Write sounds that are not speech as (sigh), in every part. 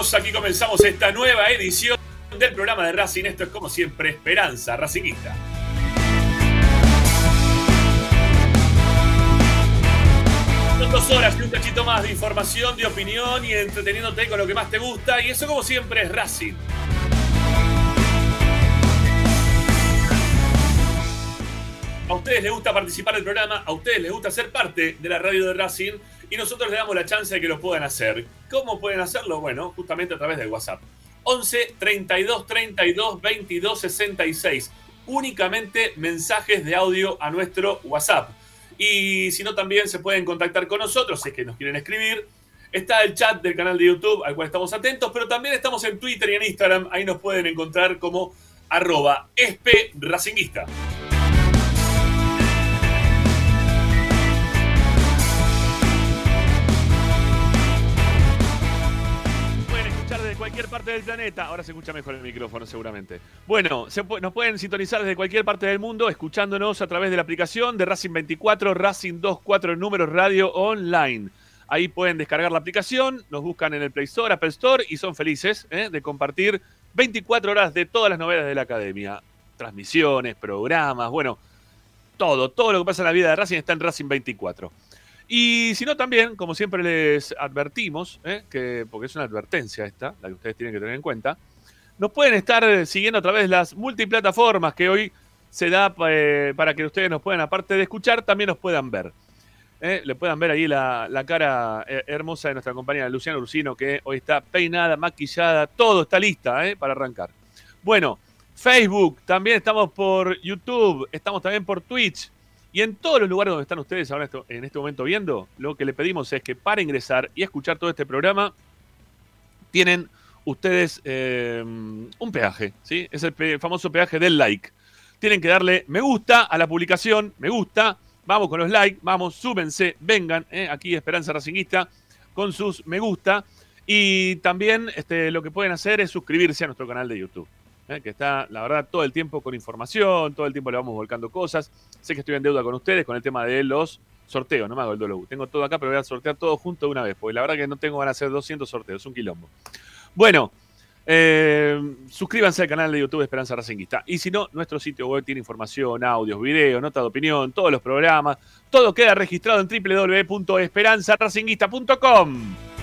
Aquí comenzamos esta nueva edición del programa de Racing. Esto es como siempre Esperanza Racingista. Son dos horas y un cachito más de información, de opinión y entreteniéndote con lo que más te gusta. Y eso como siempre es Racing. A ustedes les gusta participar del programa, a ustedes les gusta ser parte de la radio de Racing y nosotros les damos la chance de que lo puedan hacer. ¿Cómo pueden hacerlo? Bueno, justamente a través del WhatsApp. 11 32 32 22 66. Únicamente mensajes de audio a nuestro WhatsApp. Y si no, también se pueden contactar con nosotros si es que nos quieren escribir. Está el chat del canal de YouTube al cual estamos atentos, pero también estamos en Twitter y en Instagram. Ahí nos pueden encontrar como arroba espracinguista. Pueden cualquier parte del planeta. Ahora se escucha mejor el micrófono, seguramente. Bueno, nos pueden sintonizar desde cualquier parte del mundo escuchándonos a través de la aplicación de Racing 24, Racing 24 números radio online. Ahí pueden descargar la aplicación, nos buscan en el Play Store, Apple Store y son felices ¿eh? de compartir 24 horas de todas las novedades de la academia. Transmisiones, programas, bueno, todo, todo lo que pasa en la vida de Racing está en Racing 24. Y si no, también, como siempre les advertimos, ¿eh? que, porque es una advertencia esta, la que ustedes tienen que tener en cuenta, nos pueden estar siguiendo a través de las multiplataformas que hoy se da eh, para que ustedes nos puedan, aparte de escuchar, también nos puedan ver. ¿eh? Le puedan ver ahí la, la cara hermosa de nuestra compañera Luciana Ursino, que hoy está peinada, maquillada, todo está lista para arrancar. Bueno, Facebook, también estamos por YouTube, estamos también por Twitch. Y en todos los lugares donde están ustedes ahora en este momento viendo, lo que le pedimos es que para ingresar y escuchar todo este programa, tienen ustedes eh, un peaje, ¿sí? Es el famoso peaje del like. Tienen que darle me gusta a la publicación, me gusta, vamos con los likes, vamos, súbense, vengan, ¿eh? aquí Esperanza Racinguista, con sus me gusta. Y también este, lo que pueden hacer es suscribirse a nuestro canal de YouTube. ¿Eh? que está, la verdad, todo el tiempo con información, todo el tiempo le vamos volcando cosas. Sé que estoy en deuda con ustedes con el tema de los sorteos, no me hago el dolo. Tengo todo acá, pero voy a sortear todo junto de una vez, porque la verdad que no tengo ganas de hacer 200 sorteos, es un quilombo. Bueno, eh, suscríbanse al canal de YouTube Esperanza Racinguista. Y si no, nuestro sitio web tiene información, audios, videos, nota de opinión, todos los programas. Todo queda registrado en www.esperanzaracinguista.com.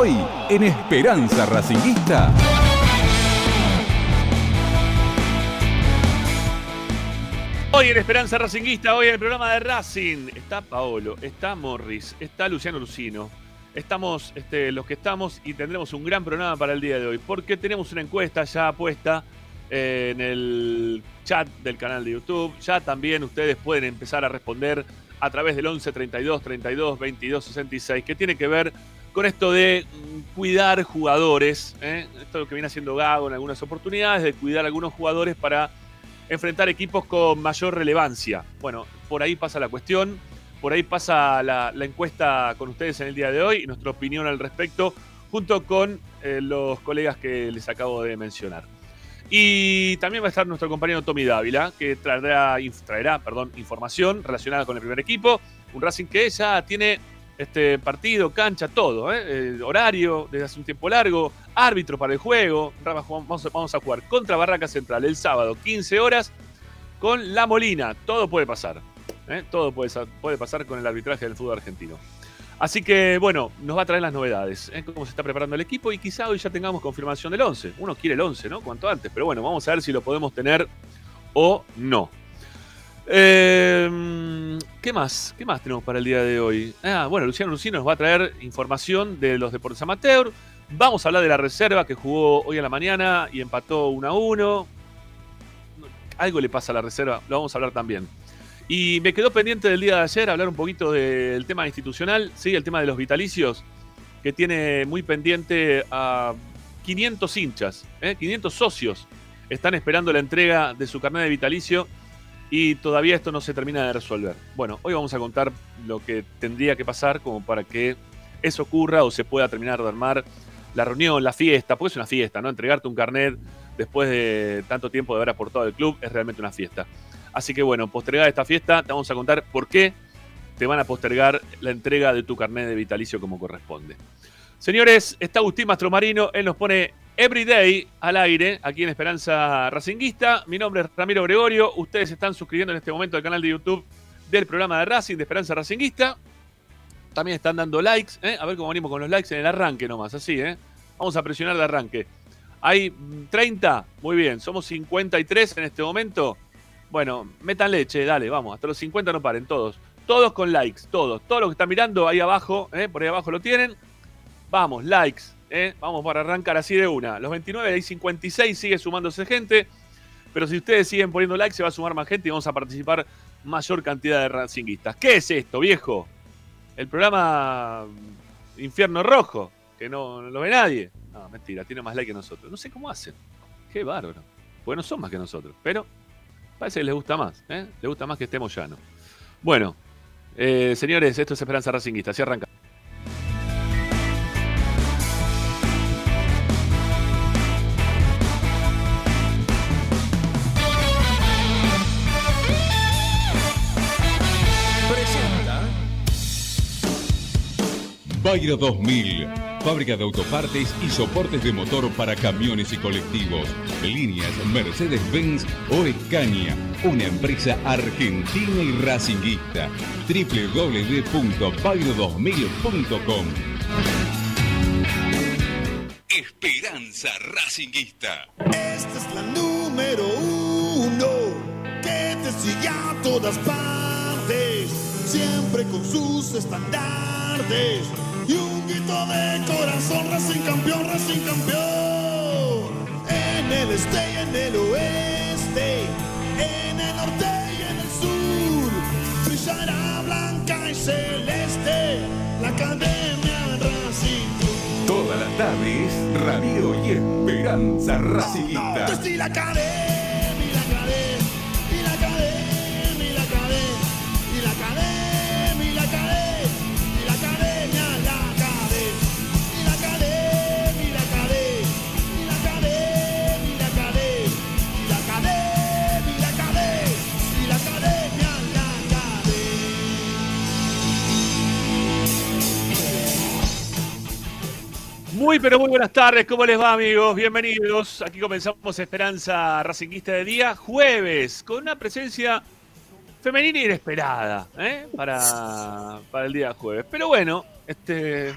Hoy en Esperanza Racinguista. Hoy en Esperanza Racinguista, hoy en el programa de Racing, está Paolo, está Morris, está Luciano Lucino. Estamos este, los que estamos y tendremos un gran programa para el día de hoy, porque tenemos una encuesta ya puesta eh, en el chat del canal de YouTube. Ya también ustedes pueden empezar a responder a través del 11 32 32 22 66, que tiene que ver con esto de cuidar jugadores. ¿eh? Esto es lo que viene haciendo Gago en algunas oportunidades, de cuidar a algunos jugadores para enfrentar equipos con mayor relevancia. Bueno, por ahí pasa la cuestión, por ahí pasa la, encuesta con ustedes en el día de hoy y nuestra opinión al respecto, junto con eh, los colegas que les acabo de mencionar. Y también va a estar nuestro compañero Tommy Dávila, que traerá, información relacionada con el primer equipo. Un Racing que ya tiene este partido, cancha, todo, ¿eh? Horario desde hace un tiempo largo, árbitro para el juego. Vamos a, vamos a jugar contra Barraca Central el sábado, 15 horas, con La Molina. Todo puede pasar. ¿eh? Todo puede pasar con el arbitraje del fútbol argentino. Así que, bueno, nos va a traer las novedades, ¿eh? cómo se está preparando el equipo y quizá hoy ya tengamos confirmación del 11. Uno quiere el 11, ¿no? Cuanto antes, pero bueno, vamos a ver si lo podemos tener o no. Eh, ¿Qué más? ¿Qué más tenemos para el día de hoy? Ah, bueno, Luciano Lucino nos va a traer información de los deportes amateur. Vamos a hablar de la reserva que jugó hoy a la mañana y empató 1 a 1. Algo le pasa a la reserva, lo vamos a hablar también. Y me quedó pendiente del día de ayer hablar un poquito del tema institucional, sí, el tema de los vitalicios, que tiene muy pendiente a 500 hinchas, ¿eh? 500 socios están esperando la entrega de su carnet de vitalicio y todavía esto no se termina de resolver. Bueno, hoy vamos a contar lo que tendría que pasar como para que eso ocurra o se pueda terminar de armar la reunión, la fiesta, porque es una fiesta, ¿no? Entregarte un carnet después de tanto tiempo de haber aportado al club, es realmente una fiesta. Así que bueno, postergada esta fiesta, te vamos a contar por qué te van a postergar la entrega de tu carnet de vitalicio como corresponde. Señores, está Agustín Mastromarino, él nos pone Everyday al aire, aquí en Esperanza Racinguista. Mi nombre es Ramiro Gregorio, ustedes están suscribiendo en este momento al canal de YouTube del programa de Racing de Esperanza Racinguista. También están dando likes, ¿eh? a ver cómo venimos con los likes en el arranque nomás, así, ¿eh? Vamos a presionar de arranque. Hay 30, muy bien, somos 53 en este momento. Bueno, metan leche, dale, vamos, hasta los 50 no paren, todos. Todos con likes, todos. Todos los que están mirando ahí abajo, ¿eh? por ahí abajo lo tienen. Vamos, likes, ¿eh? vamos para arrancar así de una. Los 29, hay 56, sigue sumándose gente. Pero si ustedes siguen poniendo likes, se va a sumar más gente y vamos a participar mayor cantidad de racinguistas. ¿Qué es esto, viejo? El programa Infierno Rojo, que no, no lo ve nadie. No, mentira, tiene más like que nosotros. No sé cómo hacen. Qué bárbaro. Porque no son más que nosotros. Pero parece que les gusta más. ¿eh? Les gusta más que estemos llanos. Bueno, eh, señores, esto es Esperanza Racinguista. Así arranca. Bayro 2000. Fábrica de autopartes y soportes de motor para camiones y colectivos. Líneas Mercedes-Benz o Escaña. Una empresa argentina y racinguista. www.bayro2000.com Esperanza Racinguista. Esta es la número uno que te sigue a todas partes, siempre con sus estandartes y un grito de corazón, Racing campeón, Racing campeón. En el este y en el oeste, en el norte y en el sur, brillará blanca y celeste la academia Racing. Todas las tardes, Radio y Esperanza. Desde la academia, Muy, pero muy buenas tardes. ¿Cómo les va, amigos? Bienvenidos. Aquí comenzamos Esperanza Racinguista de día, jueves, con una presencia femenina inesperada ¿eh? para, para el día jueves. Pero bueno, este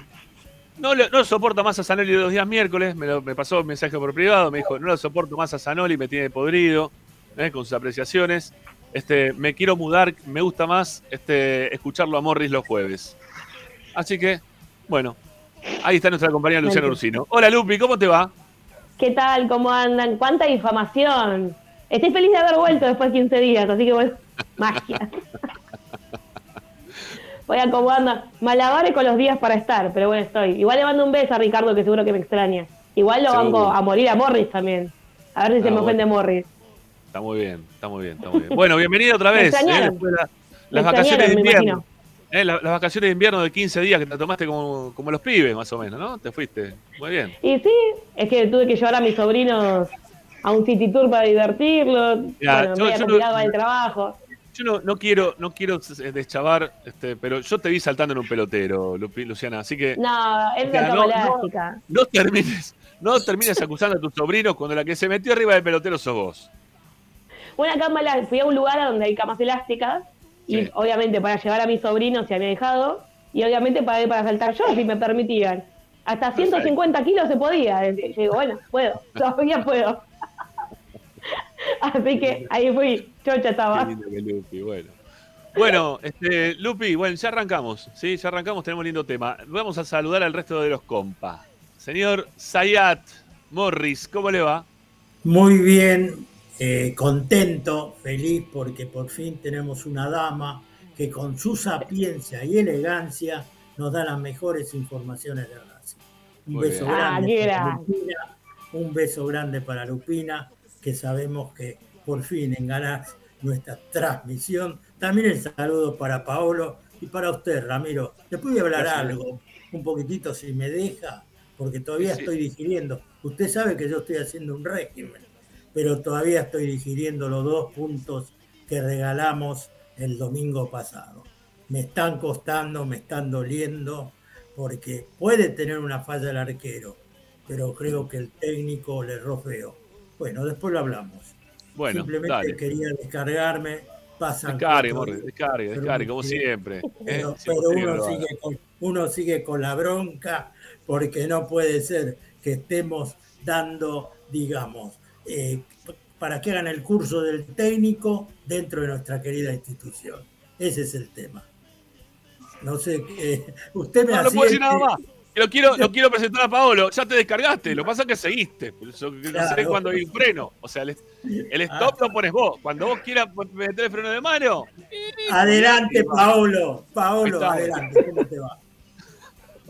no, no lo soporto más a Zanoli los días miércoles. Me, pasó un mensaje por privado. Me dijo: No lo soporto más a Zanoli, me tiene podrido ¿eh? con sus apreciaciones. Este, me quiero mudar, me gusta más este, escucharlo a Morris los jueves. Así que, bueno, ahí está nuestra compañera Luciano Ursino. Hola Lupi, ¿cómo te va? ¿Qué tal? ¿Cómo andan? ¿Cuánta difamación? Estoy feliz de haber vuelto después de 15 días, así que voy (laughs) magia. Voy acomodando malabares con los días para estar, pero bueno, estoy. Igual le mando un beso a Ricardo, que seguro que me extraña. Igual lo banco a morir a Morris también. A ver si Ah, se me bueno. ofende Morris. Está muy bien, está muy bien, está muy bien. Bueno, bienvenido otra Me vez. ¿eh? de la- Me las vacaciones de me invierno. ¿Eh? La- las vacaciones de invierno de 15 días que te tomaste como, como los pibes, más o menos, ¿no? Te fuiste. Muy bien. Y sí, es que tuve que llevar a mis sobrinos a un city tour para divertirlos. Ya, bueno, yo- yo no- el trabajo. Yo no, no quiero, no quiero eh, deschavar, este, pero yo te vi saltando en un pelotero, Luciana, así que No, es una no, elástica. no termines, no termines acusando a tus sobrinos cuando la que se metió arriba del pelotero sos vos. Una cama, elá- fui a un lugar donde hay camas elásticas y Sí. obviamente para llevar a mis sobrinos si había dejado y obviamente para ir para saltar yo si me permitían. Hasta 150 kilos se podía. Yo digo, bueno, puedo, (laughs) todavía puedo. (laughs) Así que ahí fui, chocha Qué estaba. lindo que Lupi, bueno. Bueno, este, Lupi, bueno, ya arrancamos, ¿sí? Ya arrancamos, tenemos lindo tema. Vamos a saludar al resto de los compas. Señor Sayat Morris, ¿cómo le va? Muy bien, eh, contento, feliz porque por fin tenemos una dama que con su sapiencia y elegancia nos da las mejores informaciones de Racing. Un Muy beso bien. Ah, grande qué para. Lupina, un beso grande para Lupina, que sabemos que por fin enganás nuestra transmisión. También el saludo para Paolo y para usted, Ramiro. Después de hablar Gracias. algo, un poquitito si me deja, porque todavía Sí. estoy digiriendo. Usted sabe que yo estoy haciendo un régimen. Pero todavía estoy digiriendo los dos puntos que regalamos el domingo pasado. Me están costando, me están doliendo, porque puede tener una falla el arquero, pero creo que el técnico le erró feo. Bueno, después lo hablamos. Bueno, Simplemente quería descargarme. Pasan descargue, Morris, descargue, descargue, como siempre. ¿eh? Pero, uno, sigue con, uno sigue con la bronca porque no puede ser que estemos dando, digamos, eh, para que hagan el curso del técnico dentro de nuestra querida institución. Ese es el tema. No sé, qué. usted me No, no puedo decir nada más. Lo quiero, lo (laughs) quiero presentar a Paolo. Ya te descargaste. Lo que pasa es que seguiste. No sé cuándo hay un freno. O sea, el, el stop lo pones vos. Cuando vos quieras meter el freno de mano. Adelante, Paolo. Paolo, adelante. ¿Cómo te va?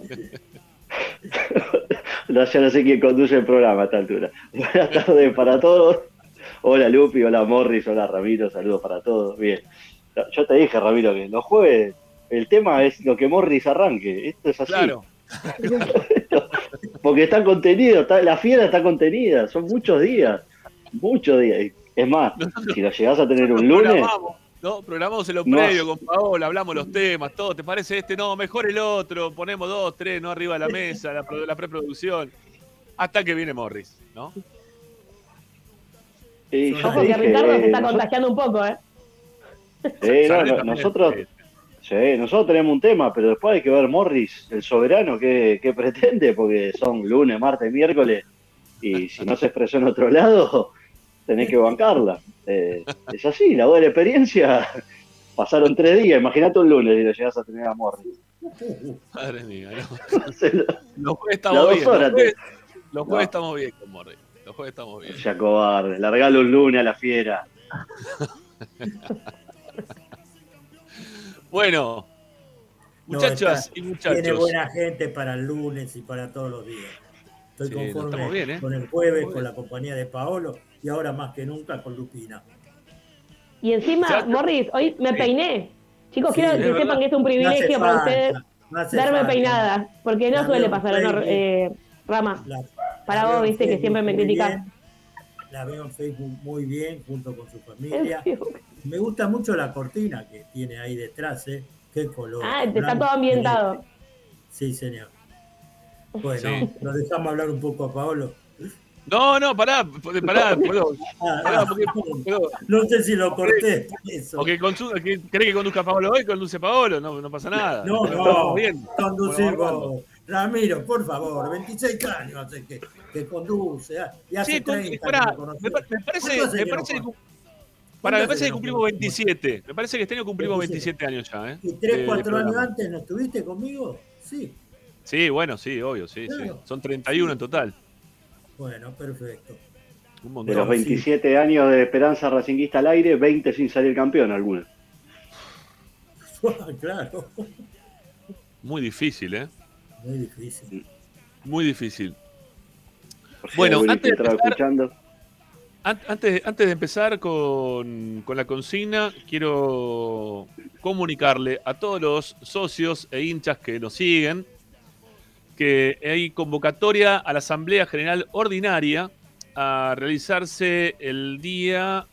(laughs) (laughs) No, ya no sé quién conduce el programa a esta altura. (laughs) Buenas tardes para todos. Hola Lupi, hola Morris, hola Ramiro, saludos para todos. Bien. Yo te dije, Ramiro, que los jueves el tema es lo que Morris arranque. Esto es así. Claro. (laughs) Porque está contenido, está, la fiera está contenida, son muchos días, muchos días. Es más, si lo llegás a tener un lunes. ¿No? programamos en lo previo con Paola, hablamos los temas, todo. ¿Te parece este? No, mejor el otro. Ponemos dos, tres, no arriba de la mesa, la, la preproducción. Hasta que viene Morris, ¿no? Sí, Ojo que Ricardo se está contagiando un poco, ¿eh? Sí, no, no, nosotros, sí, nosotros tenemos un tema, pero después hay que ver Morris, el soberano, qué, qué pretende, porque son lunes, martes, miércoles, y si no se expresó en otro lado, tenés que bancarla. Eh, es así, la buena experiencia. (laughs) Pasaron tres días, imagínate un lunes y lo llegas a tener a Morris. Madre mía, no. Los jueves estamos bien. horas Los jueves, te- los jueves No. estamos bien con Morris. Los jueves estamos bien. Ya cobarde, largalo un lunes a la fiera. (laughs) Bueno, No, muchachas está- y muchachos. Tiene buena gente para el lunes y para todos los días. Estoy Sí, conforme bien, ¿eh? con el jueves, con la compañía de Paolo y ahora más que nunca con Lupina. Y encima, Ya- Morris, hoy me Sí. peiné. Chicos, Sí, quiero que verdad. sepan que es un privilegio para falta, ustedes darme falta. peinada, porque no La suele pasar, en ¿no? Facebook. Eh, Rama. La- Para la vos, viste, que Facebook siempre me bien, La veo en Facebook muy bien, junto con su familia. Facebook. Me gusta mucho la cortina que tiene ahí detrás, ¿eh? Qué color. Ah, está todo ambientado. Sí, señor. Bueno, Sí. nos dejamos hablar un poco a Paolo. No, no, pará, pará, (laughs) puedo- pará, porque, puedo- no sé si lo corté. eso. porque consu- que- ¿Querés que conduzca Paolo hoy? Conduce Paolo, no, no pasa nada. No, no, bien. conducir vos. Ramiro, por favor, 26 años hace que, que conduce. ah, Y hace Sí, con- 30 pará, me parece, ¿Cuánto hace me que parece que, pará, me ¿Cuánto parece que cumplimos juega? 27. Me parece que este año cumplimos 27. 27 años ya, ¿eh? ¿Y 3, De- de 4 años antes no estuviste conmigo? Sí. Sí, bueno, sí, obvio, sí, sí. Claro. Son 31 en total. Bueno, perfecto. Un De los 27 años de esperanza racinguista al aire, 20 sin salir campeón algunos. (laughs) claro, Muy difícil, ¿eh? muy difícil. Muy difícil. Bueno, antes de empezar- escuchando. An- Antes, antes de empezar con, con la consigna, quiero comunicarle a todos los socios e hinchas que nos siguen que hay convocatoria a la Asamblea General Ordinaria a realizarse el día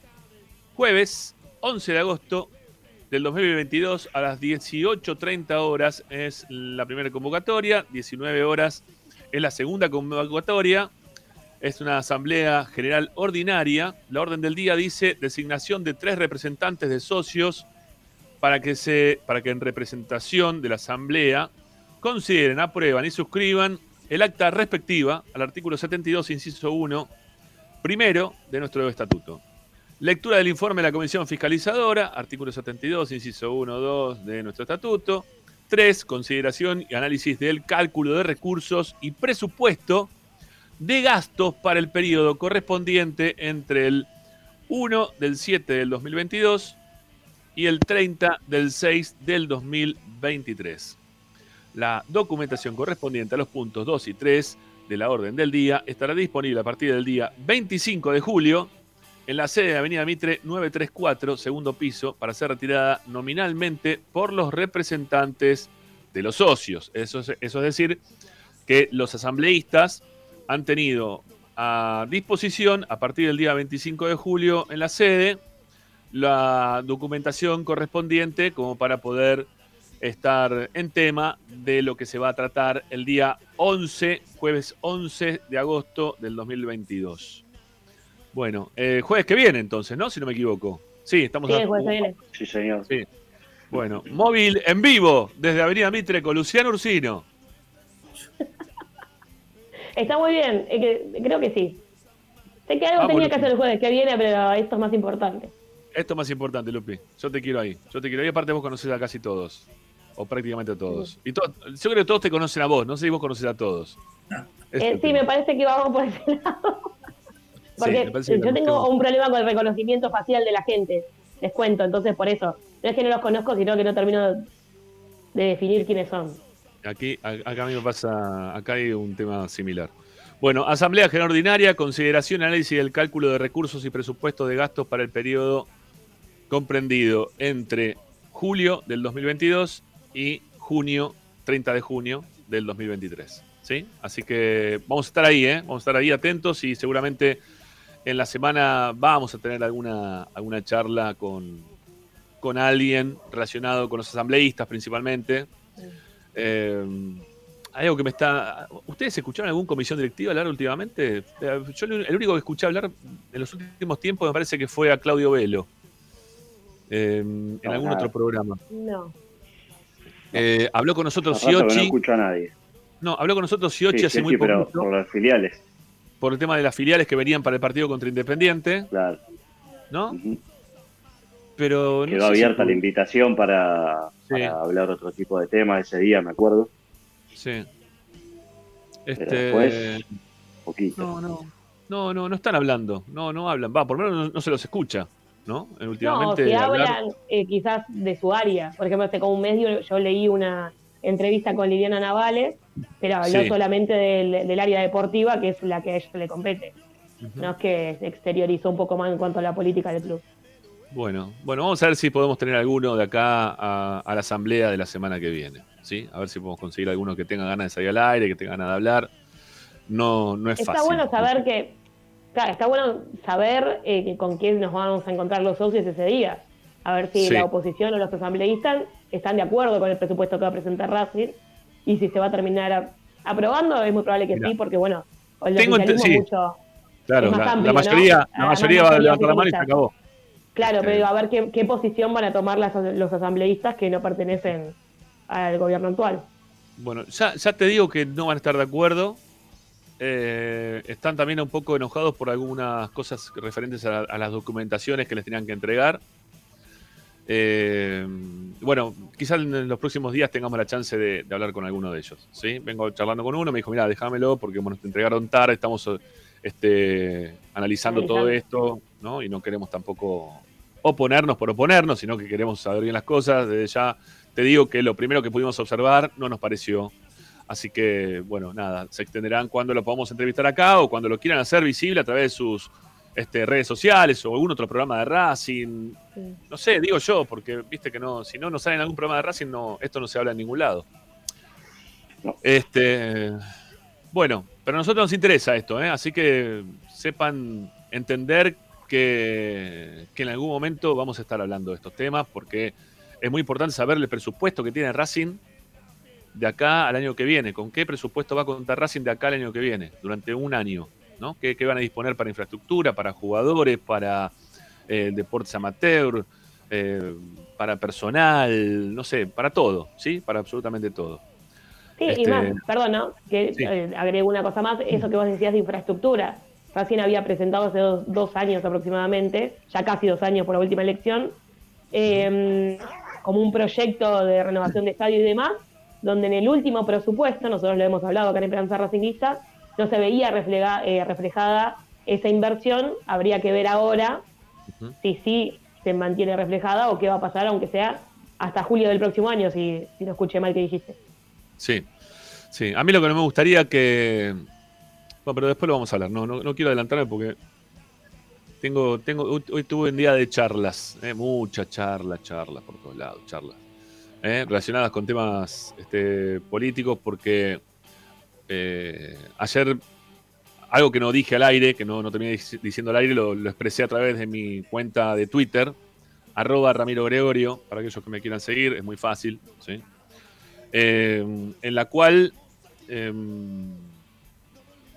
jueves 11 de agosto del 2022 a las 18.30 horas es la primera convocatoria, 19 horas es la segunda convocatoria. Es una asamblea general ordinaria. La orden del día dice designación de tres representantes de socios para que, se, para que en representación de la asamblea consideren, aprueban y suscriban el acta respectiva al artículo 72, inciso 1, primero de nuestro estatuto. Lectura del informe de la Comisión Fiscalizadora, artículo 72, inciso 1, 2 de nuestro estatuto. 3. Consideración y análisis del cálculo de recursos y presupuesto de gastos para el periodo correspondiente entre el 1 del 7 del 2022 y el 30 del 6 del 2023. La documentación correspondiente a los puntos 2 y 3 de la orden del día estará disponible a partir del día 25 de julio en la sede de Avenida Mitre 934, segundo piso, para ser retirada nominalmente por los representantes de los socios. Eso es, eso es decir, que los asambleístas han tenido a disposición a partir del día 25 de julio en la sede la documentación correspondiente como para poder estar en tema de lo que se va a tratar el día 11, jueves 11 de agosto del 2022. Bueno, eh, jueves que viene entonces, ¿no? Si no me equivoco. Sí, estamos... Sí, jueves que viene. Sí, señor. Sí. Bueno, móvil en vivo desde Avenida Mitre con Luciano Ursino. (laughs) Está muy bien, creo que sí. Sé que algo Vamos, tenía Lupi. que hacer el jueves que viene, pero esto es más importante. Esto es más importante, Lupi. Yo te quiero ahí. Yo te quiero ahí. Aparte, vos conoces a casi todos. O prácticamente a todos. Y to- yo creo que todos te conocen a vos. No sé si vos conoces a todos. Eh, sí, tema. me parece que vamos por ese (laughs) lado. Porque yo tengo un problema con el reconocimiento facial de la gente. Les cuento, entonces por eso. No es que no los conozco, sino que no termino de definir quiénes son. Aquí, acá a mí me pasa, acá hay un tema similar. Bueno, Asamblea General Ordinaria, consideración, análisis del cálculo de recursos y presupuesto de gastos para el periodo comprendido entre julio del 2022 y junio, 30 de junio del 2023. ¿Sí? Así que vamos a estar ahí, ¿eh? Vamos a estar ahí atentos y seguramente en la semana vamos a tener alguna, alguna charla con, con alguien relacionado con los asambleístas principalmente. Eh, hay algo que me está. ¿Ustedes escucharon algún comisión directiva hablar últimamente? Yo el el único que escuché hablar en los últimos tiempos me parece que fue a Claudio Velo. eh, en No, algún nada. otro programa. No. Eh, habló con nosotros no Siochi. escucho a nadie. No, habló con nosotros Siochi Sí, hace sí, muy sí, pero poquito por las filiales, por el tema de las filiales que venían para el partido contra Independiente, claro. ¿no? Pero no Quedó si- abierta la invitación para, hablar otro tipo de temas ese día, me acuerdo. Sí. Pero Este, después, poquito. no, no, no, no, no están hablando, no, no hablan, va, por lo menos no, no se los escucha, ¿no? Eh, No, Últimamente si hablar- hablan eh, quizás de su área. Por ejemplo, hace como un mes yo, yo leí una entrevista con Liliana Navales, pero habló Sí. solamente del, del área deportiva, que es la que a ella le compete. No es que se exteriorizó un poco más en cuanto a la política del club. Bueno, bueno, vamos a ver si podemos tener alguno de acá a, a la asamblea de la semana que viene, ¿sí? A ver si podemos conseguir alguno que tenga ganas de salir al aire, que tenga ganas de hablar. No, no es Está fácil. bueno saber que, claro, está bueno saber eh, con quién nos vamos a encontrar los socios ese día. A ver si Sí. la oposición o los asambleístas están de acuerdo con el presupuesto que va a presentar Racing y si se va a terminar aprobando, es muy probable que sí, porque bueno, el Tengo sí. mucho. Claro, la, la amplio, ¿no? mayoría, la Además, mayoría va a levantar la mano y se acabó. Claro, pero digo, a ver qué, qué posición van a tomar las- los asambleístas que no pertenecen al gobierno actual. Bueno, ya, ya te digo que no van a estar de acuerdo. Eh, están también un poco enojados por algunas cosas referentes a, a las documentaciones que les tenían que entregar. Eh, bueno, quizás en los próximos días tengamos la chance de, de hablar con alguno de ellos. ¿sí? Vengo charlando con uno, me dijo, mira, déjamelo porque bueno, te entregaron tarde, estamos este, analizando todo Analizando. esto, ¿no? Y no queremos tampoco oponernos por oponernos, sino que queremos saber bien las cosas. Desde ya te digo que lo primero que pudimos observar no nos pareció. Así que, bueno, nada, se extenderán cuando lo podamos entrevistar acá o cuando lo quieran hacer visible a través de sus este, redes sociales o algún otro programa de Racing. Sí. No sé, digo yo, porque viste que no, si no nos sale en algún programa de Racing, no, esto no se habla en ningún lado. No. Este, bueno, pero a nosotros nos interesa esto, ¿eh? así que sepan entender que, que en algún momento vamos a estar hablando de estos temas, porque es muy importante saber el presupuesto que tiene Racing de acá al año que viene, con qué presupuesto va a contar Racing de acá al año que viene, durante un año, ¿no? ¿Qué, qué van a disponer para infraestructura, para jugadores, para eh, deportes amateur, eh, para personal, no sé, para todo, ¿sí? Para absolutamente todo. Sí, y Este- más, perdón, ¿no? Que Sí. eh, agrego una cosa más, eso que vos decías de infraestructura. Racing había presentado hace dos, dos años aproximadamente, ya casi dos años por la última elección, eh, como un proyecto de renovación de estadio y demás, donde en el último presupuesto, nosotros lo hemos hablado acá en Esperanza Racingista, no se veía refleja- eh, reflejada esa inversión, habría que ver ahora si sí se mantiene reflejada o qué va a pasar, aunque sea hasta julio del próximo año, si, si no escuché mal que dijiste. Sí, sí. A mí lo que no me gustaría que. Bueno, pero después lo vamos a hablar. No, no, no quiero adelantarme porque tengo, tengo, hoy, hoy tuve un día de charlas, eh, muchas charlas, charlas por todos lados, charlas, eh, relacionadas con temas este, políticos, porque eh, ayer algo que no dije al aire, que no, no terminé diciendo al aire, lo, expresé a través de mi cuenta de Twitter, arroba Ramiro Gregorio, para aquellos que me quieran seguir, es muy fácil, ¿sí? Eh, en la cual em,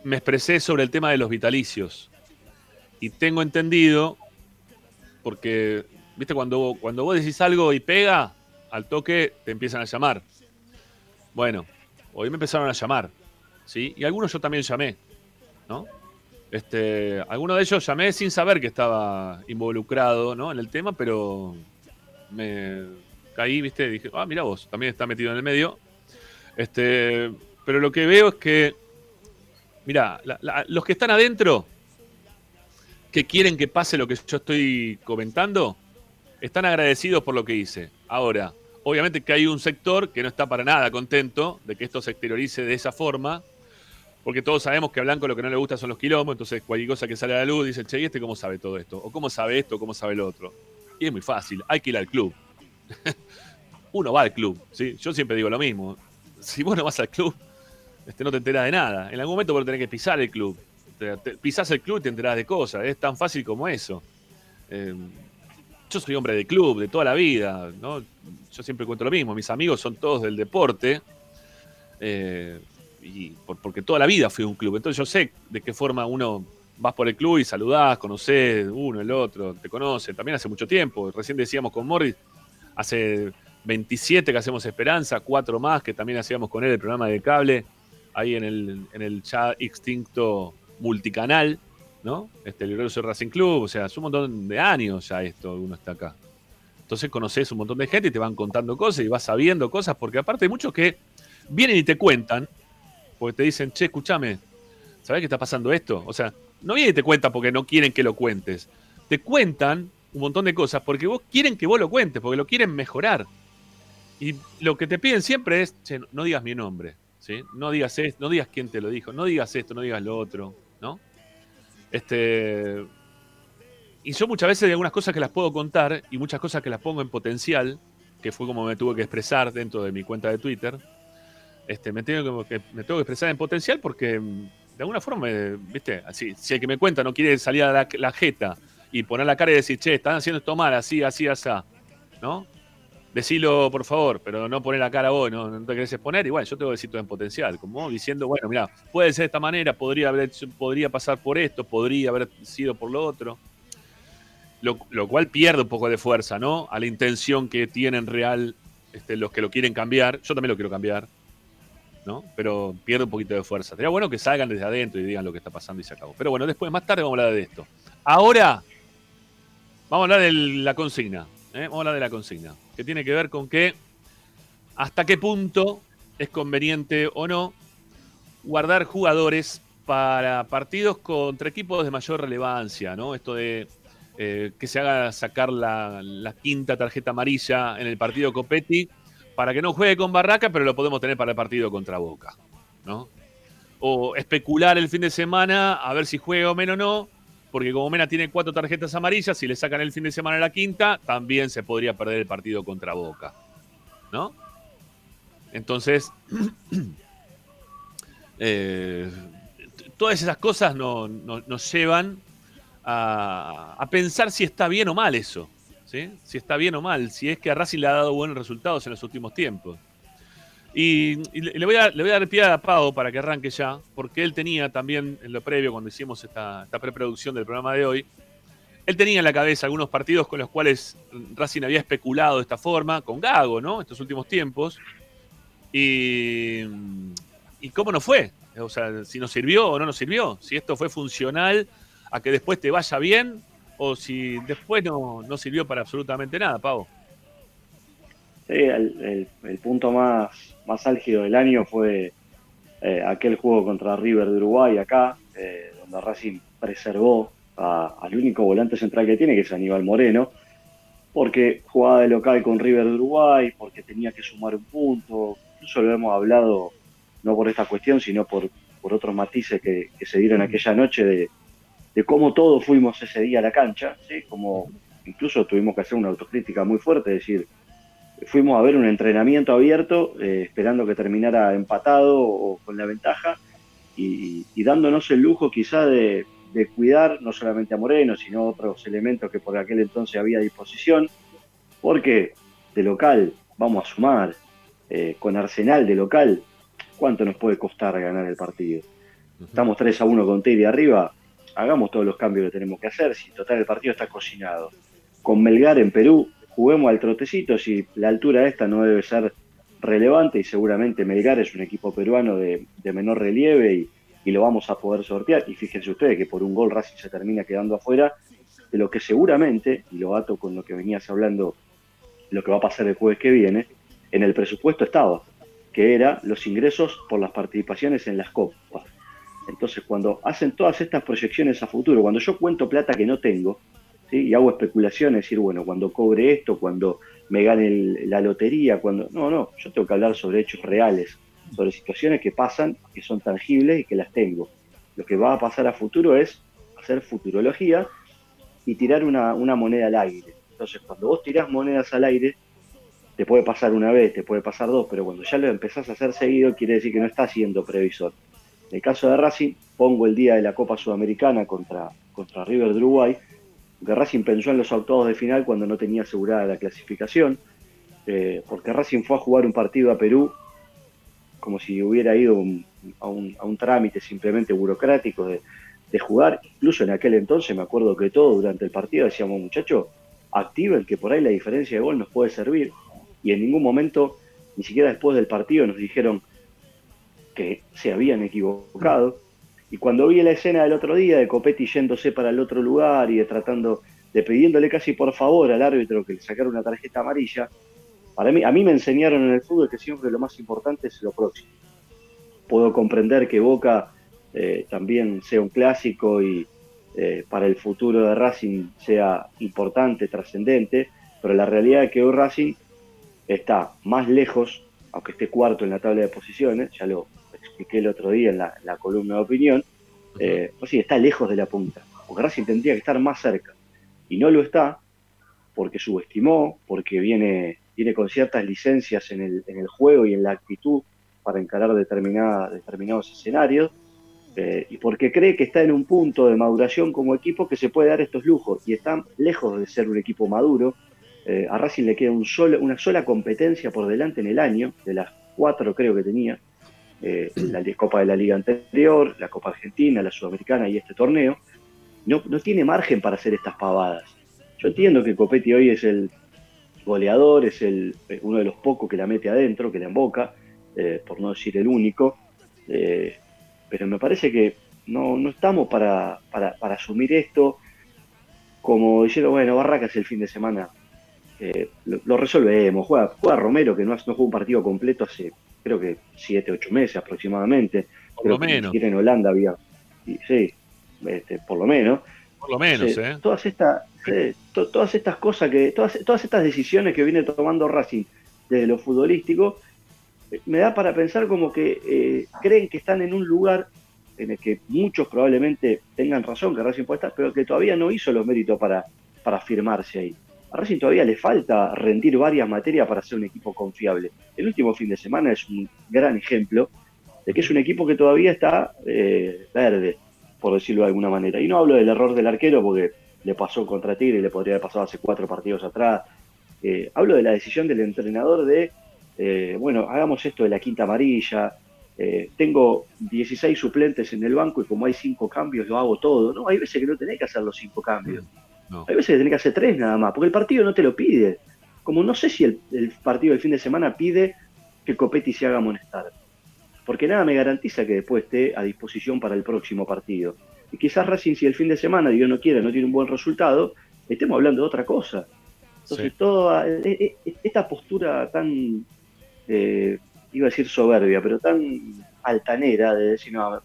me expresé sobre el tema de los vitalicios. Y tengo entendido, porque, viste, cuando, cuando vos decís algo y pega, al toque te empiezan a llamar. Bueno, hoy me empezaron a llamar, ¿sí? Y algunos yo también llamé, ¿no? Este, algunos de ellos llamé sin saber que estaba involucrado, ¿no? En el tema, pero me caí, ¿viste? Dije, ah, mira vos, también está metido en el medio. Este, pero lo que veo es que, mira, los que están adentro, que quieren que pase lo que yo estoy comentando, están agradecidos por lo que hice. Ahora, obviamente que hay un sector que no está para nada contento de que esto se exteriorice de esa forma, porque todos sabemos que a Blanco lo que no le gusta son los quilombos, entonces cualquier cosa que sale a la luz dice, che, ¿y este cómo sabe todo esto? O cómo sabe esto, cómo sabe lo otro. Y es muy fácil, hay que ir al club. (laughs) Uno va al club, ¿sí? Yo siempre digo lo mismo. Si vos no vas al club, este, no te enteras de nada. En algún momento vos tenés que pisar el club. pisás el club y te enterás de cosas. Es tan fácil como eso. Eh, yo soy hombre de club, de toda la vida, ¿no? Yo siempre cuento lo mismo, mis amigos son todos del deporte, eh, y porque toda la vida fui un club, entonces yo sé de qué forma uno vas por el club y saludás, conocés uno, el otro, te conoce, también hace mucho tiempo, recién decíamos con Morris, hace 27 que hacemos Esperanza, cuatro más que también hacíamos con él el programa de cable, ahí en el, en el ya extinto multicanal, ¿no? Este, el Glorioso Racing Club, o sea, es un montón de años ya esto, uno está acá. Entonces conoces un montón de gente y te van contando cosas y vas sabiendo cosas, porque aparte hay muchos que vienen y te cuentan, porque te dicen, che, escúchame, ¿sabés qué está pasando esto? O sea, no vienen y te cuentan porque no quieren que lo cuentes. Te cuentan un montón de cosas porque vos quieren que vos lo cuentes, porque lo quieren mejorar. Y lo que te piden siempre es, che, no digas mi nombre, ¿sí? No digas esto, no digas quién te lo dijo, no digas esto, no digas lo otro. Este, y yo muchas veces hay algunas cosas que las puedo contar y muchas cosas que las pongo en potencial, que fue como me tuve que expresar dentro de mi cuenta de Twitter. Este, me, tengo que, me tengo que expresar en potencial porque mm, de alguna forma, ¿viste? Así, si el que me cuenta no quiere salir a la, la jeta y poner la cara y decir, che, están haciendo esto mal, así, así, así, ¿no? Decilo, por favor, pero no poner la cara vos, no, te querés exponer. Igual, yo tengo que decir todo en potencial, como diciendo, bueno, mira, puede ser de esta manera, podría, haber, podría pasar por esto, podría haber sido por lo otro. Lo, cual pierde un poco de fuerza, ¿no? A la intención que tienen real este, los que lo quieren cambiar. Yo también lo quiero cambiar, ¿no? Pero pierde un poquito de fuerza. Sería bueno que salgan desde adentro y digan lo que está pasando y se acabó. Pero bueno, después, más tarde vamos a hablar de esto. Ahora, vamos a hablar de la consigna. ¿Eh? Vamos a hablar de la consigna que tiene que ver con que hasta qué punto es conveniente o no guardar jugadores para partidos contra equipos de mayor relevancia, ¿no? Esto de eh, que se haga sacar la, quinta tarjeta amarilla en el partido Copetti para que no juegue con Barraca, pero lo podemos tener para el partido contra Boca, ¿no? O especular el fin de semana a ver si juega o menos no, porque como Mena tiene cuatro tarjetas amarillas, si le sacan el fin de semana la quinta, también se podría perder el partido contra Boca. ¿No? Entonces, (clears throat) eh, todas esas cosas nos llevan a, pensar si está bien o mal eso. ¿sí? Si está bien o mal, si es que a Racing le ha dado buenos resultados en los últimos tiempos. Y, le, voy a, dar pie a Pau para que arranque ya, porque él tenía también en lo previo, cuando hicimos esta, preproducción del programa de hoy, él tenía en la cabeza algunos partidos con los cuales Racing había especulado de esta forma, con Gago, ¿no? Estos últimos tiempos. Y, y cómo no fue. O sea, si nos sirvió o no nos sirvió. Si esto fue funcional a que después te vaya bien o si después no, no sirvió para absolutamente nada, Pau. Sí, el, punto más, más álgido del año fue eh, aquel juego contra River de Uruguay acá, eh, donde Racing preservó al único volante central que tiene, que es Aníbal Moreno, porque jugaba de local con River de Uruguay, porque tenía que sumar un punto, incluso lo hemos hablado no por esta cuestión, sino por, por otros matices que, se dieron aquella noche de, de, cómo todos fuimos ese día a la cancha, ¿sí? como incluso tuvimos que hacer una autocrítica muy fuerte, decir, fuimos a ver un entrenamiento abierto, eh, esperando que terminara empatado o con la ventaja, y, dándonos el lujo quizá de, cuidar no solamente a Moreno, sino otros elementos que por aquel entonces había a disposición, porque de local vamos a sumar, eh, con Arsenal de local, ¿cuánto nos puede costar ganar el partido? Estamos 3 a 1 con Terry arriba, hagamos todos los cambios que tenemos que hacer, si total el partido está cocinado. Con Melgar en Perú, juguemos al trotecito, si la altura esta no debe ser relevante y seguramente Melgar es un equipo peruano de, menor relieve y, lo vamos a poder sortear. Y fíjense ustedes que por un gol Racing se termina quedando afuera de lo que seguramente, y lo ato con lo que venías hablando, lo que va a pasar el jueves que viene, en el presupuesto estaba, que era los ingresos por las participaciones en las copas. Entonces, cuando hacen todas estas proyecciones a futuro, cuando yo cuento plata que no tengo, y hago especulaciones, decir, bueno, cuando cobre esto, cuando me gane la lotería, cuando... No, no, yo tengo que hablar sobre hechos reales, sobre situaciones que pasan, que son tangibles y que las tengo. Lo que va a pasar a futuro es hacer futurología y tirar una, moneda al aire. Entonces, cuando vos tirás monedas al aire, te puede pasar una vez, te puede pasar dos, pero cuando ya lo empezás a hacer seguido, quiere decir que no estás siendo previsor. En el caso de Racing, pongo el día de la Copa Sudamericana contra, contra River de Uruguay, que Racing pensó en los octavos de final cuando no tenía asegurada la clasificación, eh, porque Racing fue a jugar un partido a Perú como si hubiera ido a, un, trámite simplemente burocrático de, jugar. Incluso en aquel entonces me acuerdo que todo durante el partido decíamos, muchachos, activen que por ahí la diferencia de gol nos puede servir. Y en ningún momento, ni siquiera después del partido, nos dijeron que se habían equivocado. Y cuando vi la escena del otro día de Copetti yéndose para el otro lugar y de tratando, de pidiéndole casi por favor al árbitro que le sacara una tarjeta amarilla, para mí, a mí me enseñaron en el fútbol que siempre lo más importante es lo próximo. Puedo comprender que Boca eh, también sea un clásico y eh, para el futuro de Racing sea importante, trascendente, pero la realidad es que hoy Racing está más lejos, aunque esté cuarto en la tabla de posiciones, ya lo, expliqué el otro día en la, columna de opinión, eh, pues sí, está lejos de la punta, porque Racing tendría que estar más cerca, y no lo está porque subestimó, porque viene, viene con ciertas licencias en el, en el juego y en la actitud para encarar determinada, determinados escenarios, eh, y porque cree que está en un punto de maduración como equipo que se puede dar estos lujos, y está lejos de ser un equipo maduro. Eh, a Racing le queda un solo, una sola competencia por delante en el año, de las cuatro creo que tenía, eh, la Copa de la Liga anterior, la Copa Argentina, la Sudamericana y este torneo, no, no tiene margen para hacer estas pavadas. Yo entiendo que Copetti hoy es el goleador, es el, eh, uno de los pocos que la mete adentro, que la emboca, eh, por no decir el único, pero me parece que no, no estamos para, para, asumir esto como diciendo, bueno, Barracas el fin de semana lo, resolvemos, juega, juega Romero que no, no jugó un partido completo hace creo que siete, ocho meses aproximadamente. Por lo menos. en Holanda había, sí, este, por lo menos. Por lo menos, ¿eh? Todas estas, todas estas cosas que, todas, todas estas decisiones que viene tomando Racing desde lo futbolístico, eh, me da para pensar como que eh, creen que están en un lugar en el que muchos probablemente tengan razón que Racing puede estar, pero que todavía no hizo los méritos para, para firmarse ahí. A Racing todavía le falta rendir varias materias para ser un equipo confiable. El último fin de semana es un gran ejemplo de que es un equipo que todavía está eh, verde, por decirlo de alguna manera. Y no hablo del error del arquero porque le pasó contra Tigre y le podría haber pasado hace cuatro partidos atrás. Eh, hablo de la decisión del entrenador de, eh, bueno, hagamos esto de la quinta amarilla. tengo 16 suplentes en el banco y como hay cinco cambios, lo hago todo. No, hay veces que no tenés que hacer los cinco cambios. Hay veces que tenés que hacer tres nada más, porque el partido no te lo pide. Como no sé si el, partido del fin de semana pide que Copetti se haga amonestar. Porque nada me garantiza que después esté a disposición para el próximo partido. Y quizás Racing, si el fin de semana, Dios no quiere, no tiene un buen resultado, estemos hablando de otra cosa. Entonces, toda e, e, esta postura tan, eh, iba a decir soberbia, pero tan altanera de decir, no,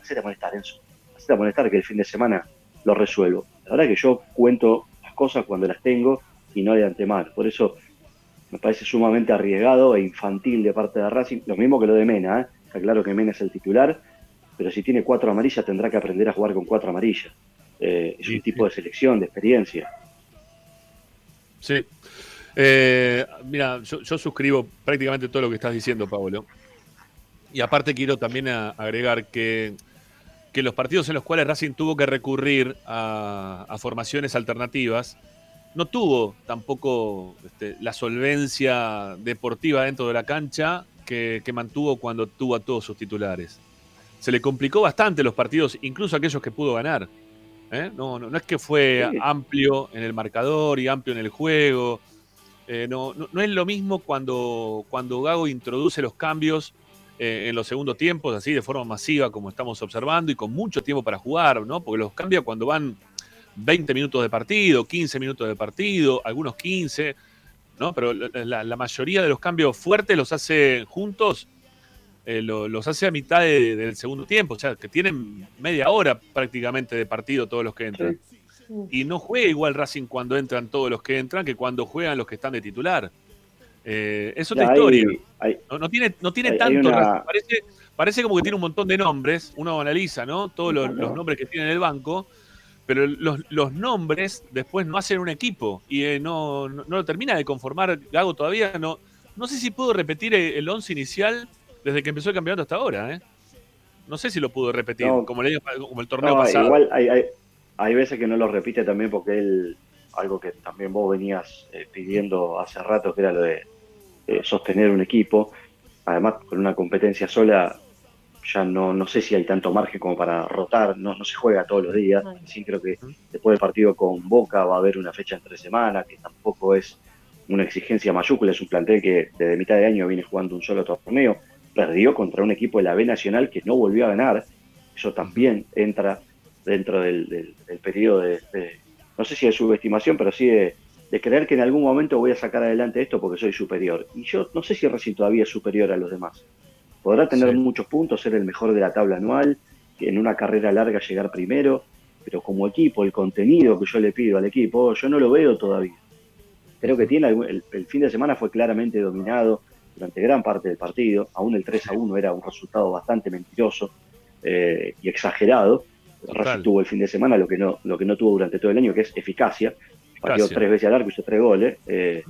hacete molestar, Enzo. Hacete molestar que el fin de semana lo resuelvo. La verdad que yo cuento las cosas cuando las tengo y no de antemano. Por eso me parece sumamente arriesgado e infantil de parte de Racing. Lo mismo que lo de Mena. ¿eh? Está claro que Mena es el titular, pero si tiene cuatro amarillas tendrá que aprender a jugar con cuatro amarillas. Eh, es un tipo de selección, de experiencia. Sí. Eh, mira, yo, suscribo prácticamente todo lo que estás diciendo, Pablo. Y aparte quiero también agregar que, que, los partidos en los cuales Racing tuvo que recurrir a, formaciones alternativas, no tuvo tampoco este, la solvencia deportiva dentro de la cancha que, mantuvo cuando tuvo a todos sus titulares. Se le complicó bastante los partidos, incluso aquellos que pudo ganar. ¿eh? No, no, es que fue amplio en el marcador y amplio en el juego. Eh, no, no, es lo mismo cuando, cuando Gago introduce los cambios eh, en los segundos tiempos, así de forma masiva como estamos observando y con mucho tiempo para jugar, ¿no? Porque los cambia cuando van 20 minutos de partido, 15 minutos de partido, algunos 15, ¿no? Pero la, mayoría de los cambios fuertes los hace juntos, eh, los hace a mitad del segundo tiempo, o sea, que tienen media hora prácticamente de partido todos los que entran. Y no juega igual Racing cuando entran todos los que entran que cuando juegan los que están de titular. Eh, es otra historia. no, tiene, no tiene tanto. Parece, parece como que tiene un montón de nombres. Uno analiza, ¿no? Todos los, nombres que tiene en el banco. Pero los, nombres después no hacen un equipo. Y eh, no, no, lo termina de conformar Gago todavía. No, no sé si pudo repetir el, once inicial desde que empezó el campeonato hasta ahora, ¿eh? No sé si lo pudo repetir, como, el, como el torneo pasado. Igual hay, hay, hay veces que no lo repite también porque él algo que también vos venías eh, pidiendo hace rato, que era lo de eh, sostener un equipo. Además, con una competencia sola, ya no, no sé si hay tanto margen como para rotar, no, no se juega todos los días. Sí, creo que después del partido con Boca va a haber una fecha entre semanas, que tampoco es una exigencia mayúscula, es un plantel que desde mitad de año viene jugando un solo torneo, perdió contra un equipo de la B Nacional que no volvió a ganar, eso también entra dentro del, periodo de, no sé si de subestimación, pero sí de, de creer que en algún momento voy a sacar adelante esto porque soy superior. Y yo no sé si Racing todavía es superior a los demás. Podrá tener muchos puntos, ser el mejor de la tabla anual, en una carrera larga llegar primero, pero como equipo, el contenido que yo le pido al equipo, yo no lo veo todavía. Creo que tiene el, fin de semana fue claramente dominado durante gran parte del partido, aún el 3 a 1 era un resultado bastante mentiroso eh, y exagerado. Racing tuvo el fin de semana lo que no lo que no tuvo durante todo el año, que es eficacia, partió tres veces al arco, hizo tres goles, eh,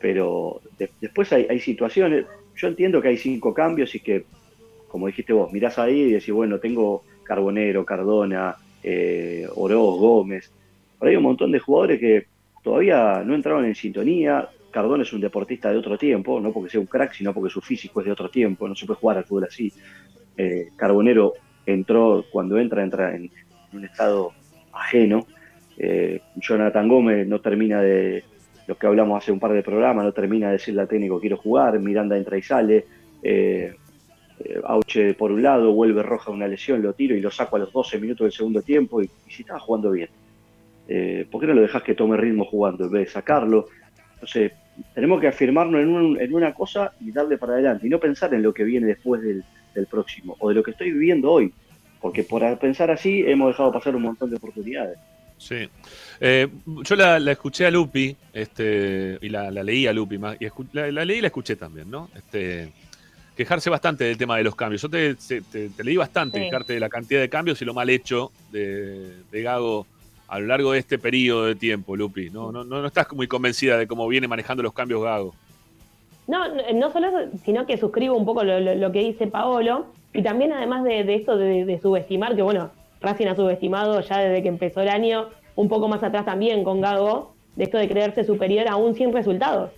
pero después hay, situaciones, yo entiendo que hay cinco cambios y que, como dijiste vos, mirás ahí y decís, bueno, tengo Carbonero, Cardona, eh, Oroz, Gómez, pero hay un montón de jugadores que todavía no entraron en sintonía, Cardona es un deportista de otro tiempo, no porque sea un crack, sino porque su físico es de otro tiempo, no se puede jugar al fútbol así. Eh, Carbonero entró, cuando entra, entra en un estado ajeno, eh, Jonathan Gómez no termina de, lo que hablamos hace un par de programas, no termina de decirle al técnico quiero jugar, Miranda entra y sale, eh, eh, Auche por un lado, vuelve roja una lesión, lo tiro y lo saco a los 12 minutos del segundo tiempo y, si estaba jugando bien. ¿Por qué no lo dejas que tome ritmo jugando en vez de sacarlo? Entonces, tenemos que afirmarnos en, una cosa y darle para adelante y no pensar en lo que viene después del próximo o de lo que estoy viviendo hoy, porque por pensar así hemos dejado pasar un montón de oportunidades. Sí. Eh, yo la, escuché a Lupi, este, y la, leí a Lupi, más, y la, leí y la escuché también, ¿no? Este, quejarse bastante del tema de los cambios. Yo te, leí bastante, quejarte de la cantidad de cambios y lo mal hecho de, Gago a lo largo de este periodo de tiempo, Lupi. No, no, no, estás muy convencida de cómo viene manejando los cambios Gago. No, no solo eso, sino que suscribo un poco lo, que dice Paolo, y también además de, de esto de subestimar, que bueno, Racing ha subestimado ya desde que empezó el año, un poco más atrás también con Gago, de esto de creerse superior aún sin resultados.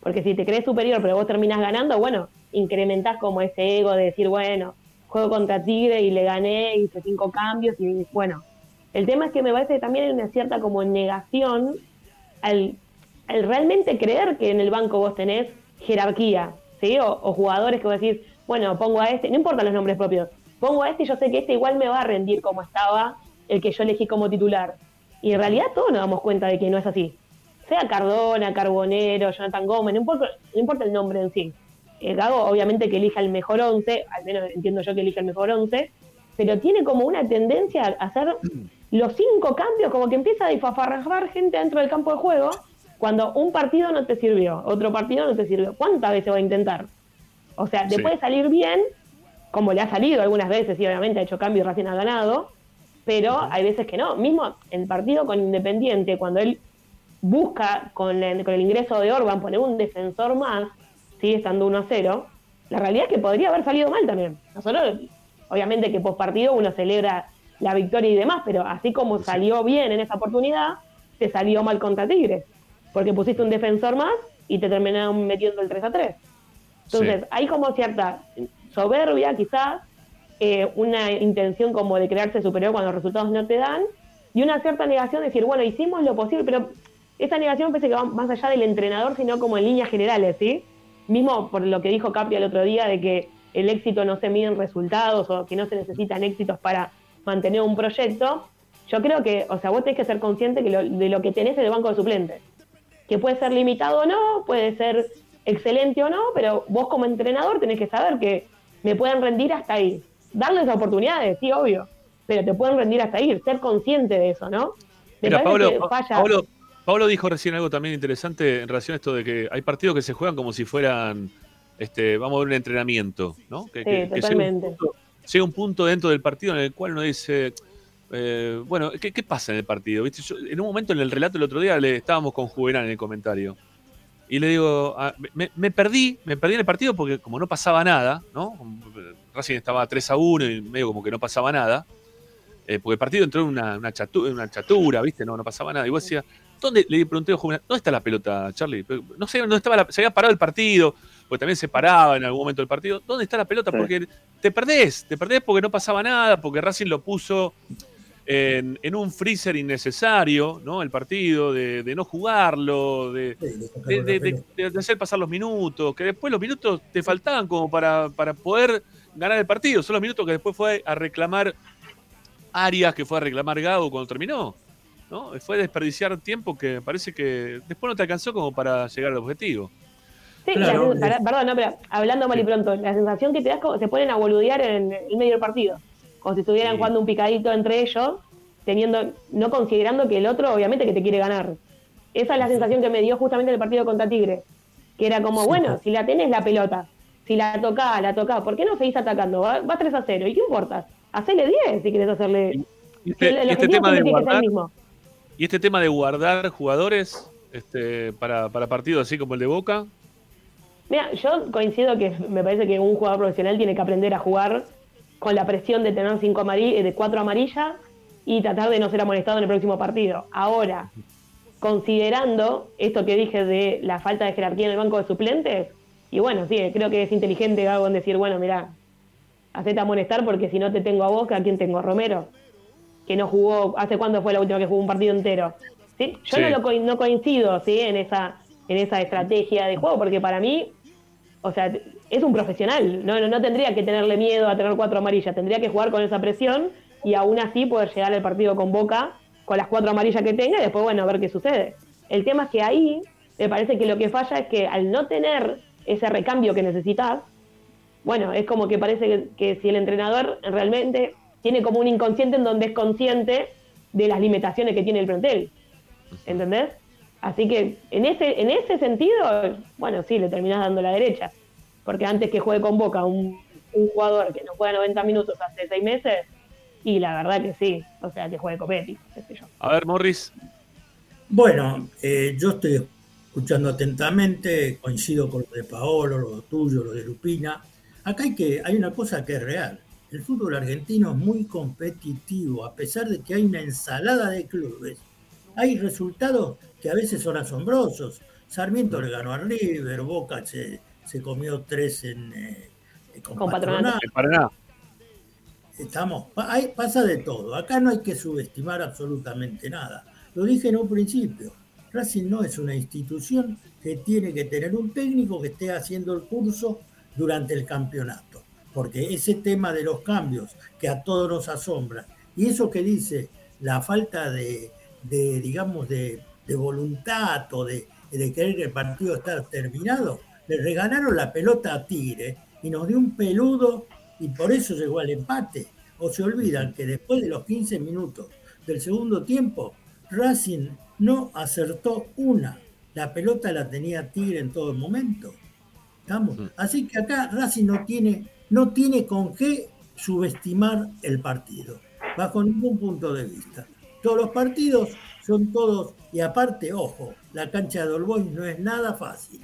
Porque si te crees superior pero vos terminas ganando, bueno, incrementás como ese ego de decir, bueno, juego contra Tigre y le gané, hice cinco cambios y bueno. El tema es que me parece que también hay una cierta como negación al, realmente creer que en el banco vos tenés jerarquía, ¿sí? O, o, jugadores que vos decís, bueno, pongo a este, no importa los nombres propios, pongo a este y yo sé que este igual me va a rendir como estaba el que yo elegí como titular. Y en realidad todos nos damos cuenta de que no es así. Sea Cardona, Carbonero, Jonathan Gómez, no importa, no importa el nombre en sí. El Gago obviamente que elija el mejor once, al menos entiendo yo que elija el mejor once, pero tiene como una tendencia a hacer los cinco cambios, como que empieza a difafarrar gente dentro del campo de juego, cuando un partido no te sirvió, otro partido no te sirvió. ¿Cuántas veces va a intentar? O sea, te puede salir bien, como le ha salido algunas veces, y obviamente ha hecho cambio y recién ha ganado, pero hay veces que no. Mismo el partido con Independiente, cuando él busca con, el ingreso de Orban poner un defensor más, sigue estando 1 a 0, la realidad es que podría haber salido mal también. Nosotros, obviamente que post partido uno celebra la victoria y demás, pero así como salió bien en esa oportunidad, te salió mal contra Tigres, porque pusiste un defensor más y te terminaron metiendo el 3 a 3. Entonces, hay como cierta soberbia, quizás, eh, una intención como de crearse superior cuando los resultados no te dan, y una cierta negación de decir, bueno, hicimos lo posible, pero esa negación parece que va más allá del entrenador, sino como en líneas generales, ¿sí? Mismo por lo que dijo Capri el otro día de que el éxito no se mide en resultados o que no se necesitan éxitos para mantener un proyecto, yo creo que, o sea, vos tenés que ser consciente que de lo que tenés en el banco de suplentes. Que puede ser limitado o no, puede ser excelente o no, pero vos como entrenador tenés que saber que me pueden rendir hasta ahí. Darles oportunidades, sí, obvio, pero te pueden rendir hasta ahí, ser consciente de eso, ¿no? Mira, Pablo, Pablo, Pablo, dijo recién algo también interesante en relación a esto de que hay partidos que se juegan como si fueran, este, vamos a ver un entrenamiento, ¿no? Que, sí, totalmente. llega, un punto, dentro del partido en el cual uno dice, eh, bueno, ¿qué, pasa en el partido? ¿Viste? en un momento en el relato el otro día le estábamos con Juvenal en el comentario. Y le digo, ah, me, perdí, me perdí en el partido porque como no pasaba nada, ¿no? Racing estaba 3 a 1 y medio como que no pasaba nada. Eh, porque el partido entró en una, una, chatura, ¿viste? No, no pasaba nada. Y vos decías, ¿dónde? Le pregunté a ¿dónde está la pelota, Charlie? No sé dónde estaba se había parado el partido, porque también se paraba en algún momento el partido. ¿Dónde está la pelota? Porque te perdés, te perdés porque no pasaba nada, porque Racing lo puso en, en un freezer innecesario, ¿no? El partido, de, de no jugarlo, de, de, hacer pasar los minutos, que después los minutos te faltaban como para, para poder ganar el partido. Son los minutos que después fue a reclamar Arias, que fue a reclamar Gago cuando terminó. ¿no? Fue desperdiciar tiempo que parece que después no te alcanzó como para llegar al objetivo. Sí, perdón, no, pero hablando mal y pronto, la sensación que te das como se ponen a boludear en el medio del partido. Como si estuvieran jugando un picadito entre ellos, teniendo, no considerando que el otro obviamente que te quiere ganar. Esa es la sensación que me dio justamente el partido contra Tigre. Que era como, bueno, si la tenés la pelota, si la tocás, la tocás, ¿por qué no seguís atacando? Va, 3 a 0. ¿Y qué importa? Hacele 10 si querés hacerle. Y este, este tema de guardar, y este tema de guardar jugadores este, para, para partidos así como el de Boca. Mira, yo coincido que me parece que un jugador profesional tiene que aprender a jugar con la presión de tener cinco amarillas, de cuatro amarillas y tratar de no ser amonestado en el próximo partido. Ahora, considerando esto que dije de la falta de jerarquía en el banco de suplentes, y bueno, sí, creo que es inteligente Gago en decir, bueno, mira, hacete amonestar porque si no te tengo a vos, ¿a quién tengo? ¿A Romero? Que no jugó, ¿hace cuándo fue la última que jugó un partido entero? ¿Sí? Yo No, lo, no coincido ¿sí? en, esa, en esa estrategia de juego, porque para mí, o sea, es un profesional, no, no, tendría que tenerle miedo a tener cuatro amarillas, tendría que jugar con esa presión y aún así poder llegar al partido con Boca con las cuatro amarillas que tenga y después, bueno, a ver qué sucede. El tema es que ahí me parece que lo que falla es que al no tener ese recambio que necesitas, bueno, es como que parece que, si el entrenador realmente tiene como un inconsciente en donde es consciente de las limitaciones que tiene el plantel. ¿Entendés? Así que en ese, en ese sentido, bueno, sí, le terminás dando la derecha. Porque antes que juegue con Boca un, un jugador que no juega 90 minutos hace seis meses, y la verdad que sí, o sea, que juegue Copetti, A ver, Morris. Bueno, eh, yo estoy escuchando atentamente, coincido con lo de Paolo, lo tuyo, lo de Lupina. Acá hay, que, hay una cosa que es real. El fútbol argentino es muy competitivo, a pesar de que hay una ensalada de clubes. Hay resultados que a veces son asombrosos. Sarmiento le ganó a River, Boca se, comió tres en, eh, con, con Patronato. Estamos, pasa de todo. Acá no hay que subestimar absolutamente nada. Lo dije en un principio. Racing no es una institución que tiene que tener un técnico que esté haciendo el curso durante el campeonato. Porque ese tema de los cambios que a todos nos asombra y eso que dice la falta de, digamos, de, voluntad o de, de querer que el partido esté terminado, le regalaron la pelota a Tigre y nos dio un peludo y por eso llegó al empate. O se olvidan que después de los 15 minutos del segundo tiempo, Racing no acertó una. La pelota la tenía Tigre en todo el momento. ¿Estamos? Así que acá Racing no tiene, no tiene con qué subestimar el partido, bajo ningún punto de vista. Todos los partidos son todos, y aparte, ojo, la cancha de Olboy no es nada fácil.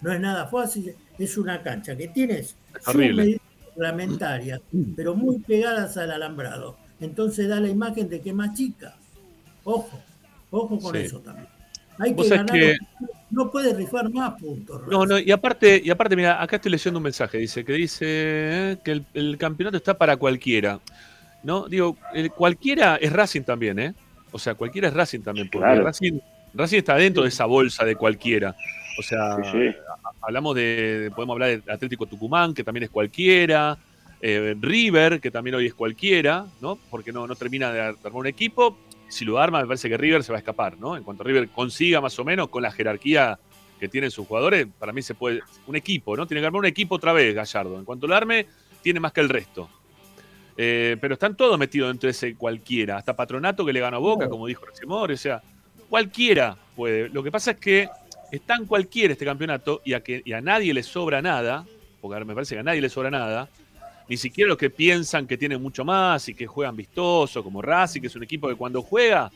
No es nada fácil, es una cancha que tienes horrible. reglamentarias, pero muy pegadas al alambrado. Entonces da la imagen de que es más chica. Ojo, ojo con eso también. Hay que ganar. No puede rifar más puntos. No, no, y aparte, y aparte, mira, acá estoy leyendo un mensaje, dice, que dice eh, que el, campeonato está para cualquiera. ¿No? Digo, cualquiera es Racing también, ¿eh? O sea, cualquiera es Racing también, porque Racing, Racing está dentro de esa bolsa de cualquiera. O sea, hablamos de, podemos hablar de Atlético Tucumán, que también es cualquiera, eh, River, que también hoy es cualquiera, ¿no? Porque no, no termina de armar un equipo. Si lo arma, me parece que River se va a escapar, ¿no? En cuanto River consiga más o menos con la jerarquía que tienen sus jugadores, para mí se puede. Un equipo, ¿no? Tiene que armar un equipo otra vez, Gallardo. En cuanto lo arme, tiene más que el resto. Eh, pero están todos metidos dentro de ese cualquiera. Hasta Patronato que le ganó a Boca, como dijo Racimor. O sea, cualquiera puede. Lo que pasa es que es tan cualquiera este campeonato y a, que, y a nadie le sobra nada, porque me parece que a nadie le sobra nada, ni siquiera los que piensan que tienen mucho más y que juegan vistoso, como Racing, que es un equipo que cuando juega,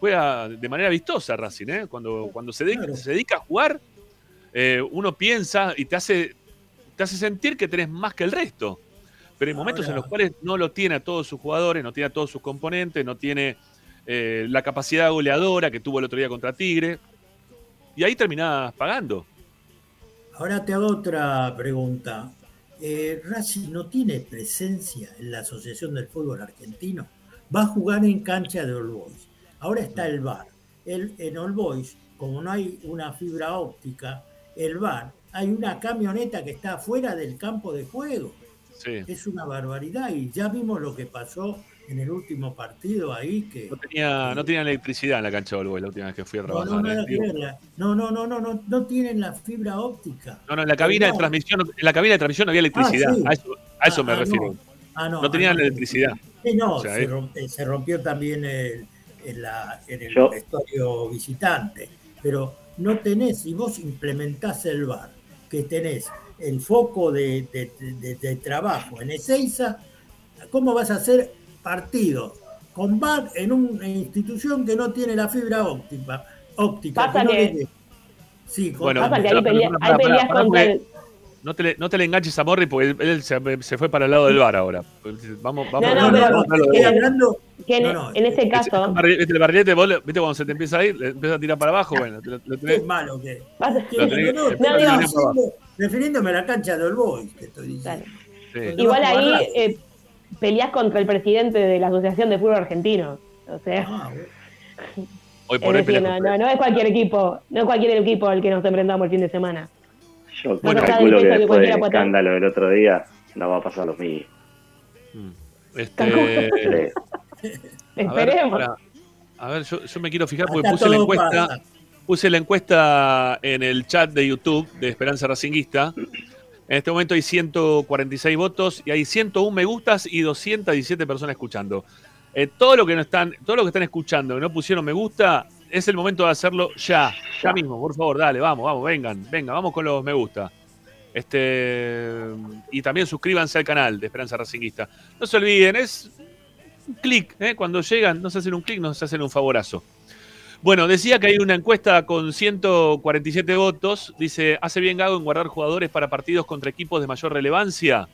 juega de manera vistosa Racing, ¿eh? cuando, cuando se, dedica, se dedica a jugar, eh, uno piensa y te hace, te hace sentir que tenés más que el resto. Pero hay momentos en los cuales no lo tiene a todos sus jugadores, no tiene a todos sus componentes, no tiene eh, la capacidad goleadora que tuvo el otro día contra Tigre. Y ahí terminás pagando. Ahora te hago otra pregunta. Eh, Racing no tiene presencia en la Asociación del Fútbol Argentino. Va a jugar en cancha de All Boys. Ahora está el bar. El, en All Boys, como no hay una fibra óptica, el bar, hay una camioneta que está fuera del campo de juego. Es una barbaridad y ya vimos lo que pasó en el último partido ahí que... No tenía, no tenía electricidad en la cancha de Olboy la última vez que fui a trabajar. No, no, no, no, no, no, tienen la fibra óptica. No, no, en la cabina de transmisión, en la cabina de transmisión no había electricidad. A eso, a eso me refiero. No. no, tenían electricidad. no, se, rompió, también el, en, la, en el vestuario visitante. Pero no tenés, si vos implementás el bar, que tenés el foco de, de, de trabajo en Ezeiza, ¿cómo vas a hacer partido con VAR en una institución que no tiene la fibra óptica. óptica Pasa que, sí, bueno, pasa que hay, peleas contra el... No te, le, no te le enganches a Morri porque él, se, se, fue para el lado del bar ahora. Vamos, vamos. No, no, no, estoy hablando. Que en, en ese caso. El barrilete, vos, viste cuando se te empieza a ir, le empieza a tirar para abajo. Bueno, lo, lo tenés, es malo que. No, no, refiriéndome a la cancha de Olboy, que estoy diciendo. Sí. Igual ahí, eh, peleas contra el presidente de la Asociación de Fútbol Argentino. O sea. Ah, Hoy por decir, no, no, no, es cualquier equipo, no es cualquier equipo al que nos enfrentamos el fin de semana. Yo bueno, calculo que después del escándalo del otro día no va a pasar lo mismo. Mm. Este... Esperemos. A ver, yo, yo, me quiero fijar porque puse la encuesta. Puse la encuesta en el chat de YouTube de Esperanza Racinguista en este momento hay 146 votos y hay 101 me gustas y 217 personas escuchando. Eh, todo lo que no están, todo lo que están escuchando que no pusieron me gusta, es el momento de hacerlo ya, ya mismo, por favor, dale, vamos, vamos, vengan, venga, vamos con los me gusta. Este, y también suscríbanse al canal de Esperanza Racinguista. No se olviden, es un clic, ¿eh? cuando llegan, no se hacen un clic, no se hacen un favorazo. Bueno, decía que hay una encuesta con 147 votos. Dice, ¿hace bien Gago en guardar jugadores para partidos contra equipos de mayor relevancia?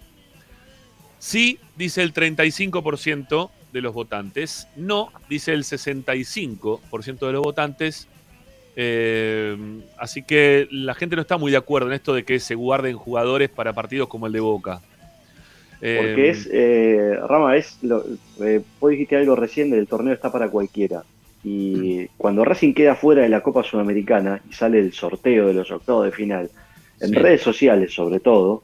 Sí, dice el 35% de los votantes. No, dice el 65% de los votantes. Eh, así que la gente no está muy de acuerdo en esto de que se guarden jugadores para partidos como el de Boca. Porque eh, es, eh, Rama, es lo, eh, vos dijiste algo recién del torneo está para cualquiera. Y cuando Racing queda fuera de la Copa Sudamericana y sale el sorteo de los octavos de final, en redes sociales sobre todo,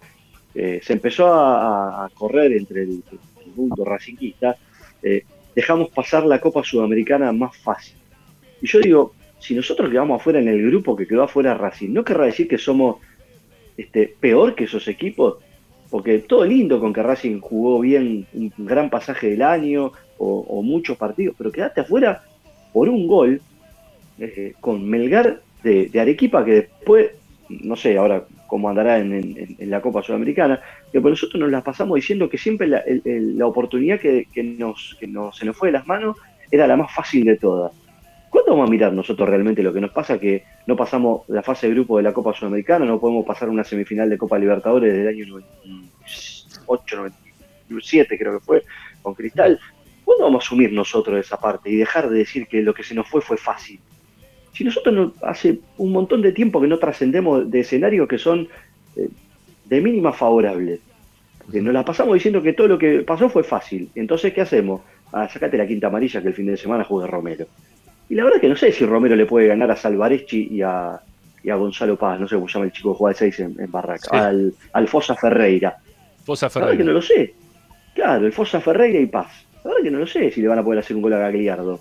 eh, se empezó a, correr entre el, mundo racinguista, eh, dejamos pasar la Copa Sudamericana más fácil. Y yo digo, si nosotros quedamos afuera en el grupo que quedó afuera Racing, ¿no querrá decir que somos este, peor que esos equipos? Porque todo lindo con que Racing jugó bien un gran pasaje del año o, o muchos partidos, pero quedaste afuera por un gol eh, con Melgar de, Arequipa, que después, no sé ahora cómo andará en, la Copa Sudamericana, pero nosotros nos la pasamos diciendo que siempre la, oportunidad que, nos, se nos fue de las manos era la más fácil de todas. ¿Cuándo vamos a mirar nosotros realmente lo que nos pasa? Que no pasamos la fase de grupo de la Copa Sudamericana, no podemos pasar una semifinal de Copa Libertadores del año 98, 97 creo que fue, con Cristal. ¿Cuándo vamos a asumir nosotros esa parte y dejar de decir que lo que se nos fue fue fácil? Si nosotros hace un montón de tiempo que no trascendemos de escenarios que son eh, de mínima favorable, que nos la pasamos diciendo que todo lo que pasó fue fácil. Entonces, ¿qué hacemos? Ah, sacate la quinta amarilla que el fin de semana juega Romero. Y la verdad es que no sé si Romero le puede ganar a Salvareschi y a, Gonzalo Paz, no sé cómo se llama el chico que juega de 6 en, Barraca, al, Fosa Ferreira. Fosa Ferreira. La verdad que no lo sé. Claro, el Fosa Ferreira y Paz. La verdad que no lo sé si le van a poder hacer un gol a Gagliardo.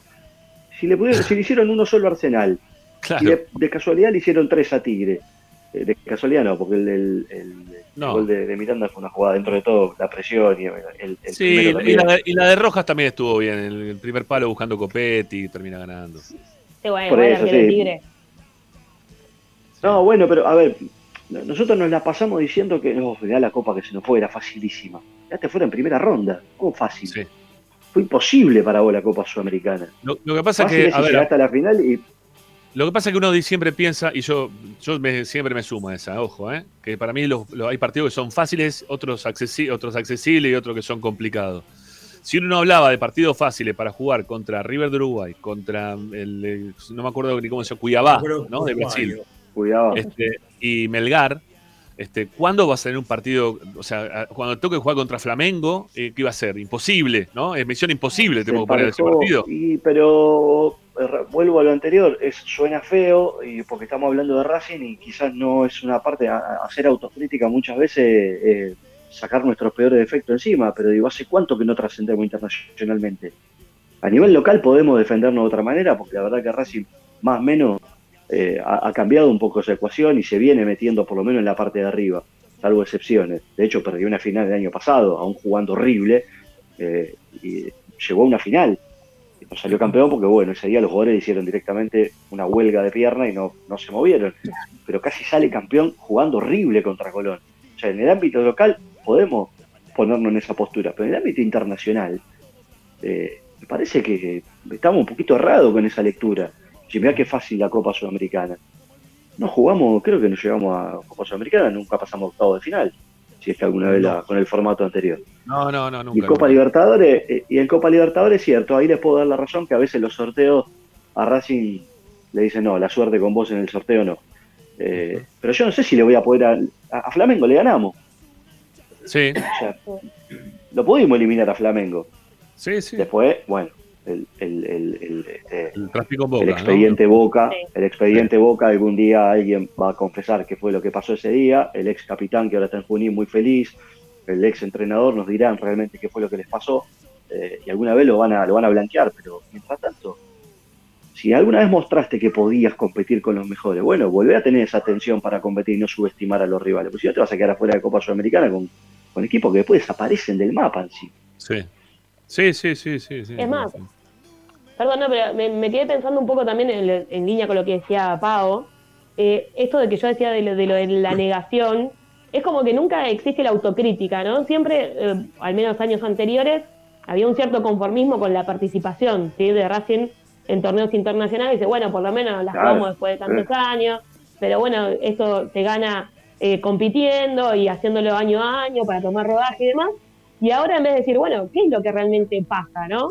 Si le, pudieron, si le hicieron uno solo a Arsenal, (laughs) y de, casualidad le hicieron tres a Tigre. Eh, de casualidad no, porque el, gol de, Miranda fue una jugada dentro de todo, la presión y el, Sí, y la, de, Rojas también estuvo bien. El, primer palo buscando Copetti y termina ganando. Sí, bueno, Por eso, Tigre. No, bueno, pero a ver, nosotros nos la pasamos diciendo que no, la copa que se nos fue, era facilísima. Ya te fuera en primera ronda. ¿Cómo fácil? Sí. Fue imposible para vos la Copa Sudamericana. Lo, que pasa es que. A ver, hasta la final y lo que pasa es que uno siempre piensa, y yo, yo siempre me sumo a esa, ojo, ¿eh? que para mí los, hay partidos que son fáciles, otros, otros accesibles y otros que son complicados. Si uno no hablaba de partidos fáciles para jugar contra River de Uruguay, contra el, no me acuerdo ni cómo se llama, Cuiabá, ¿no? De Brasil, este, y Melgar, este, ¿cuándo vas a tener un partido? O sea, cuando toque jugar contra Flamengo, eh, ¿qué iba a ser? Imposible, ¿no? Es misión imposible, tengo que ese partido. Y, pero eh, vuelvo a lo anterior, es, suena feo y porque estamos hablando de Racing y quizás no es una parte, hacer autocrítica muchas veces, eh, sacar nuestros peores defectos encima, pero digo, ¿hace cuánto que no trascendemos internacionalmente? A nivel local podemos defendernos de otra manera, porque la verdad que Racing más o menos eh, ha, cambiado un poco esa ecuación y se viene metiendo por lo menos en la parte de arriba, salvo excepciones. De hecho, perdió una final el año pasado, aún jugando horrible, y llegó a una final no salió campeón porque, bueno, ese día los jugadores hicieron directamente una huelga de pierna y no, no se movieron. Pero casi sale campeón jugando horrible contra Colón. O sea, en el ámbito local podemos ponernos en esa postura, pero en el ámbito internacional eh, me parece que estamos un poquito errados con esa lectura. Si mira qué fácil la Copa Sudamericana. No jugamos, creo que no llegamos a Copa Sudamericana, nunca pasamos octavo de final si es que alguna vez con el formato anterior. No, no, no, nunca. Y Copa Libertadores, eh, y en Copa Libertadores es cierto, ahí les puedo dar la razón que a veces los sorteos a Racing le dicen, no, la suerte con vos en el sorteo no. Eh, pero yo no sé si le voy a poder a, a, Flamengo, le ganamos. Sí. lo pudimos eliminar a Flamengo. Sí, sí. Después, bueno, el, el, el, este, Boca, el expediente Boca, el expediente Boca, algún día alguien va a confesar qué fue lo que pasó ese día, el ex capitán que ahora está en Junín muy feliz, el ex entrenador nos dirán realmente qué fue lo que les pasó eh, y alguna vez lo van a lo van a blanquear, pero mientras tanto, si alguna vez mostraste que podías competir con los mejores, bueno, volver a tener esa atención para competir y no subestimar a los rivales, porque si no te vas a quedar afuera de Copa Sudamericana con, con equipos que después desaparecen del mapa en sí. Sí. Sí, sí, sí, sí. es más, perdón, no, pero me, quedé pensando un poco también en, línea con lo que decía Pau. Eh, esto de que yo decía de lo, de la negación, es como que nunca existe la autocrítica, ¿no? Siempre, eh, al menos años anteriores, había un cierto conformismo con la participación ¿sí? de Racing en torneos internacionales. Dice, bueno, por lo menos las jugamos después de tantos años, pero bueno, esto se gana eh, compitiendo y haciéndolo año a año para tomar rodaje y demás. Y ahora en vez de decir, bueno, ¿qué es lo que realmente pasa, no?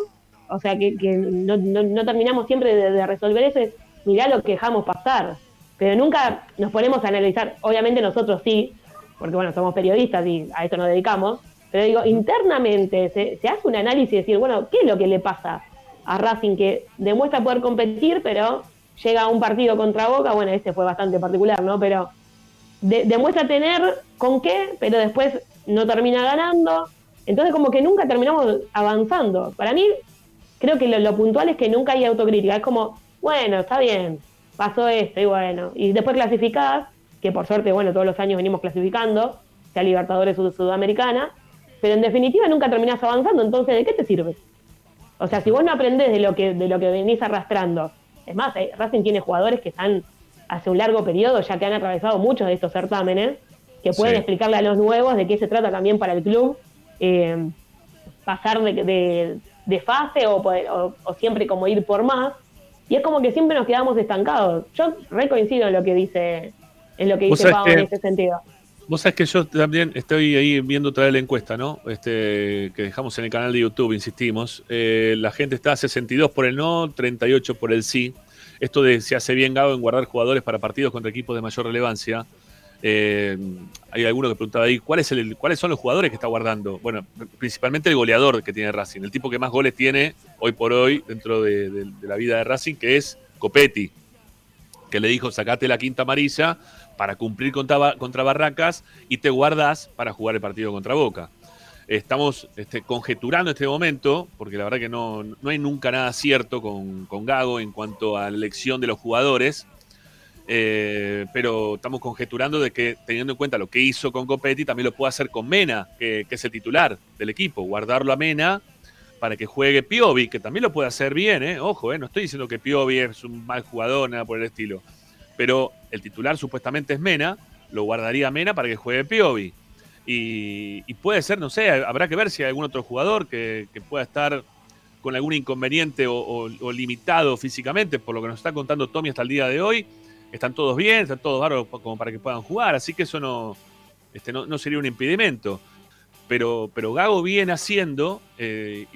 O sea, que, no, terminamos siempre de, resolver eso, es mirá lo que dejamos pasar. Pero nunca nos ponemos a analizar, obviamente nosotros sí, porque bueno, somos periodistas y a esto nos dedicamos, pero digo, internamente se, hace un análisis y decir, bueno, ¿qué es lo que le pasa a Racing que demuestra poder competir, pero llega a un partido contra Boca, bueno, este fue bastante particular, ¿no? Pero demuestra tener con qué, pero después no termina ganando, entonces como que nunca terminamos avanzando. Para mí, creo que lo, puntual es que nunca hay autocrítica. Es como, bueno, está bien, pasó esto y bueno. Y después clasificadas, que por suerte, bueno, todos los años venimos clasificando, sea Libertadores o Sudamericana, pero en definitiva nunca terminás avanzando. Entonces, ¿de qué te sirve? O sea, si vos no aprendés de lo que, de lo que venís arrastrando, es más, eh, Racing tiene jugadores que están hace un largo periodo, ya que han atravesado muchos de estos certámenes, que pueden explicarle a los nuevos de qué se trata también para el club eh, pasar de, de, fase o, o, siempre como ir por más. y es como que siempre nos quedamos estancados. Yo re coincido en lo que dice, en lo que dice Pau en ese sentido. Vos sabés que yo también estoy ahí viendo otra vez la encuesta, ¿no? Este, que dejamos en el canal de YouTube, insistimos. Eh, la gente está 62 por el no, 38 por el sí. Esto de se hace bien Gago en guardar jugadores para partidos contra equipos de mayor relevancia. Eh, hay alguno que preguntaba ahí, ¿cuál es el, ¿cuáles son los jugadores que está guardando? Bueno, principalmente el goleador que tiene Racing, el tipo que más goles tiene hoy por hoy dentro de, la vida de Racing, que es Copetti, que le dijo, sacate la quinta amarilla para cumplir contra, contra Barracas y te guardas para jugar el partido contra Boca. Estamos este, conjeturando este momento, porque la verdad que no, no hay nunca nada cierto con, con Gago en cuanto a la elección de los jugadores eh, pero estamos conjeturando de que, teniendo en cuenta lo que hizo con Copetti, también lo puede hacer con Mena, que, es el titular del equipo, guardarlo a Mena para que juegue Piovi, que también lo puede hacer bien, ¿eh? ojo, ¿eh? no estoy diciendo que Piovi es un mal jugador, nada por el estilo, pero el titular supuestamente es Mena, lo guardaría Mena para que juegue Piovi. Y, puede ser, no sé, habrá que ver si hay algún otro jugador que, pueda estar con algún inconveniente o, limitado físicamente, por lo que nos está contando Tommy hasta el día de hoy, están todos bien, están todos bárbaros como para que puedan jugar, así que eso no, este, no, sería un impedimento. Pero, pero Gago viene haciendo, eh,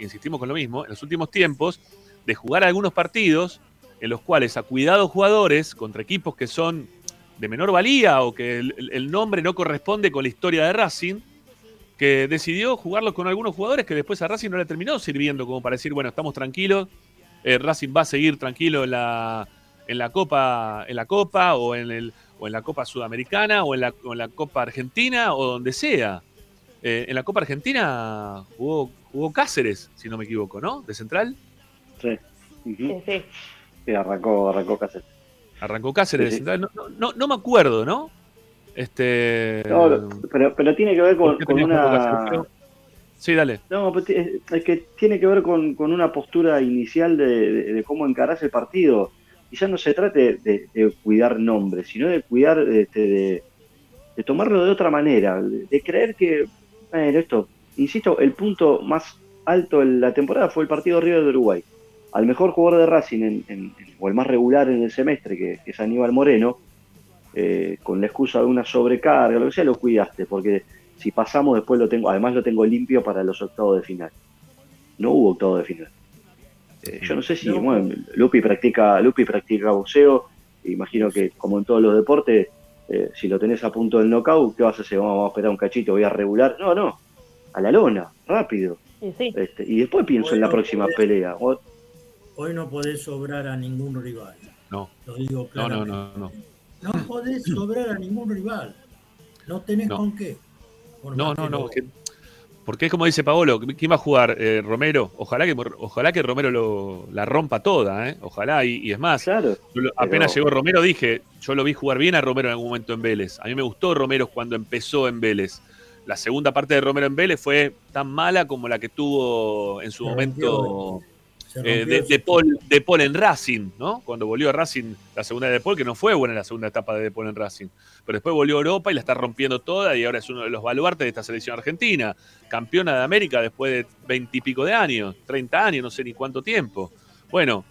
insistimos con lo mismo, en los últimos tiempos, de jugar algunos partidos en los cuales a cuidados jugadores contra equipos que son de menor valía o que el, nombre no corresponde con la historia de Racing, que decidió jugarlos con algunos jugadores que después a Racing no le terminó sirviendo como para decir, bueno, estamos tranquilos, eh, Racing va a seguir tranquilo en la, en la Copa, en la Copa o en el o en la Copa Sudamericana o en la, la Copa Argentina o donde sea. Eh, en la Copa Argentina jugó, jugó Cáceres, si no me equivoco, ¿no? De central. Sí. sí, arrancó, arrancó Cáceres. Arrancó Cáceres de central. No, no, no, me acuerdo, ¿no? Este. pero, pero tiene que ver con, una. Sí, dale. No, es que tiene que ver con, una postura inicial de, de cómo encarás el partido ya no se trate de, cuidar nombres, sino de cuidar, este, de, tomarlo de otra manera, de, creer que, bueno, esto, insisto, el punto más alto en la temporada fue el partido River de Uruguay. Al mejor jugador de Racing, o el más regular en el semestre, que, es Aníbal Moreno, eh, con la excusa de una sobrecarga, lo que sea, lo cuidaste, porque si pasamos después lo tengo, además lo tengo limpio para los octavos de final. No hubo octavos de final. Eh, yo no sé si bueno, Lupi practica Lupi practica boxeo, imagino que como en todos los deportes, eh, si lo tenés a punto del knockout, ¿qué vas a hacer? Vamos, a esperar un cachito, voy a regular. No, no, a la lona, rápido. Este, y después pienso en la próxima pelea. Hoy no podés sobrar a ningún rival. No. Lo digo no, no, no, no. No podés sobrar a ningún rival. No tenés con qué. no, no, no. Porque es como dice Paolo, ¿quién va a jugar? Eh, Romero. Ojalá que, ojalá que Romero lo, la rompa toda, ¿eh? Ojalá, y, es más. Claro, apenas llegó Romero, dije, yo lo vi jugar bien a Romero en algún momento en Vélez. A mí me gustó Romero cuando empezó en Vélez. La segunda parte de Romero en Vélez fue tan mala como la que tuvo en su momento eh, de, Paul, de Paul en Racing, ¿no? Cuando volvió a Racing la segunda de Paul, que no fue buena la segunda etapa de De Paul en Racing, pero después volvió a Europa y la está rompiendo toda y ahora es uno de los baluartes de esta selección argentina, campeona de América después de veintipico de años, 30 años, no sé ni cuánto tiempo. Bueno,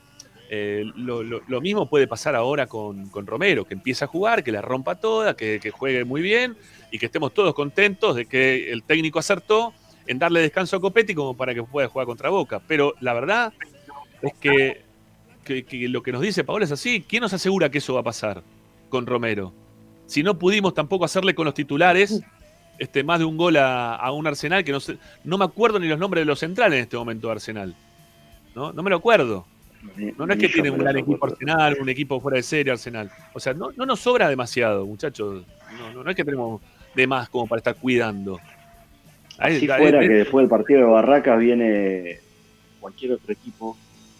eh, lo, mismo puede pasar ahora con, Romero, que empieza a jugar, que la rompa toda, que, que juegue muy bien y que estemos todos contentos de que el técnico acertó en darle descanso a Copetti como para que pueda jugar contra Boca. Pero la verdad es que, lo que nos dice Paola es así. ¿Quién nos asegura que eso va a pasar con Romero? Si no pudimos tampoco hacerle con los titulares este, más de un gol a, un Arsenal que no sé, no me acuerdo ni los nombres de los centrales en este momento de Arsenal. ¿No? No me lo acuerdo. No, es que tiene un gran equipo Arsenal, un equipo fuera de serie Arsenal. O sea, no, nos sobra demasiado, muchachos. No, no, es que tenemos de más como para estar cuidando. Así fuera que después del partido de Barracas viene cualquier otro equipo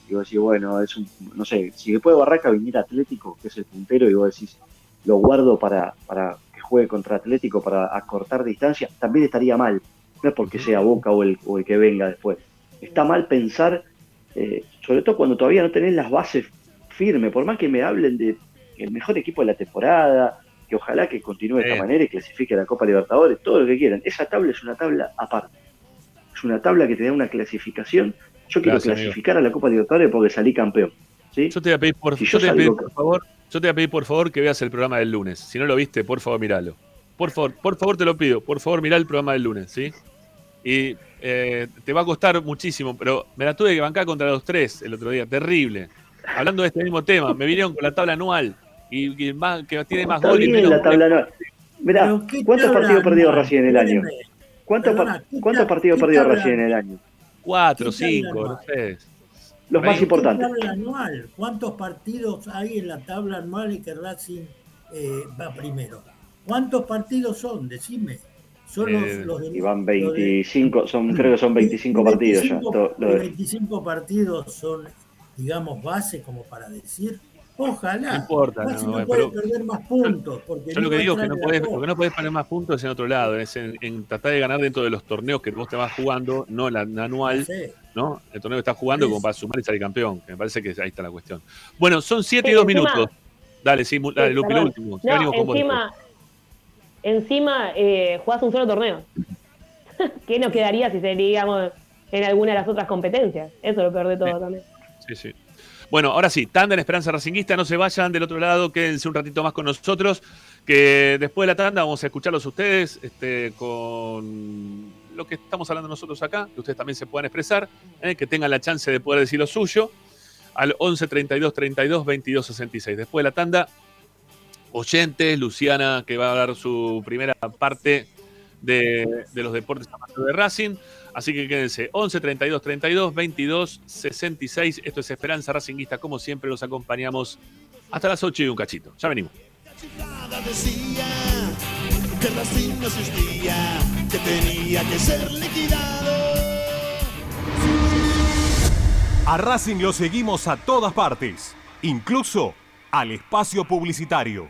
y vos decís, bueno, es un, no sé, si después de Barraca viniera Atlético, que es el puntero, y vos decís, lo guardo para, para que juegue contra Atlético para acortar distancia, también estaría mal. No es porque sea Boca o el, o el que venga después. Está mal pensar, eh, sobre todo cuando todavía no tenés las bases firmes, por más que me hablen de el mejor equipo de la temporada, que ojalá que continúe de esta manera y clasifique a la Copa Libertadores, todo lo que quieran. Esa tabla es una tabla aparte. Es una tabla que te da una clasificación. Yo quiero clasificar a la Copa Libertadores porque salí campeón. Yo te voy a pedir por, yo te pedir, por favor, yo te voy a pedir por favor que veas el programa del lunes. Si no lo viste, por favor, míralo. Por favor, por favor te lo pido. Por favor, mirá el programa del lunes, ¿sí? Y eh, te va a costar muchísimo, pero me la tuve que bancar contra los tres el otro día. Terrible. Hablando de este mismo tema, me vinieron con la tabla anual y, que tiene más goles. la tabla anual. Mirá, ¿cuántos partidos perdió Racing en el año? ¿Cuántos, ¿cuántos partidos perdió Racing en el año? Cuatro, cinco, no sé. Los más importantes. ¿Cuántos partidos hay en la tabla anual y que Racing eh, va primero? ¿Cuántos partidos son? Decime. Son los, eh, los y van 25, son, (laughs) creo que son 25, partidos ya. Los 25 partidos son, digamos, base como para decir Ojalá. No importa, no, puede perder más puntos. yo lo que digo es que no puedes, lo que no puedes poner más puntos es en otro lado, es en, tratar de ganar dentro de los torneos que vos te vas jugando, no la, anual, ¿no? El torneo que estás jugando como para sumar y salir campeón, que me parece que ahí está la cuestión. Bueno, son 7 y 2 minutos. Dale, sí, dale, Lupi, lo último. encima, encima eh, jugás un solo torneo. (laughs) ¿Qué nos quedaría si seríamos en alguna de las otras competencias? Eso es lo peor de todo también. Sí, sí. Bueno, ahora sí, tanda en Esperanza Racinguista, no se vayan del otro lado, quédense un ratito más con nosotros, que después de la tanda vamos a escucharlos ustedes este, con lo que estamos hablando nosotros acá, que ustedes también se puedan expresar, eh, que tengan la chance de poder decir lo suyo, al 11 32 32 22 66. Después de la tanda, oyentes, Luciana, que va a dar su primera parte de, los deportes de Racing. Así que quédense 11 32 32 22 66. Esto es Esperanza Racinguista. Como siempre, los acompañamos hasta las 8 y un cachito. Ya venimos. que Racing no existía, que tenía que ser liquidado. A Racing lo seguimos a todas partes, incluso al espacio publicitario.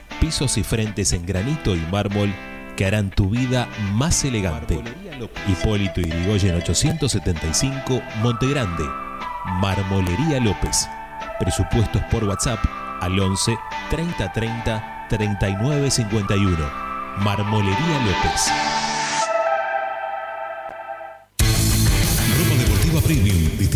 pisos y frentes en granito y mármol que harán tu vida más elegante. Hipólito Yrigoyen 875, Montegrande. Marmolería López. Presupuestos por WhatsApp al 11 30 30 39 51. Marmolería López.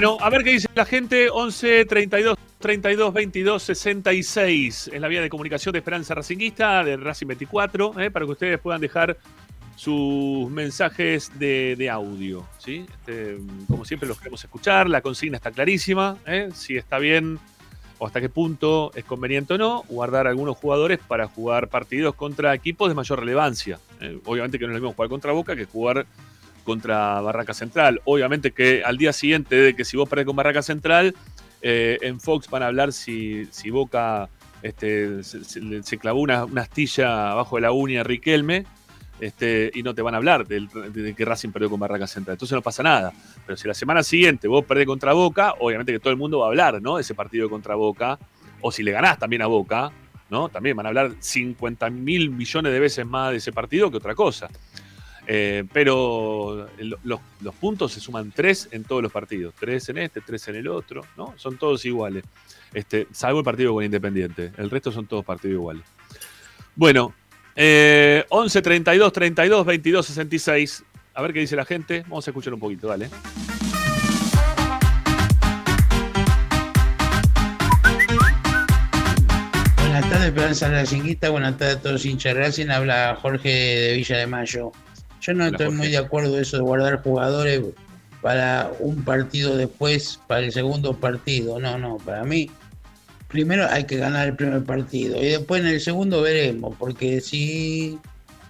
Bueno, a ver qué dice la gente. 11 32 32 22 66 es la vía de comunicación de Esperanza Racinguista de Racing 24 eh, para que ustedes puedan dejar sus mensajes de, de audio. ¿sí? Este, como siempre, los queremos escuchar. La consigna está clarísima. eh, Si está bien o hasta qué punto es conveniente o no guardar algunos jugadores para jugar partidos contra equipos de mayor relevancia. Eh, obviamente que no es lo mismo jugar contra Boca que jugar contra Barraca Central. Obviamente que al día siguiente de que si vos perdés con Barraca Central, eh, en Fox van a hablar si, si Boca este, se, clavó una, astilla abajo de la uña a Riquelme. Este, y no te van a hablar de, que Racing perdió con Barraca Central. Entonces no pasa nada. Pero si la semana siguiente vos perdés contra Boca, obviamente que todo el mundo va a hablar, ¿no? Ese partido contra Boca. O si le ganás también a Boca, ¿no? También van a hablar 50 mil millones de veces más de ese partido que otra cosa. Eh, pero lo- los, puntos se suman tres en todos los partidos. Tres en este, tres en el otro, ¿no? Son todos iguales. Este, salvo el partido con Independiente. El resto son todos partidos iguales. Bueno, eh, 11 32 32 22 66. A ver qué dice la gente. Vamos a escuchar un poquito, dale. Buenas tardes, Esperanza Racinguista. Buenas tardes a todos hinchas Racing. Habla Jorge de Villa de Mayo. Yo no estoy muy de acuerdo eso de guardar jugadores para un partido después, para el segundo partido. No, no, para mí, primero hay que ganar el primer partido y después en el segundo veremos, porque si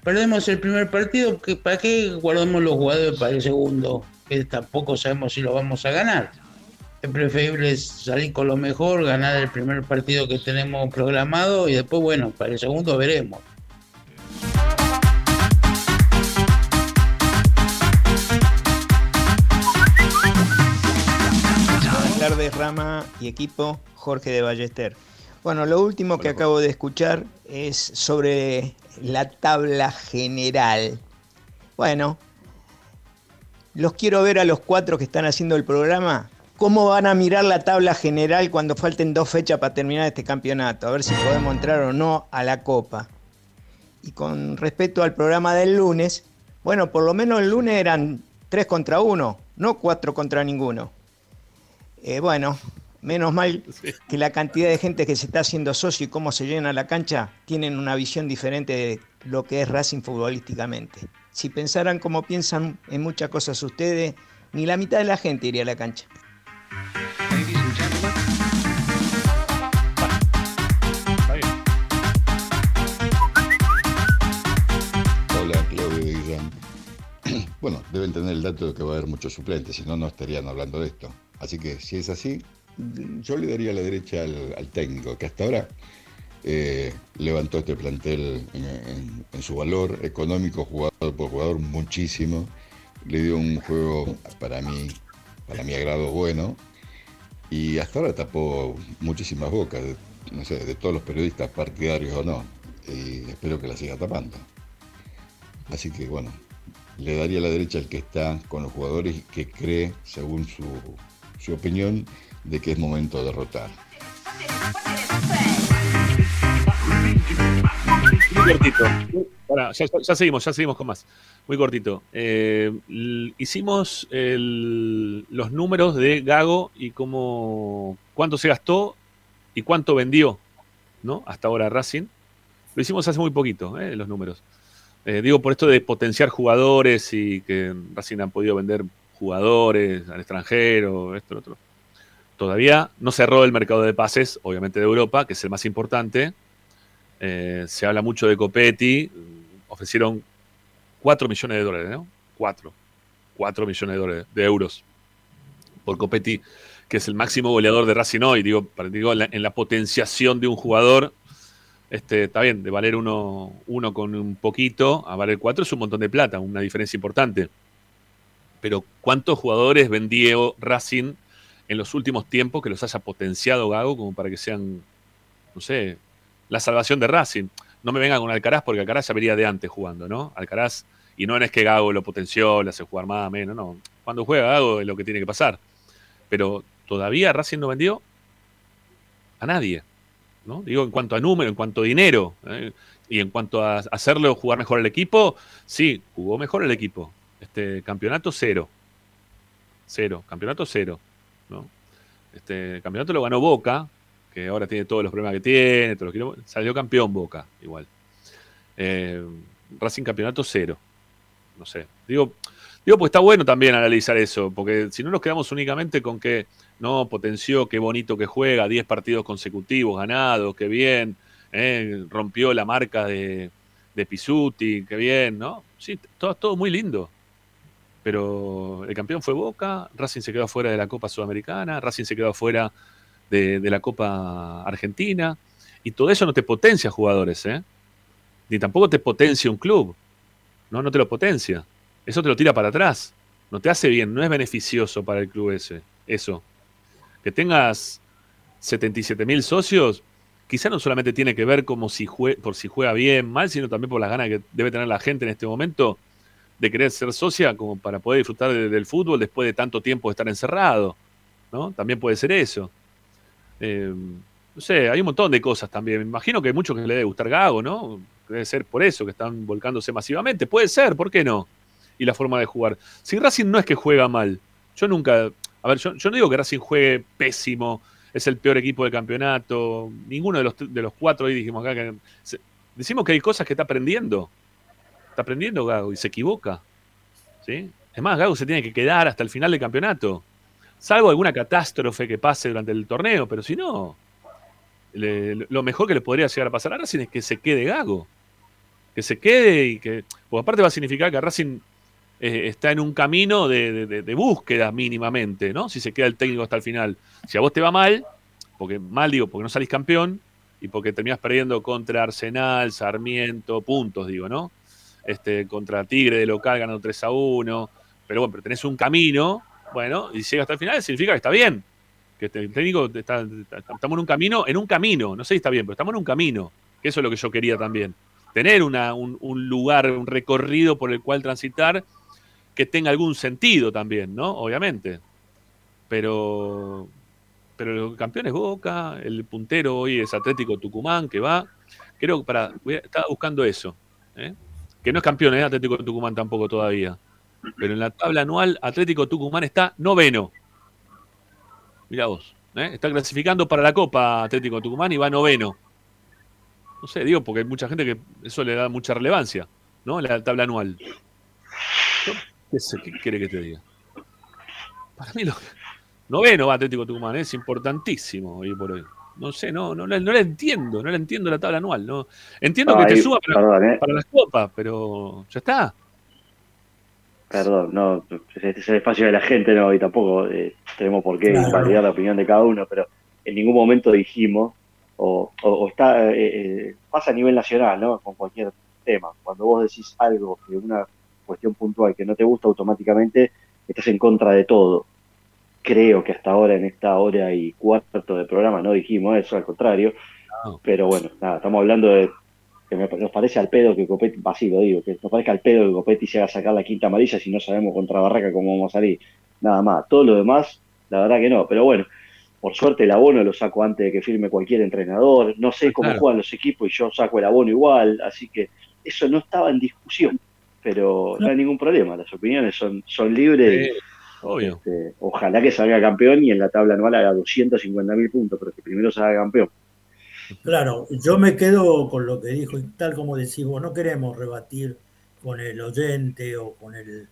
perdemos el primer partido, ¿qué- ¿para qué guardamos los jugadores para el segundo? Que tampoco sabemos si lo vamos a ganar. Es preferible salir con lo mejor, ganar el primer partido que tenemos programado y después, bueno, para el segundo veremos. Tardes, Rama y equipo. Jorge de Ballester. Bueno, lo último que acabo de escuchar es sobre la tabla general. Bueno, los quiero ver a los cuatro que están haciendo el programa. ¿Cómo van a mirar la tabla general cuando falten dos fechas para terminar este campeonato? A ver si podemos entrar o no a la Copa. Y con respecto al programa del lunes, bueno, por lo menos el lunes eran tres contra uno, no cuatro contra ninguno. Eh, bueno, menos mal que la cantidad de gente que se está haciendo socio y cómo se llena la cancha tienen una visión diferente de lo que es Racing futbolísticamente. Si pensaran como piensan en muchas cosas ustedes, ni la mitad de la gente iría a la cancha. Bueno, deben tener el dato de que va a haber muchos suplentes, si no, no estarían hablando de esto. Así que si es así, yo le daría la derecha al, técnico, que hasta ahora eh, levantó este plantel en, su valor económico, jugador por jugador, muchísimo. Le dio un juego para mí, para mi agrado bueno. Y hasta ahora tapó muchísimas bocas, no sé, de todos los periodistas partidarios o no. Y espero que la siga tapando. Así que bueno, le daría la derecha al que está con los jugadores que cree, según su, su opinión, de que es momento de derrotar. Muy cortito. Ya, seguimos, ya seguimos con más. Muy cortito. Eh, hicimos el- los números de Gago y cómo cuánto se gastó y cuánto vendió, ¿no? Hasta ahora Racing. Lo hicimos hace muy poquito, ¿eh? los números. Eh, digo por esto de potenciar jugadores y que Racing han podido vender jugadores al extranjero, esto, lo otro. Todavía no cerró el mercado de pases, obviamente de Europa, que es el más importante. Eh, se habla mucho de Copetti. Ofrecieron 4 millones de dólares, ¿no? 4. 4 millones de dólares, de euros por Copetti, que es el máximo goleador de Racing hoy. Digo, digo en, la, en la potenciación de un jugador, este, está bien, de valer uno, uno con un poquito a valer cuatro es un montón de plata, una diferencia importante. Pero ¿cuántos jugadores vendió Racing en los últimos tiempos que los haya potenciado Gago como para que sean, no sé, la salvación de Racing? No me vengan con Alcaraz porque Alcaraz ya vería de antes jugando, ¿no? Alcaraz, y no es que Gago lo potenció, le hace jugar más, menos, no. Cuando juega Gago es lo que tiene que pasar. Pero todavía Racing no vendió a nadie. Digo, en cuanto a número, en cuanto a dinero, ¿eh? y en cuanto a hacerlo jugar mejor el equipo, sí, jugó mejor el equipo. Este campeonato cero. Cero, campeonato cero. ¿no? Este campeonato lo ganó Boca, que ahora tiene todos los problemas que tiene, salió campeón Boca, igual. Eh, Racing campeonato cero. No sé. Digo, digo, pues está bueno también analizar eso, porque si no nos quedamos únicamente con que no potenció, qué bonito que juega, 10 partidos consecutivos ganados, qué bien, eh, rompió la marca de, de Pisuti, qué bien, ¿no? Sí, todo, todo muy lindo. Pero el campeón fue Boca, Racing se quedó fuera de la Copa Sudamericana, Racing se quedó fuera de, de la Copa Argentina, y todo eso no te potencia jugadores, ¿eh? Ni tampoco te potencia un club. No, no te lo potencia. Eso te lo tira para atrás. No te hace bien, no es beneficioso para el club ese. Eso que tengas 77 mil socios, quizá no solamente tiene que ver como si por si juega bien, mal, sino también por las ganas que debe tener la gente en este momento de querer ser socia como para poder disfrutar del fútbol después de tanto tiempo de estar encerrado. ¿no? También puede ser eso. Eh, no sé, hay un montón de cosas también. Me imagino que hay muchos que le debe gustar Gago, ¿no? Debe ser por eso que están volcándose masivamente. Puede ser, ¿por qué no? Y la forma de jugar. Si Racing no es que juega mal, yo nunca, a ver, yo, no digo que Racing juegue pésimo, es el peor equipo del campeonato. Ninguno de los, de los cuatro ahí dijimos acá que. decimos que hay cosas que está aprendiendo. Está aprendiendo Gago y se equivoca. ¿sí? Es más, Gago se tiene que quedar hasta el final del campeonato. Salvo alguna catástrofe que pase durante el torneo, pero si no, lo mejor que le podría llegar a pasar a Racing es que se quede Gago. Que se quede y que. Porque aparte va a significar que Racing eh, está en un camino de, búsqueda mínimamente, ¿no? Si se queda el técnico hasta el final. Si a vos te va mal, porque mal digo, porque no salís campeón y porque terminás perdiendo contra Arsenal, Sarmiento, puntos, digo, ¿no? Este, contra Tigre de local ganando 3 a 1. Pero bueno, pero tenés un camino, bueno, y llega hasta el final, significa que está bien. Que este, el técnico está, estamos en un camino, en un camino, no sé si está bien, pero estamos en un camino. Que eso es lo que yo quería también. Tener una, un lugar, un recorrido por el cual transitar que tenga algún sentido también, ¿no? Obviamente. Pero, pero el campeón es Boca, el puntero hoy es Atlético Tucumán, que va. Creo que para. Estaba buscando eso. ¿eh? Que no es campeón, ¿eh? Atlético Tucumán tampoco todavía. Pero en la tabla anual, Atlético Tucumán está noveno. Mira vos. ¿eh? Está clasificando para la Copa Atlético Tucumán y va noveno. No sé, digo, porque hay mucha gente que eso le da mucha relevancia, ¿no? La tabla anual. ¿Qué, quiere que te diga? Para mí, lo, noveno va Atlético Tucumán, es importantísimo hoy por hoy. No sé, no, no, no, la entiendo, no la entiendo la tabla anual. No. Entiendo que te suba para, para las copas, pero ya está. Perdón, no, este es el espacio de la gente, no, y tampoco eh, tenemos por qué validar la opinión de cada uno, pero en ningún momento dijimos, o, o, está, eh, eh, pasa a nivel nacional, ¿no? Con cualquier tema. Cuando vos decís algo de una cuestión puntual que no te gusta, automáticamente estás en contra de todo. Creo que hasta ahora, en esta hora y cuarto de programa, no dijimos eso, al contrario. Pero bueno, nada, estamos hablando de que nos parece al pedo que Copetti, así lo digo, que nos parece al pedo que Copetti se haga sacar la quinta amarilla si no sabemos contra Barraca cómo vamos a salir. Nada más. Todo lo demás, la verdad que no. Pero bueno, por suerte el abono lo saco antes de que firme cualquier entrenador. No sé cómo juegan los equipos y yo saco el abono igual. Así que eso no estaba en discusión pero no, hay ningún problema, las opiniones son, son libres. obvio. Este, ojalá que salga campeón y en la tabla anual haga 250 mil puntos, pero que primero salga campeón. Claro, yo me quedo con lo que dijo, tal como decimos, no queremos rebatir con el oyente o con el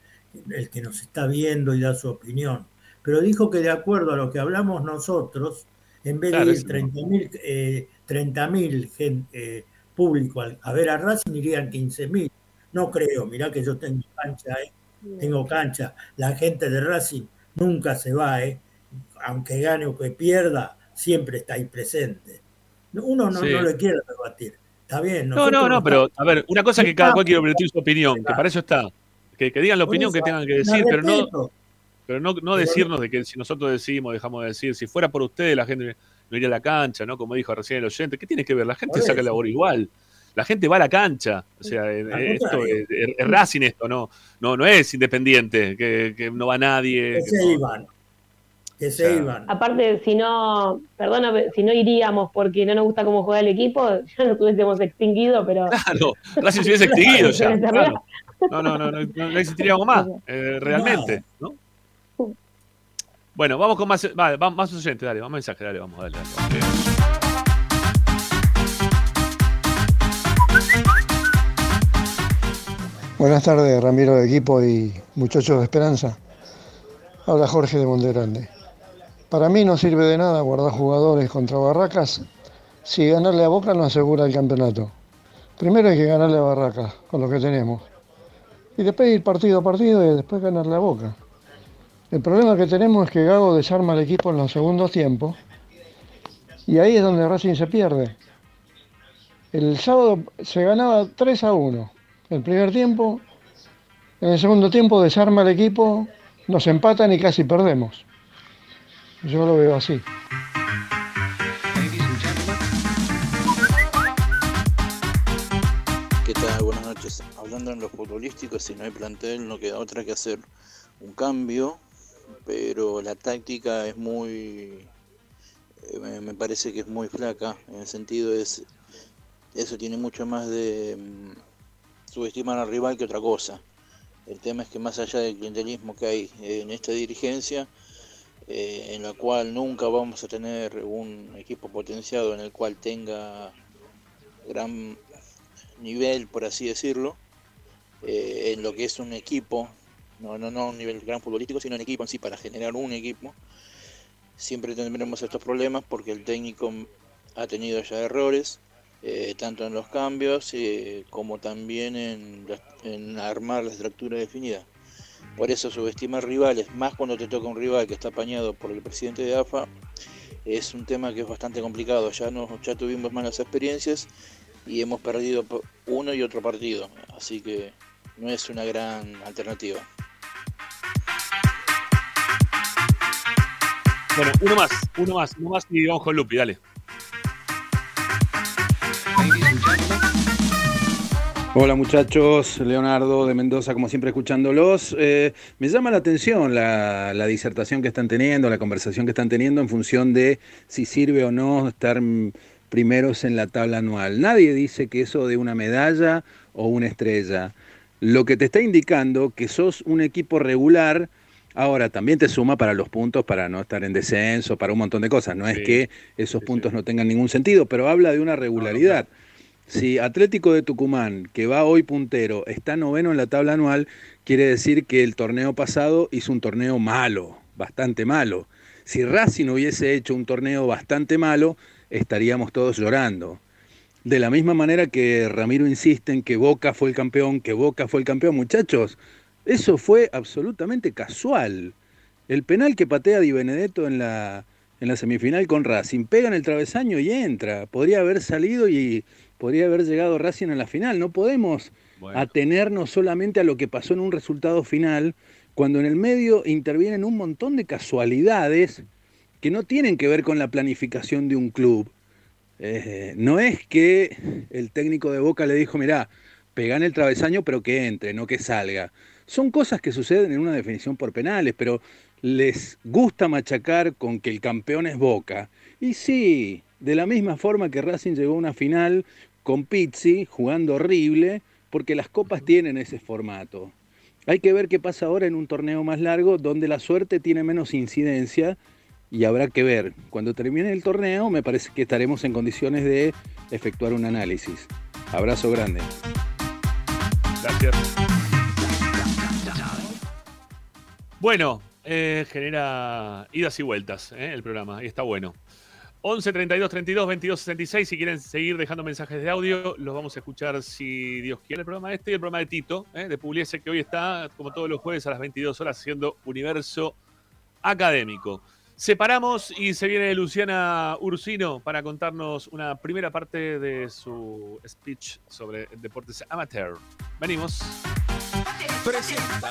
el que nos está viendo y da su opinión. Pero dijo que de acuerdo a lo que hablamos nosotros, en vez de ir 30.000 eh, 30 eh, público a, ver a Racing, irían 15.000. No creo, mirá que yo tengo cancha, eh, tengo cancha. La gente de Racing nunca se va, eh, aunque gane o que pierda, siempre está ahí presente. Uno no, no le quiere debatir. Está bien. No, no, no, pero a ver, una cosa es que cada cual quiere vertir su opinión, que para eso está. Que, digan la opinión que tengan que decir, pero no, pero no, no decirnos de que si nosotros decimos, dejamos de decir, si fuera por ustedes la gente no iría a la cancha, ¿no? Como dijo recién el oyente, ¿qué tiene que ver? La gente saca la labor igual. La gente va a la cancha. O sea, esto es, Racing esto, no, no, no es independiente, que, no va nadie. Que, se iban. Que se iban. Aparte, si no, perdona, si no iríamos porque no nos gusta cómo juega el equipo, (laughs) ya nos hubiésemos extinguido, pero. Claro, Racing se hubiese extinguido ya. (laughs) No, no, no, no, no existiríamos más, (laughs) eh, realmente, ¿no? Bueno, vamos con más, vale, vamos, más oyentes, dale, vamos a mensaje, dale, vamos, dale. Buenas tardes, Ramiro de equipo y muchachos de Esperanza. Habla Jorge de Montegrande. Para mí no sirve de nada guardar jugadores contra Barracas si ganarle a Boca no asegura el campeonato. Primero hay que ganarle a Barracas con lo que tenemos. Y después ir partido a partido y después ganarle a Boca. El problema que tenemos es que Gago desarma el equipo en los segundos tiempos y ahí es donde Racing se pierde. El sábado se ganaba 3 a 1 el primer tiempo, en el segundo tiempo desarma el equipo, nos empatan y casi perdemos. Yo lo veo así. ¿Qué tal? Buenas noches. Hablando en lo futbolístico, si no hay plantel, no queda otra que hacer un cambio pero la táctica es muy, eh, me parece que es muy flaca, en el sentido es, eso tiene mucho más de subestimar al rival que otra cosa. El tema es que más allá del clientelismo que hay en esta dirigencia, eh, en la cual nunca vamos a tener un equipo potenciado en el cual tenga gran nivel, por así decirlo, eh, en lo que es un equipo no, no, no un nivel gran futbolístico, sino en equipo en sí, para generar un equipo. Siempre tendremos estos problemas porque el técnico ha tenido ya errores, eh, tanto en los cambios eh, como también en, armar la estructura definida. Por eso subestimar rivales, más cuando te toca un rival que está apañado por el presidente de AFA, es un tema que es bastante complicado. Ya, no, ya tuvimos malas experiencias y hemos perdido uno y otro partido, así que no es una gran alternativa. Bueno, uno más, uno más, uno más y vamos con Lupi, dale. Hola muchachos, Leonardo de Mendoza, como siempre escuchándolos. Eh, me llama la atención la, disertación que están teniendo, la conversación que están teniendo en función de si sirve o no estar primeros en la tabla anual. Nadie dice que eso de una medalla o una estrella. Lo que te está indicando que sos un equipo regular Ahora, también te suma para los puntos, para no estar en descenso, para un montón de cosas. No es que esos puntos no tengan ningún sentido, pero habla de una regularidad. Si Atlético de Tucumán, que va hoy puntero, está noveno en la tabla anual, quiere decir que el torneo pasado hizo un torneo malo, bastante malo. Si Racing hubiese hecho un torneo bastante malo, estaríamos todos llorando. De la misma manera que Ramiro insiste en que Boca fue el campeón, que Boca fue el campeón, muchachos, eso fue absolutamente casual. El penal que patea Di Benedetto en la, en la semifinal con Racing, pega en el travesaño y entra. Podría haber salido y podría haber llegado Racing a la final. No podemos atenernos solamente a lo que pasó en un resultado final, cuando en el medio intervienen un montón de casualidades que no tienen que ver con la planificación de un club. Eh, no es que el técnico de Boca le dijo, mirá, pega en el travesaño pero que entre, no que salga. Son cosas que suceden en una definición por penales, pero les gusta machacar con que el campeón es Boca. Y sí, de la misma forma que Racing llegó a una final con Pizzi, jugando horrible, porque las copas tienen ese formato. Hay que ver qué pasa ahora en un torneo más largo donde la suerte tiene menos incidencia y habrá que ver. Cuando termine el torneo me parece que estaremos en condiciones de efectuar un análisis. Abrazo grande. Gracias. Bueno, eh, genera idas y vueltas eh, el programa y está bueno. 11 32 32 22 66. Si quieren seguir dejando mensajes de audio, los vamos a escuchar si Dios quiere. El programa este y el programa de Tito, eh, de Pugliese, que hoy está, como todos los jueves, a las 22 horas, haciendo Universo Académico. Separamos y se viene Luciana Ursino para contarnos una primera parte de su speech sobre deportes amateur. Venimos. Presenta.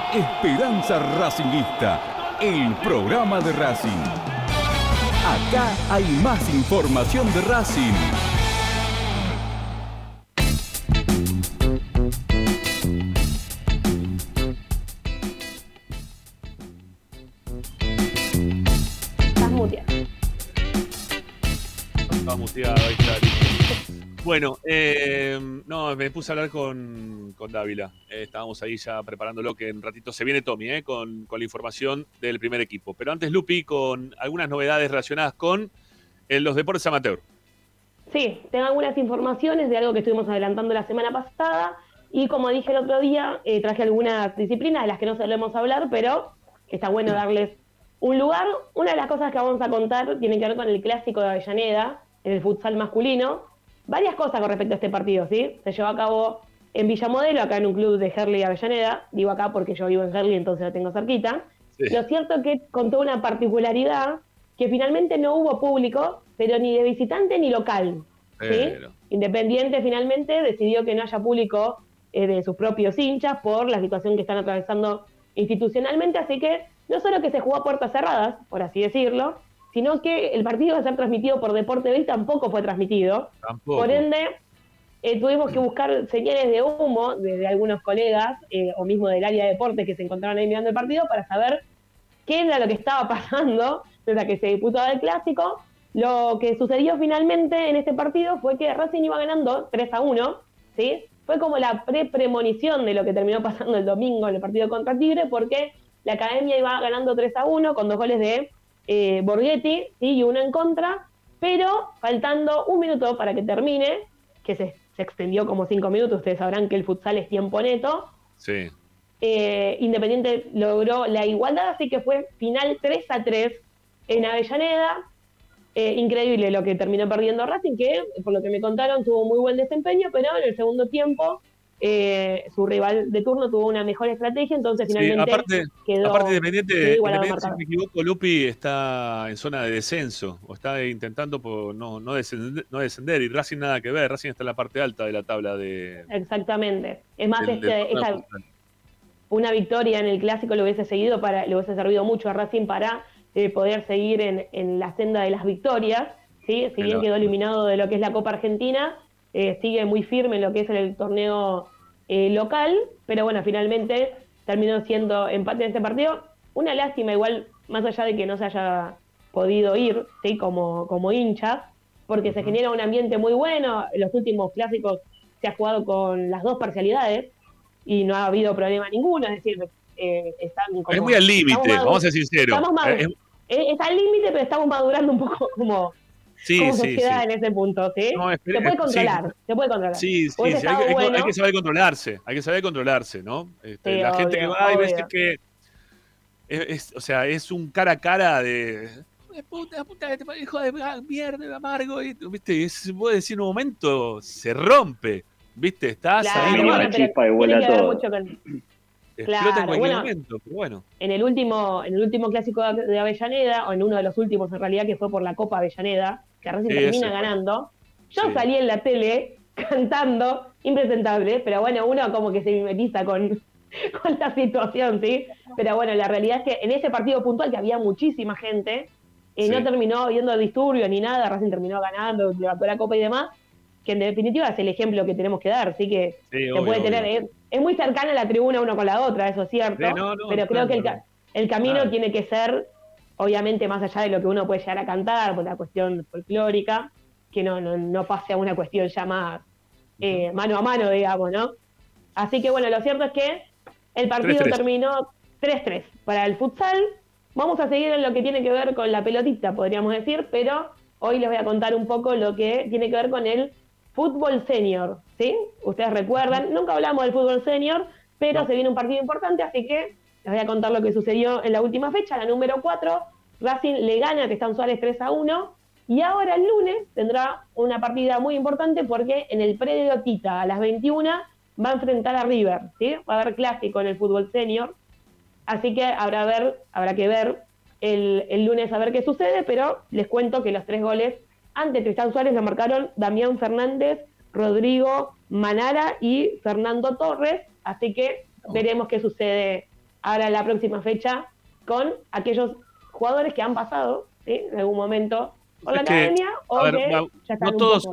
Esperanza Racingista, el programa de Racing. Acá hay más información de Racing. Estás muteado. Estaba muteado, ahí está. Bueno, eh, no, me puse a hablar con, con Dávila. Eh, estábamos ahí ya preparándolo, que en ratito se viene Tommy, eh, con, con la información del primer equipo. Pero antes, Lupi, con algunas novedades relacionadas con eh, los deportes amateur. Sí, tengo algunas informaciones de algo que estuvimos adelantando la semana pasada y como dije el otro día, eh, traje algunas disciplinas de las que no solemos hablar, pero está bueno darles un lugar. Una de las cosas que vamos a contar tiene que ver con el clásico de Avellaneda, en el futsal masculino. Varias cosas con respecto a este partido, ¿sí? Se llevó a cabo en Villa Modelo, acá en un club de Herley Avellaneda. Digo acá porque yo vivo en Herley, entonces lo tengo cerquita. Sí. Lo cierto es que contó una particularidad que finalmente no hubo público, pero ni de visitante ni local. ¿sí? Pero, Independiente finalmente decidió que no haya público eh, de sus propios hinchas por la situación que están atravesando institucionalmente, así que no solo que se jugó a puertas cerradas, por así decirlo, sino que el partido va a ser transmitido por Deporte B tampoco fue transmitido. Tampoco. Por ende, eh, tuvimos que buscar señales de humo de, de algunos colegas eh, o mismo del área de deportes que se encontraron ahí mirando el partido para saber qué era lo que estaba pasando desde que se disputaba el clásico. Lo que sucedió finalmente en este partido fue que Racing iba ganando 3 a 1, ¿sí? Fue como la pre-premonición de lo que terminó pasando el domingo en el partido contra Tigre, porque la academia iba ganando 3 a 1 con dos goles de eh, Borghetti ¿sí? y uno en contra, pero faltando un minuto para que termine, que se, se extendió como 5 minutos, ustedes sabrán que el futsal es tiempo neto, Sí. eh, Independiente logró la igualdad, así que fue final 3 a 3 en Avellaneda. Eh, increíble lo que terminó perdiendo Racing, que por lo que me contaron tuvo muy buen desempeño, pero en el segundo tiempo eh, su rival de turno tuvo una mejor estrategia, entonces Sí, finalmente aparte, quedó, aparte Independiente, si me equivoco, Lupi está en zona de descenso o está intentando por no, no, descender, no descender y Racing nada que ver. Racing está en la parte alta de la tabla de. Exactamente. Es más, este, esta- una victoria en el clásico le hubiese seguido para, le hubiese servido mucho a Racing para eh, poder seguir en, en la senda de las victorias. ¿sí? Si bien quedó eliminado de lo que es la Copa Argentina, eh, sigue muy firme en lo que es el torneo eh, local, pero bueno, finalmente terminó siendo empate en este partido. Una lástima, igual, más allá de que no se haya podido ir, ¿sí? como, como hinchas, porque se genera un ambiente muy bueno. En los últimos clásicos se ha jugado con las dos parcialidades y no ha habido problema ninguno, es decir, eh, están como- Es muy al límite, vamos a ser sinceros. estamos Eh, es- eh, está al límite, pero estamos madurando un poco como, Sí, como sí, sociedad sí. en ese punto, ¿sí? No, se puede controlar, sí. se puede controlar. Sí, sí, hay, hay que- bueno. hay que saber controlarse, hay que saber controlarse, ¿no? Este, Sí, la gente que va, hay veces que es, es- o sea, es un cara a cara de de puta, puta, este hijo de mierda, amargo, y, viste, y es, vos decir en un momento se rompe, viste, estás Claro, ahí, bueno, que ver mucho con- (clears throat) explota en cualquier momento, pero bueno. En el último, en el último clásico de Avellaneda, o en uno de los últimos en realidad, que fue por la Copa Avellaneda, que Racing termina ganando, yo salí en la tele (laughs) cantando, impresentable, pero bueno, uno como que se mimetiza con, (laughs) con la situación, ¿sí? Pero bueno, la realidad es que en ese partido puntual que había muchísima gente, eh, no terminó viendo disturbios ni nada, Racing terminó ganando, levantó la copa y demás, que en definitiva es el ejemplo que tenemos que dar, así que se puede tener, es, muy cercana la tribuna uno con la otra, eso es cierto, pero creo que el, camino tiene que ser, obviamente más allá de lo que uno puede llegar a cantar, por la cuestión folclórica, que no, no, pase a una cuestión ya más eh, mano a mano, digamos, ¿no? Así que bueno, lo cierto es que el partido terminó 3-3 para el futsal. Vamos a seguir en lo que tiene que ver con la pelotita, podríamos decir, pero hoy les voy a contar un poco lo que tiene que ver con el fútbol senior, ¿sí? Ustedes recuerdan, nunca hablamos del fútbol senior, pero se viene un partido importante, así que les voy a contar lo que sucedió en la última fecha, la número 4. Racing le gana a Testán Suárez 3 a 1. Y ahora el lunes tendrá una partida muy importante porque en el predio Tita a las 21 va a enfrentar a River, ¿sí? Va a haber clásico en el fútbol senior. Así que habrá, que ver el, el, lunes a ver qué sucede, pero les cuento que los tres goles ante Tristán Suárez lo marcaron Damián Fernández, Rodrigo Manara y Fernando Torres. Así que veremos qué sucede ahora en la próxima fecha con aquellos jugadores que han pasado ¿sí? en algún momento por la academia o que ya están no todos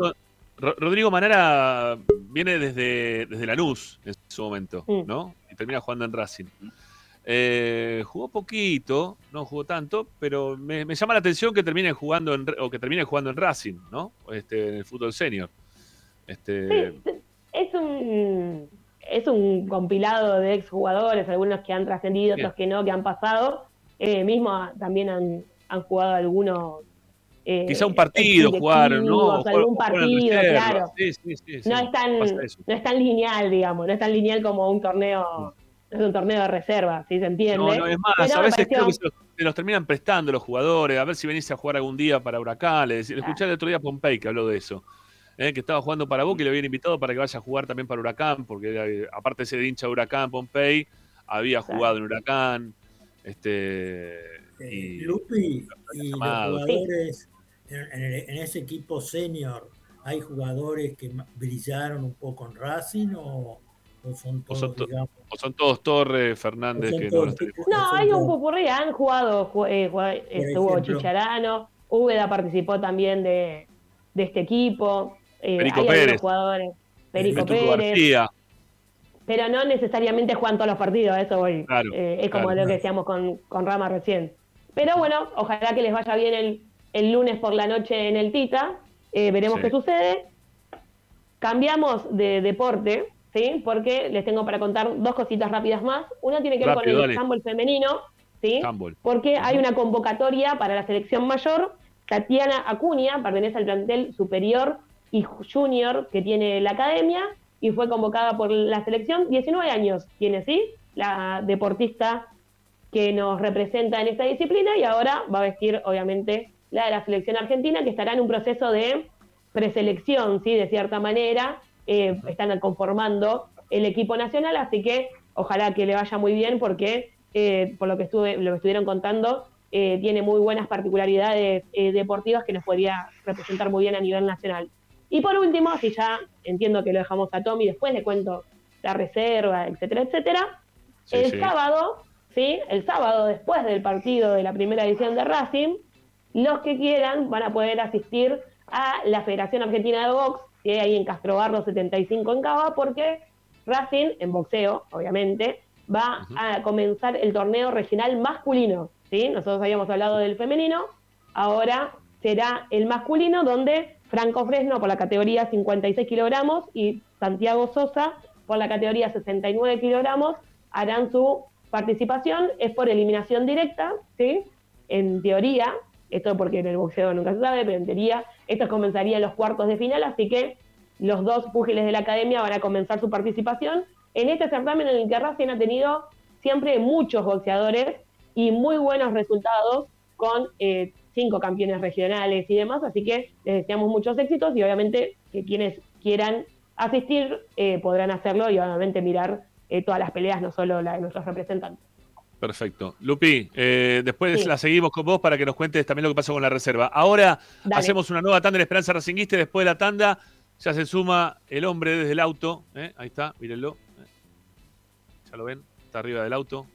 Rodrigo Manara viene desde, desde Lanús en su momento, mm. ¿no? Y termina jugando en Racing. Eh, jugó poquito, no jugó tanto, pero me, llama la atención que termine jugando en, o que termine jugando en Racing, ¿no? Este, en el fútbol senior. Este... es un es un compilado de exjugadores, algunos que han trascendido, otros que no, que han pasado. Eh, mismo también han, han jugado algunos. Eh, Quizá un partido jugaron, ¿no? Algún partido, claro. Sí, sí, sí, no, es tan, no es tan lineal, digamos, no es tan lineal como un torneo es un torneo de reserva, ¿sí se entiende? No, no, es más, a veces creo que se los, terminan prestando los jugadores, a ver si venís a jugar algún día para Huracán. Le, escuché el otro día a Pompey que habló de eso. ¿eh? que estaba jugando para Boca y le habían invitado para que vaya a jugar también para Huracán, porque aparte de ser hincha de Huracán, Pompey había jugado en Huracán. Este, eh, y, Lupi, y los jugadores en, ese equipo senior, ¿hay jugadores que brillaron un poco en Racing o, son todos, Torres, Fernández, que no No, hay un pupurrí, han jugado, eh, estuvo Chicharano, Úbeda participó también de, este equipo, eh, Perico Pérez. jugadores, Perico Pérez. Pero no necesariamente juegan todos los partidos, eso voy. Eh, es como lo que decíamos con, con, Rama recién. Pero bueno, ojalá que les vaya bien el, el lunes por la noche en el Tita. veremos qué sucede. Cambiamos de deporte ¿sí? Porque les tengo para contar dos cositas rápidas más. Una tiene que ver con el handball femenino, ¿sí? Porque hay una convocatoria para la selección mayor. Tatiana Acuña pertenece al plantel superior y junior que tiene la academia y fue convocada por la selección. 19 años tiene, ¿sí? La deportista que nos representa en esta disciplina y ahora va a vestir, obviamente, la de la selección argentina, que estará en un proceso de preselección, ¿sí? De cierta manera, eh, están conformando el equipo nacional, así que ojalá que le vaya muy bien porque eh, por lo que estuve, lo que estuvieron contando, eh, tiene muy buenas particularidades deportivas que nos podría representar muy bien a nivel nacional. Y por último, si ya entiendo que lo dejamos a Tommy, después le cuento la reserva, etcétera, etcétera. el sábado, ¿sí? El sábado, después del partido de la primera edición de Racing, los que quieran van a poder asistir a la Federación Argentina de Box, que hay en Castrobarro 75 en Cava, porque Racing, en boxeo, obviamente, va a comenzar el torneo regional masculino. ¿sí? Nosotros habíamos hablado del femenino, ahora será el masculino, donde Franco Fresno por la categoría 56 kilogramos y Santiago Sosa por la categoría 69 kilogramos harán su participación. Es por eliminación directa, ¿sí? En teoría, esto porque en el boxeo nunca se sabe, pero en teoría esto comenzaría en los cuartos de final, así que los dos púgiles de la academia van a comenzar su participación en este certamen en el que Racing ha tenido siempre muchos boxeadores y muy buenos resultados con eh, cinco campeones regionales y demás, así que les deseamos muchos éxitos y obviamente que quienes quieran asistir eh, podrán hacerlo y obviamente mirar eh, todas las peleas, no solo la de nuestros representantes. Perfecto. Lupi, eh, después la seguimos con vos para que nos cuentes también lo que pasó con la reserva. Ahora hacemos una nueva tanda de Esperanza Racinguista y después de la tanda ya se suma el hombre desde el auto. ¿eh? Ahí está, mírenlo. Ya lo ven, está arriba del auto.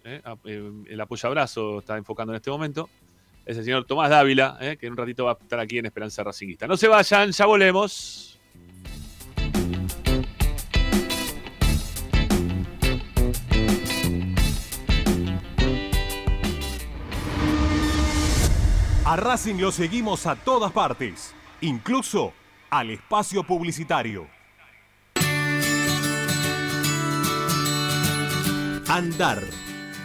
el apoyabrazo está enfocando en este momento. Es el señor Tomás Dávila, que en un ratito va a estar aquí en Esperanza Racinguista. No se vayan, ya volvemos. A Racing lo seguimos a todas partes, incluso al espacio publicitario. Andar,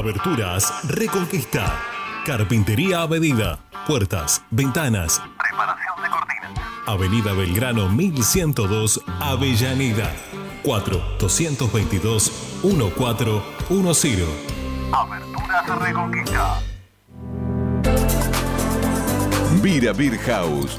Aberturas Reconquista. Carpintería a medida. Puertas, ventanas. Reparación de cortinas. Avenida Belgrano 1102, Avellaneda. 4 222 1410. Aberturas Reconquista. Vira Beer House.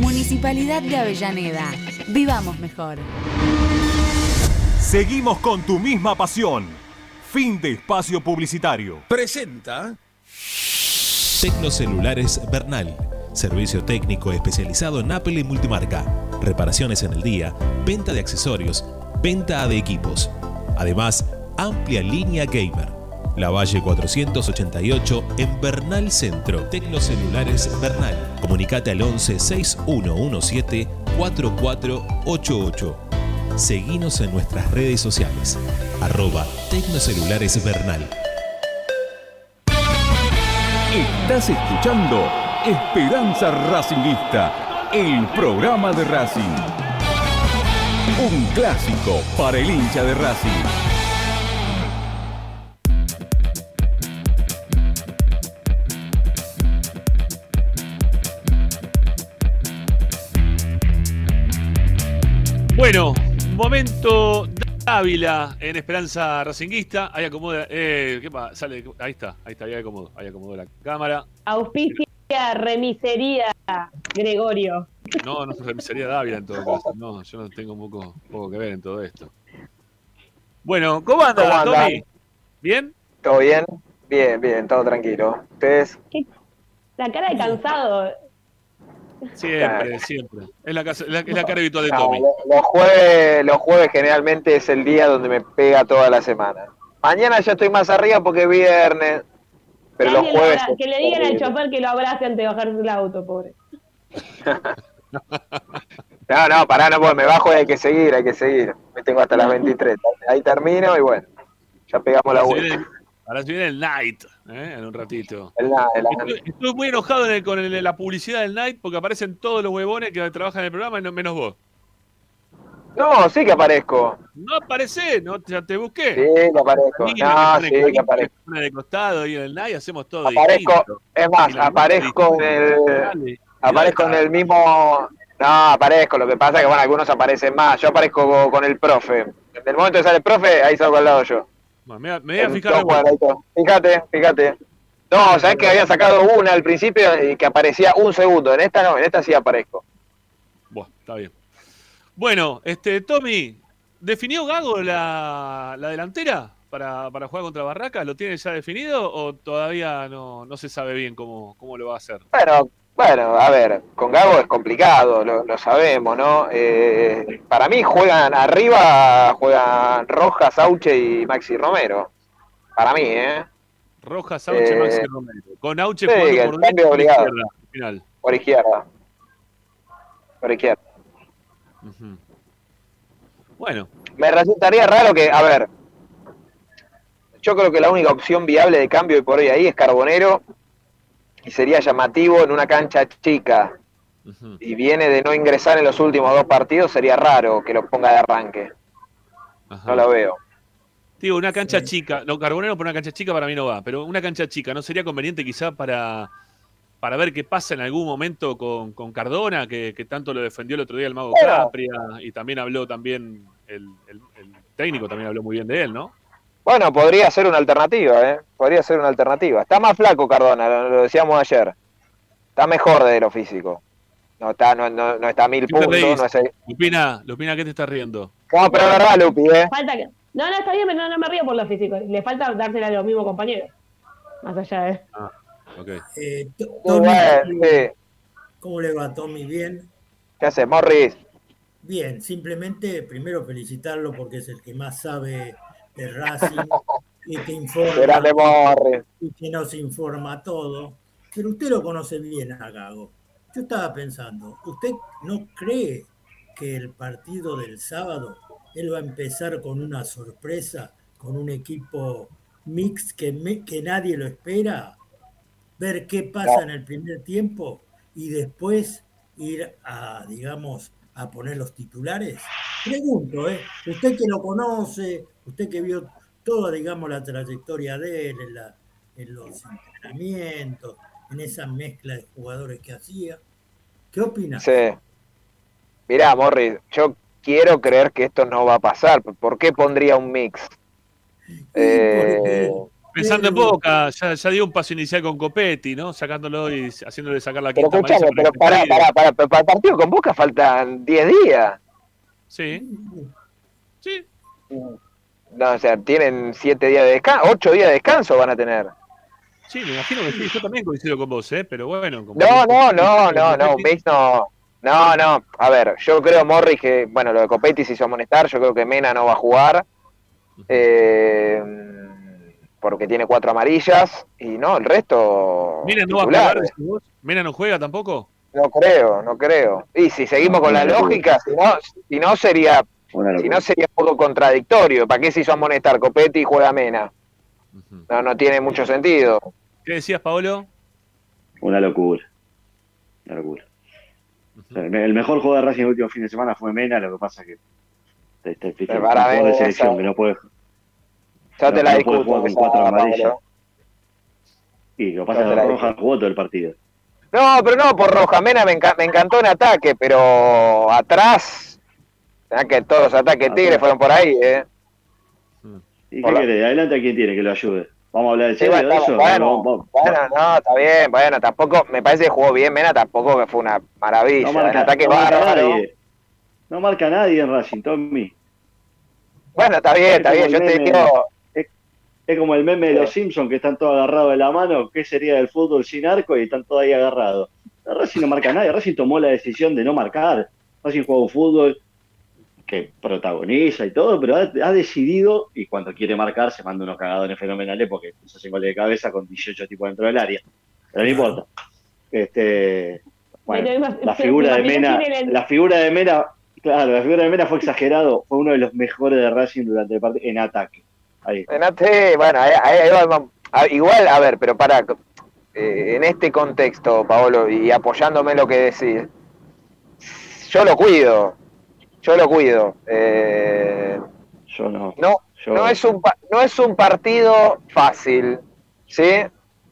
Municipalidad de Avellaneda. Vivamos mejor. Seguimos con tu misma pasión. Fin de espacio publicitario. Presenta Tecnocelulares Bernal. Servicio técnico especializado en Apple y multimarca. Reparaciones en el día, venta de accesorios, venta de equipos. Además, amplia línea gamer La Valle 488 en Bernal Centro. Tecnocelulares Bernal. Comunicate al 11 6117 4488. Seguinos en nuestras redes sociales. Arroba Tecnocelulares Bernal. Estás escuchando Esperanza Racingista, el programa de Racing. Un clásico para el hincha de Racing. Bueno, momento Ávila en Esperanza Racinguista. Ahí acomoda. Eh, ¿Qué pasa? Sale, ahí está, ahí está, ahí acomodo, ahí acomodo la cámara. Auspicia remisería Gregorio. No, no es remisería Dávila en todo caso. No, yo no tengo poco, poco que ver en todo esto. Bueno, ¿cómo anda, Tommy? ¿Bien? ¿Todo bien? Bien, bien, todo tranquilo. ¿Ustedes? La cara de cansado. Siempre, siempre. Es la, cara habitual de Tommy. Los jueves, los jueves generalmente es el día donde me pega toda la semana. Mañana ya estoy más arriba porque es viernes. Pero los jueves. que le digan al chofer que lo abrace antes de bajarse del auto, pobre. (laughs) no, no, pará, no, me bajo y hay que seguir, hay que seguir. Me tengo hasta las (laughs) 23. Ahí termino y bueno, ya pegamos la vuelta. Ahora se viene el Night, ¿eh? en un ratito. Estoy, muy enojado con la publicidad del Night porque aparecen todos los huevones que trabajan en el programa, menos vos. No, sí que aparezco. No aparece, no, ya te busqué. Sí que aparezco. No, sí que aparezco. de costado y en el Night hacemos todo Aparezco, es más, aparezco en el, aparezco en el mismo, no, aparezco, lo que pasa es que bueno, algunos aparecen más, yo aparezco con el profe. En el momento que sale el profe, ahí salgo al lado yo. Me, voy a fijar. Fíjate, fíjate. No, sabes que había sacado una al principio y que aparecía un segundo. En esta no, en esta sí aparezco. Bueno, está bien. Bueno, este, Tommy, ¿definió Gago la, delantera para, jugar contra Barraca? ¿Lo tiene ya definido o todavía no, no se sabe bien cómo, cómo lo va a hacer? Bueno, bueno, a ver, con Gago es complicado, lo, sabemos, ¿no? Eh, para mí juegan arriba, juegan Rojas, Sauche y Maxi Romero. Para mí, ¿eh? Rojas, Sauche, y Maxi eh, Romero. Con Auche por, por izquierda, final. Por izquierda. Por izquierda. Bueno. Me resultaría raro que, a ver, yo creo que la única opción viable de cambio por hoy ahí es Carbonero y sería llamativo en una cancha chica y viene de no ingresar en los últimos dos partidos, sería raro que lo ponga de arranque. No lo veo. Digo, una cancha chica, no, Carbonero por una cancha chica para mí no va, pero una cancha chica, ¿no sería conveniente quizá para, para ver qué pasa en algún momento con, Cardona, que, tanto lo defendió el otro día el Mago Capria, y también habló también, el técnico también habló muy bien de él, ¿no? Bueno, podría ser una alternativa, ¿eh? Podría ser una alternativa. Está más flaco Cardona, lo, decíamos ayer. Está mejor de lo físico. No está, no, no, no está a mil puntos. No es Lupina, Lupina, ¿qué te estás riendo? No, pero es verdad, Lupi, ¿eh? Falta que... No, no, está bien, pero no, me río por lo físico. Le falta dársela a los mismos compañeros. Más allá de... Ah, ok. Eh, Tommy, ¿Cómo le va, Tommy? ¿Bien? ¿Qué haces, Morris? Bien, simplemente primero felicitarlo porque es el que más sabe de Racing, (laughs) que te informa y que nos informa todo. Pero usted lo conoce bien a Gago. Yo estaba pensando, ¿usted no cree que el partido del sábado él va a empezar con una sorpresa, con un equipo mix que, que nadie lo espera? Ver qué pasa en el primer tiempo y después ir a, digamos, a poner los titulares? Pregunto, ¿eh? Usted que lo conoce, usted que vio toda, digamos, la trayectoria de él en, los entrenamientos, en esa mezcla de jugadores que hacía, ¿qué opina? Sí. Mirá, Morris, yo quiero creer que esto no va a pasar. ¿Por qué pondría un mix? Eh, Pensando en Boca, ya, dio un paso inicial con Copetti, ¿no? Sacándolo y haciéndole sacar la quinta Pero, pero para, para, para, para, el partido con Boca faltan 10 días. Sí. Sí. No, o sea, tienen 7 días de descanso, 8 días de descanso van a tener. Sí, me imagino que sí, yo también coincido con vos, ¿eh? Pero bueno. Como no, no, no, no, no, mix no. No, no, a ver, yo creo, Morris, que, bueno, lo de Copetti se hizo amonestar, yo creo que Mena no va a jugar. Eh porque tiene cuatro amarillas y no, el resto. Mira, no va a jugar, Mena no juega tampoco. No creo, no creo. Y si seguimos con la lógica, si no, si no sería, si no sería un poco contradictorio. ¿Para qué se hizo amonestar Copetti y juega Mena? No, no tiene mucho sentido. ¿Qué decías, Paolo? Una locura. Una locura. el mejor juego de Racing el último fin de semana fue Mena, lo que pasa es que te, te, para de selección que no puede ya te la no discuto. Con cuatro amarillas. Y lo pasa es que Roja jugó todo el partido. No, pero no por Roja. Mena me, encantó en ataque, pero atrás, que todos los ataques Tigre fueron por ahí, ¿eh? ¿Y qué querés? Adelante a quien tiene que lo ayude. Vamos a hablar de, bueno, de eso. Bueno, bueno, no, está bien. Bueno, tampoco, me parece que jugó bien Mena, tampoco que fue una maravilla. No marca, ataque no marca nadie. No marca nadie en Racing, Tommy. Bueno, está bien, está bien. Yo te digo, es como el meme de los Simpsons que están todos agarrados de la mano. ¿Qué sería del fútbol sin arco? Y están todos ahí agarrados. Racing no marca nadie. Racing tomó la decisión de no marcar. Racing juega un fútbol que protagoniza y todo, pero ha, decidido, y cuando quiere marcar, se manda unos cagadores fenomenales porque se hace goles de cabeza con 18 tipos dentro del área. Pero no importa. Este, bueno, la figura de Mena, la figura de Mena, claro, la figura de Mena fue exagerado, fue uno de los mejores de Racing durante el partido en ataque. En AT, bueno, igual, a ver, pero para, eh, en este contexto, Paolo, y apoyándome en lo que decís, yo lo cuido, yo lo cuido. Eh, yo no. No, no, es un, no es un partido fácil, ¿sí?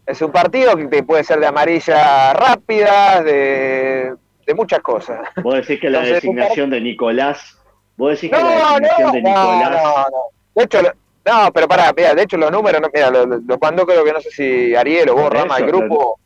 Es un partido que puede ser de amarilla rápida, de, de muchas cosas. Vos decís que la designación de Nicolás, vos decís que la designación de Nicolás... No, no, De hecho, no, pero pará, mira, de hecho los números, mira, los lo cuando creo que no sé si Ariel o vos, Rama, el grupo,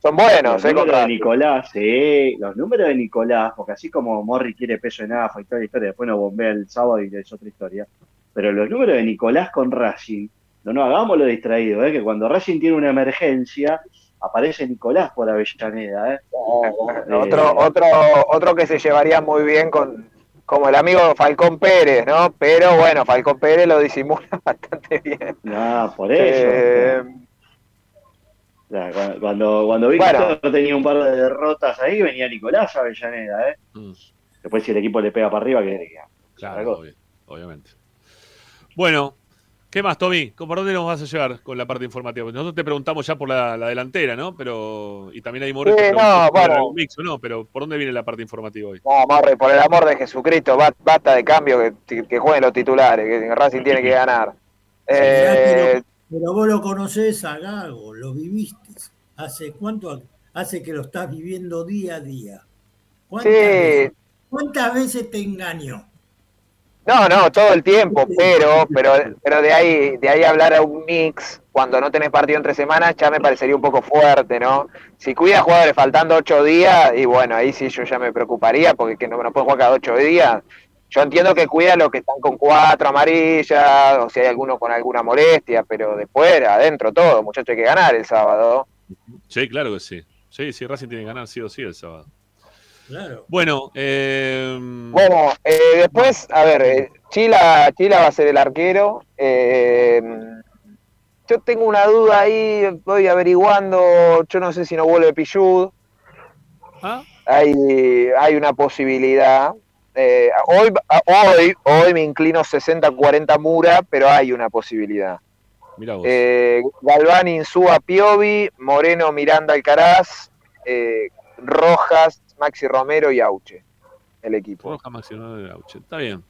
son buenos, los eh, números de Nicolás, sí, los números de Nicolás, porque así como Morri quiere peso en AFA y toda la historia, después nos bombea el sábado y es otra historia, pero los números de Nicolás con Racing, no nos hagamos lo distraído, ¿eh? que cuando Racing tiene una emergencia, aparece Nicolás por Avellaneda. ¿eh? otro, otro, otro que se llevaría muy bien con, como el amigo Falcón Pérez, ¿no? Pero bueno, Falcón Pérez lo disimula (laughs) bastante bien. No, por eso. Eh, cuando, cuando vi que tenía un par de derrotas ahí, venía Nicolás Avellaneda, ¿eh? Mm. Después si el equipo le pega para arriba, que Claro, obviamente. Bueno, ¿Qué más, Tommy? ¿Por dónde nos vas a llevar con la parte informativa? Nosotros te preguntamos ya por la, delantera, ¿no? Pero y también hay Morre sí, no, bueno. mix, ¿no? Pero ¿por dónde viene la parte informativa hoy? No, Morre, por el amor de Jesucristo, basta de cambio, que, que jueguen los titulares, que Racing tiene que ganar. Eh, pero, vos lo conocés a Gago, lo viviste. ¿Hace cuánto? Hace que lo estás viviendo día a día. ¿Cuántas, veces, ¿cuántas veces te engañó? No, no, todo el tiempo, pero, pero, pero de ahí, de ahí hablar a un mix cuando no tenés partido entre semanas ya me parecería un poco fuerte, ¿no? Si cuida jugadores faltando ocho días, y bueno, ahí sí yo ya me preocuparía, porque que no, no puede jugar cada ocho días. Yo entiendo que cuida los que están con cuatro amarillas, o si hay alguno con alguna molestia, pero después adentro todo, muchachos, hay que ganar el sábado. Sí, claro que sí. Sí, sí, Racing tiene que ganar sí o sí el sábado. Bueno, eh... bueno eh, después, a ver, eh, Chila, Chila va a ser el arquero. Eh, yo tengo una duda ahí, voy averiguando, yo no sé si no vuelve Pichud. ¿Ah? Hay, hay una posibilidad. hoy, hoy, hoy me inclino 60-40 Mura, pero hay una posibilidad. Vos. Galván Insúa Piovi, Moreno Miranda Alcaraz, Rojas Maxi Romero y Auche, el equipo. Roja, Maxi Romero y Auche, está bien.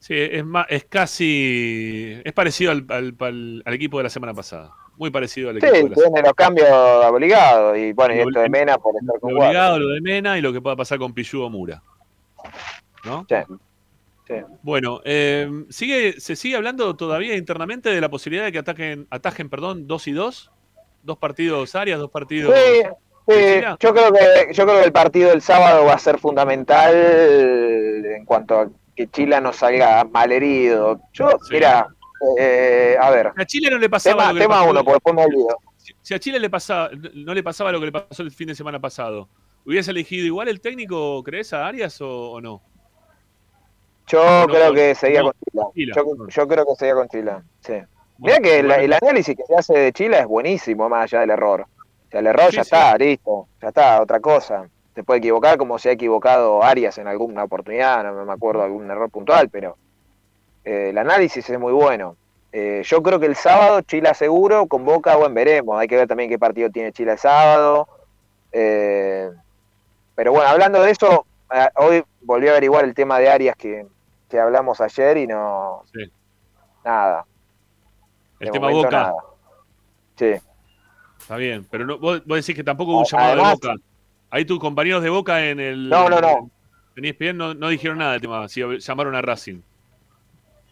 Sí, es, más, es casi. Es parecido al, al, equipo de la semana pasada. Muy parecido al equipo. Sí, tiene los cambios obligados. Y bueno, y esto de Mena por estar con Obligado, lo de Mena y lo que pueda pasar con Pichu o Mura. ¿No? Sí. Bueno, eh, ¿sigue, ¿se sigue hablando todavía internamente de la posibilidad de que ataquen, atajen perdón, dos y dos? ¿Dos partidos áreas, dos partidos.? Sí, yo creo que yo creo que el partido del sábado va a ser fundamental en cuanto a que Chile no salga malherido. Yo, mira, eh, a ver. A Chile no le pasaba tema, uno, porque después me olvido. Si, a Chile le pasaba, no le pasaba lo que le pasó el fin de semana pasado, ¿hubiese elegido igual el técnico, crees, a Arias o, no? Yo creo que seguía con Chile. Yo, creo que seguía con Chile, sí. Mira que el, análisis que se hace de Chile es buenísimo, más allá del error. O sea, el error ya está, listo, ya está, otra cosa. Se puede equivocar como se ha equivocado Arias en alguna oportunidad, no me acuerdo algún error puntual, pero eh, el análisis es muy bueno. Eh, yo creo que el sábado Chile seguro, con Boca, bueno, veremos. Hay que ver también qué partido tiene Chile el sábado. Eh, pero bueno, hablando de eso, hoy volví a averiguar el tema de Arias que, hablamos ayer y no. Nada. El tema Boca. Sí. Está bien, pero no, vos, decís que tampoco hubo un llamado de Boca. Ahí tus compañeros de Boca en el. No, no, no. Tenías bien, no, no dijeron nada del tema, si llamaron a Racing.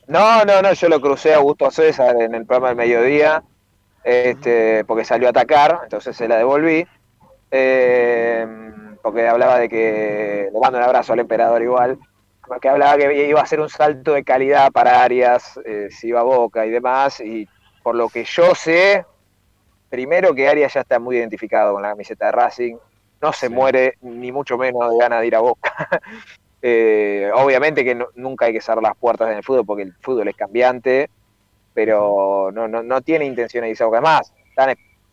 No, no, no, yo lo crucé a Augusto César en el programa del mediodía, este, porque salió a atacar, entonces se la devolví. Eh, porque hablaba de que le mando un abrazo al emperador igual, porque hablaba que iba a ser un salto de calidad para Arias, eh, si iba a Boca y demás, y por lo que yo sé, primero que Arias ya está muy identificado con la camiseta de Racing, no se muere ni mucho menos de ganas de ir a Boca. (laughs) Eh, obviamente que nunca hay que cerrar las puertas en el fútbol porque el fútbol es cambiante, pero no, no, no tiene intención de irse a Boca. más,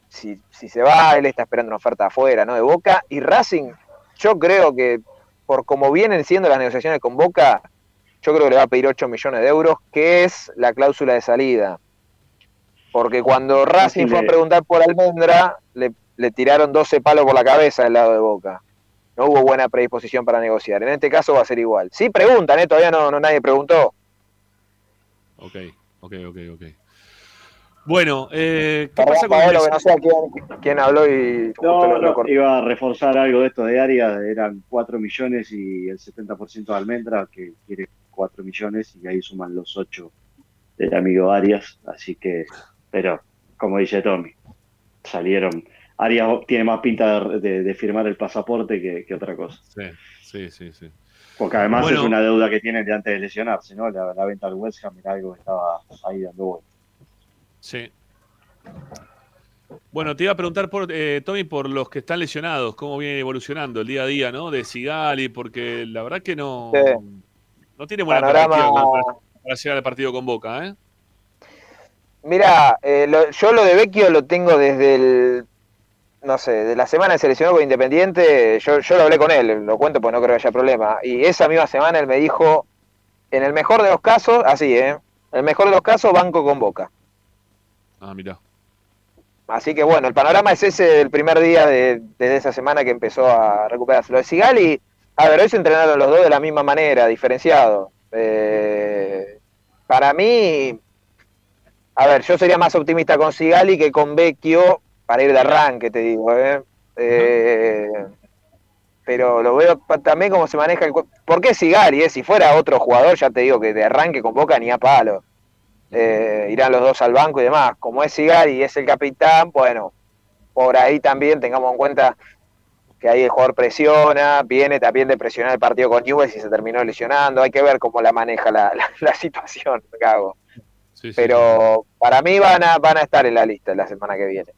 si, si se va, él está esperando una oferta afuera, ¿no? De Boca. Y Racing, yo creo que por como vienen siendo las negociaciones con Boca, yo creo que le va a pedir 8 millones de euros, que es la cláusula de salida. Porque cuando Racing fue a preguntar por Almendra, le, le tiraron 12 palos por la cabeza del lado de Boca no hubo buena predisposición para negociar. En este caso va a ser igual. Sí preguntan, ¿eh? todavía no, no nadie preguntó. Ok, ok, ok, ok. Bueno, eh, ¿qué pasa con Pablo, que no sé quién, quién, habló y no, no, iba a reforzar algo de esto de Arias, eran 4 millones y el 70% de Almendra, que quiere 4 millones y ahí suman los 8 del amigo Arias, así que, pero como dice Tommy, salieron Arias tiene más pinta de, firmar el pasaporte que, otra cosa. Sí, sí, sí, sí. Porque además es una deuda que tiene de antes de lesionarse, ¿no? La, venta al West Ham era algo que estaba ahí dando vuelta. Sí. Bueno, te iba a preguntar, por eh, Tommy, por los que están lesionados, cómo viene evolucionando el día a día, ¿no? De Sigali, porque la verdad que no, no tiene buena perspectiva para, llegar al partido con Boca, ¿eh? Mira, eh, yo lo de Vecchio lo tengo desde el no sé, de la semana se lesionó con Independiente, yo, yo lo hablé con él, lo cuento porque no creo que haya problema. Y esa misma semana él me dijo, en el mejor de los casos, así, ¿eh? En el mejor de los casos, banco con boca. Ah, mira. Así que bueno, el panorama es ese del primer día de, esa semana que empezó a recuperarse. Lo de Sigali, a ver, hoy se entrenaron los dos de la misma manera, diferenciado. Eh, para mí, a ver, yo sería más optimista con Sigali que con Vecchio, para ir de arranque, te digo. ¿eh? Eh, pero lo veo también como se maneja el ¿Por qué Sigari? Eh? Si fuera otro jugador, ya te digo que de arranque con Boca ni a palo. Eh, irán los dos al banco y demás. Como es Sigari y es el capitán, bueno, por ahí también tengamos en cuenta que ahí el jugador presiona, viene también de presionar el partido con Newell's y se terminó lesionando. Hay que ver cómo la maneja la, la, (laughs) situación, cago. Pero para mí van a, van a estar en la lista la semana que viene.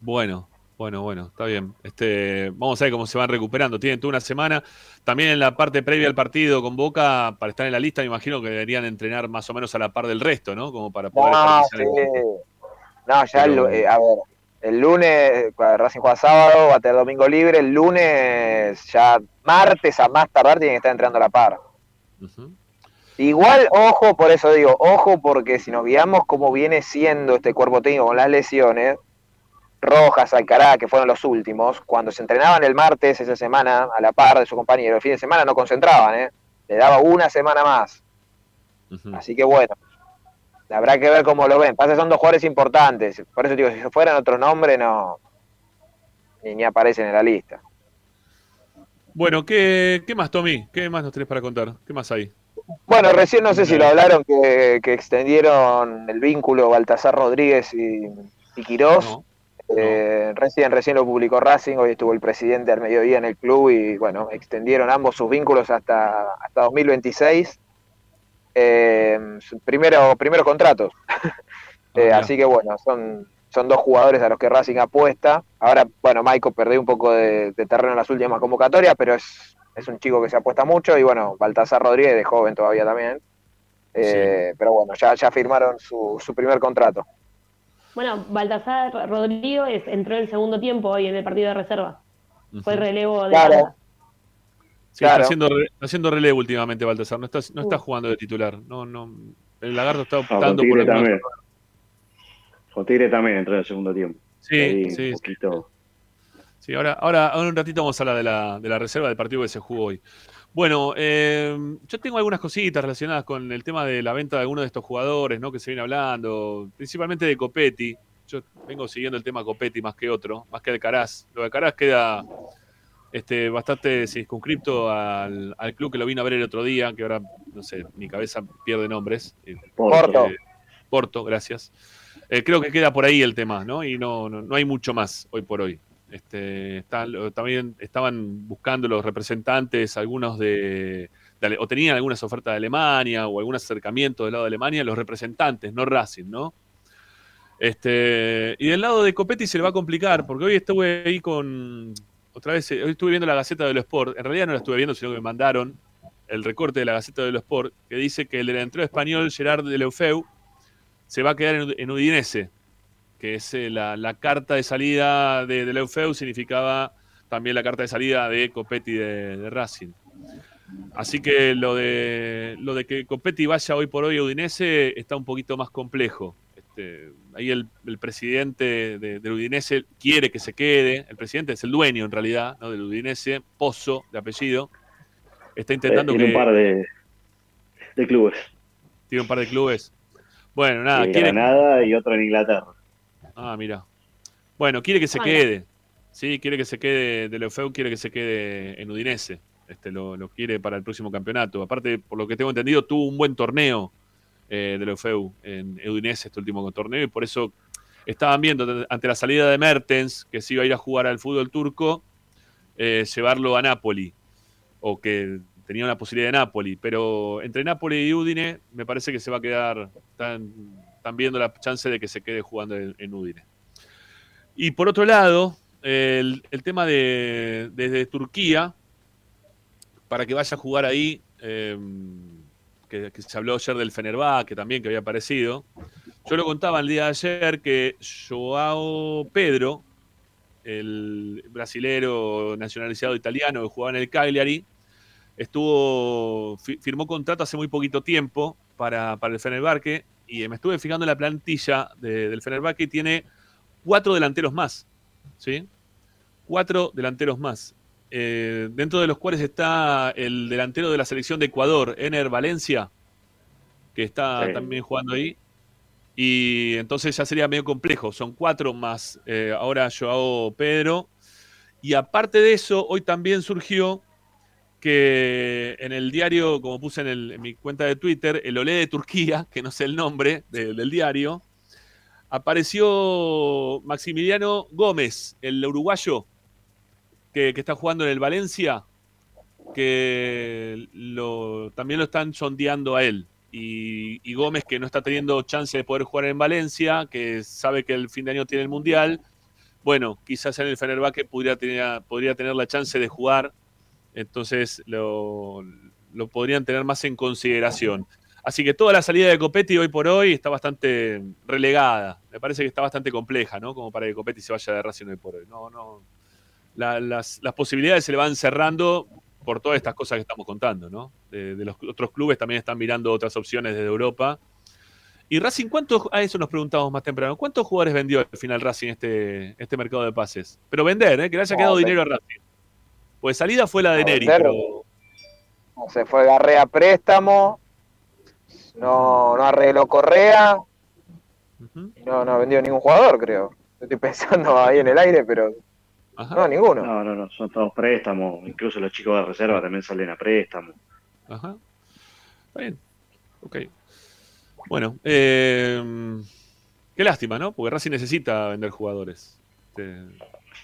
Bueno, bueno, bueno, está bien. Este, vamos a ver cómo se van recuperando. Tienen toda una semana. También en la parte previa al partido con Boca, para estar en la lista, me imagino que deberían entrenar más o menos a la par del resto, ¿no? Como para poder no, No, ya, el, eh, a ver, el lunes, Racing juega sábado, va a tener domingo libre. El lunes, ya martes a más tardar, tienen que estar entrenando a la par. Igual, ojo, por eso digo, ojo, porque si nos guiamos cómo viene siendo este cuerpo técnico con las lesiones Rojas, Alcará, que fueron los últimos, cuando se entrenaban el martes esa semana a la par de su compañero, el fin de semana no concentraban, ¿eh? le daba una semana más. Así que bueno, habrá que ver cómo lo ven. Pasa son dos jugadores importantes, por eso digo, si fueran otro nombre, no ni, ni aparecen en la lista. Bueno, ¿qué, ¿qué más, Tommy? ¿Qué más nos tenés para contar? ¿Qué más hay? Bueno, recién no sé si lo hablaron que, extendieron el vínculo Baltasar Rodríguez y, y Quirós. Eh, recién, recién lo publicó Racing, hoy estuvo el presidente al mediodía en el club y bueno, extendieron ambos sus vínculos hasta, hasta 2026. Eh, primero, primero contratos. (laughs) Eh, ah, así que bueno, son, son dos jugadores a los que Racing apuesta. Ahora, bueno, Maiko perdió un poco de, terreno en las últimas convocatorias, pero es, es un chico que se apuesta mucho y bueno, Baltasar Rodríguez de joven todavía también. Eh, pero bueno, ya, ya firmaron su, su primer contrato. Bueno, Baltasar Rodrigo entró en el segundo tiempo hoy en el partido de reserva. Fue relevo de claro. Sí, está, haciendo, haciendo relevo últimamente Baltasar, no está, no está jugando de titular. No, no, el lagarto está optando por el también. Tigre también entró en el segundo tiempo. Sí, sí, sí. ahora, ahora, ahora un ratito vamos a hablar de la, de la reserva del partido que se jugó hoy. Bueno, eh, yo tengo algunas cositas relacionadas con el tema de la venta de algunos de estos jugadores, ¿no? Que se viene hablando, principalmente de Copetti. Yo vengo siguiendo el tema Copetti más que otro, más que de Caraz. Lo de Caraz queda este, bastante circunscripto al, club que lo vino a ver el otro día, que ahora, no sé, mi cabeza pierde nombres. Eh, Porto. Eh, Porto, gracias. creo que queda por ahí el tema, ¿no? Y no, no, no hay mucho más hoy por hoy. Este, también estaban buscando los representantes, algunos de, o tenían algunas ofertas de Alemania o algún acercamiento del lado de Alemania, los representantes, no Racing, ¿no? Este, y del lado de Copetti se le va a complicar, porque hoy estuve ahí con, otra vez, hoy estuve viendo la Gaceta de los Sport, en realidad no la estuve viendo, sino que me mandaron el recorte de la Gaceta de los Sport, que dice que el delantero español Gerard de Leufeu se va a quedar en Udinese, que es eh, la, carta de salida de, de Leufeu, significaba también la carta de salida de Copetti de, Racing. Así que lo de, lo de que Copetti vaya hoy por hoy a Udinese está un poquito más complejo. Este, ahí el, presidente de, Udinese quiere que se quede, el presidente es el dueño en realidad ¿no? del Udinese, Pozo de apellido, está intentando eh, tiene un par de, de, clubes. Tiene un par de clubes. Bueno, nada. quiere... Granada y otro en Inglaterra. Ah, mira. Bueno, quiere que se quede. Sí, quiere que se quede de Leofeu, quiere que se quede en Udinese. Este, lo, quiere para el próximo campeonato. Aparte, por lo que tengo entendido, tuvo un buen torneo eh, de Leofeu en Udinese este último torneo y por eso estaban viendo ante la salida de Mertens, que se iba a ir a jugar al fútbol turco, eh, llevarlo a Napoli o que tenía una posibilidad de Napoli. Pero entre Napoli y Udine me parece que se va a quedar tan están viendo la chance de que se quede jugando en, Udine. Y por otro lado, el, tema de desde Turquía, para que vaya a jugar ahí, em, que, se habló ayer del que también, que había aparecido. Yo lo contaba el día de ayer que Joao Pedro, el brasilero nacionalizado italiano que jugaba en el Cagliari, estuvo firmó contrato hace muy poquito tiempo para, para el Fenerbahce y me estuve fijando en la plantilla del Fenerbahce y tiene cuatro delanteros más. ¿sí? Cuatro delanteros más. Eh, dentro de los cuales está el delantero de la selección de Ecuador, Ener Valencia, que está también jugando ahí. Y entonces ya sería medio complejo. Son cuatro más eh, ahora Joao Pedro. Y aparte de eso, hoy también surgió que en el diario, como puse en, mi cuenta de Twitter, el Olé de Turquía, que no sé el nombre del diario, apareció Maximiliano Gómez, el uruguayo que, está jugando en el Valencia, que también lo están sondeando a él. Y, Gómez, que no está teniendo chance de poder jugar en Valencia, que sabe que el fin de año tiene el Mundial, bueno, quizás en el Fenerbahce podría podría tener la chance de jugar entonces lo, podrían tener más en consideración. Así que toda la salida de Copetti hoy por hoy está bastante relegada. Me parece que está bastante compleja, ¿no? Como para que Copetti se vaya de Racing hoy por hoy. No, no. las, posibilidades se le van cerrando por todas estas cosas que estamos contando, ¿no? De, los otros clubes también están mirando otras opciones desde Europa. Y Racing, ¿cuántos? A eso nos preguntamos más temprano. ¿Cuántos jugadores vendió al final Racing este, este mercado de pases? Pero vender, ¿eh? Que le haya quedado dinero a Racing. Pues salida fue la de Neri, pero... Se fue Garrea préstamo, no, no arregló Correa, no, no vendió ningún jugador, creo. Estoy (laughs) pensando ahí en el aire, pero no, ninguno. No, no, no, son todos préstamos. Incluso los chicos de reserva también salen a préstamo. Ajá. Está bien. Ok. Bueno, eh, qué lástima, ¿no? Porque Racing necesita vender jugadores. Este,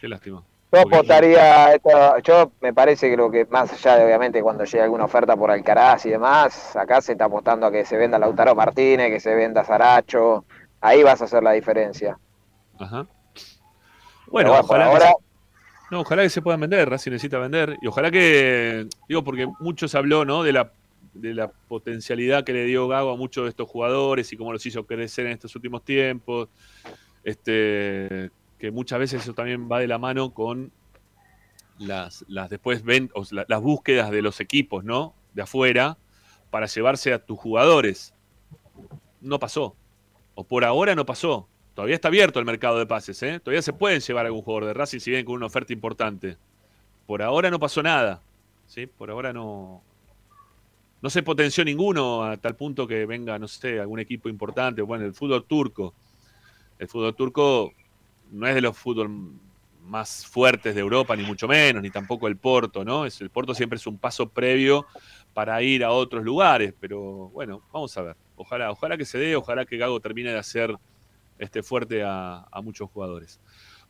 qué lástima. Yo apostaría, esto, yo me parece que lo que más allá de obviamente cuando llegue alguna oferta por Alcaraz y demás, acá se está apostando a que se venda Lautaro Martínez, que se venda Saracho, ahí vas a hacer la diferencia. Ajá. Bueno, ojalá, que se, no, ojalá que se puedan vender, Racing necesita vender, y ojalá que, digo, porque mucho se habló, ¿no? De la de la potencialidad que le dio Gago a muchos de estos jugadores y cómo los hizo crecer en estos últimos tiempos. Este, que muchas veces eso también va de la mano con las, las después ven, las búsquedas de los equipos, ¿no? De afuera, para llevarse a tus jugadores. No pasó. O por ahora no pasó. Todavía está abierto el mercado de pases, ¿eh? Todavía se pueden llevar a algún jugador de Racing si vienen con una oferta importante. Por ahora no pasó nada. ¿Sí? Por ahora no. No se potenció ninguno a tal punto que venga, no sé, algún equipo importante. Bueno, el fútbol turco. El fútbol turco no es de los fútbol más fuertes de Europa, ni mucho menos, ni tampoco el Porto, ¿no? Es, el Porto siempre es un paso previo para ir a otros lugares, pero bueno, vamos a ver. Ojalá, ojalá que se dé, ojalá que Gago termine de hacer este fuerte a, muchos jugadores.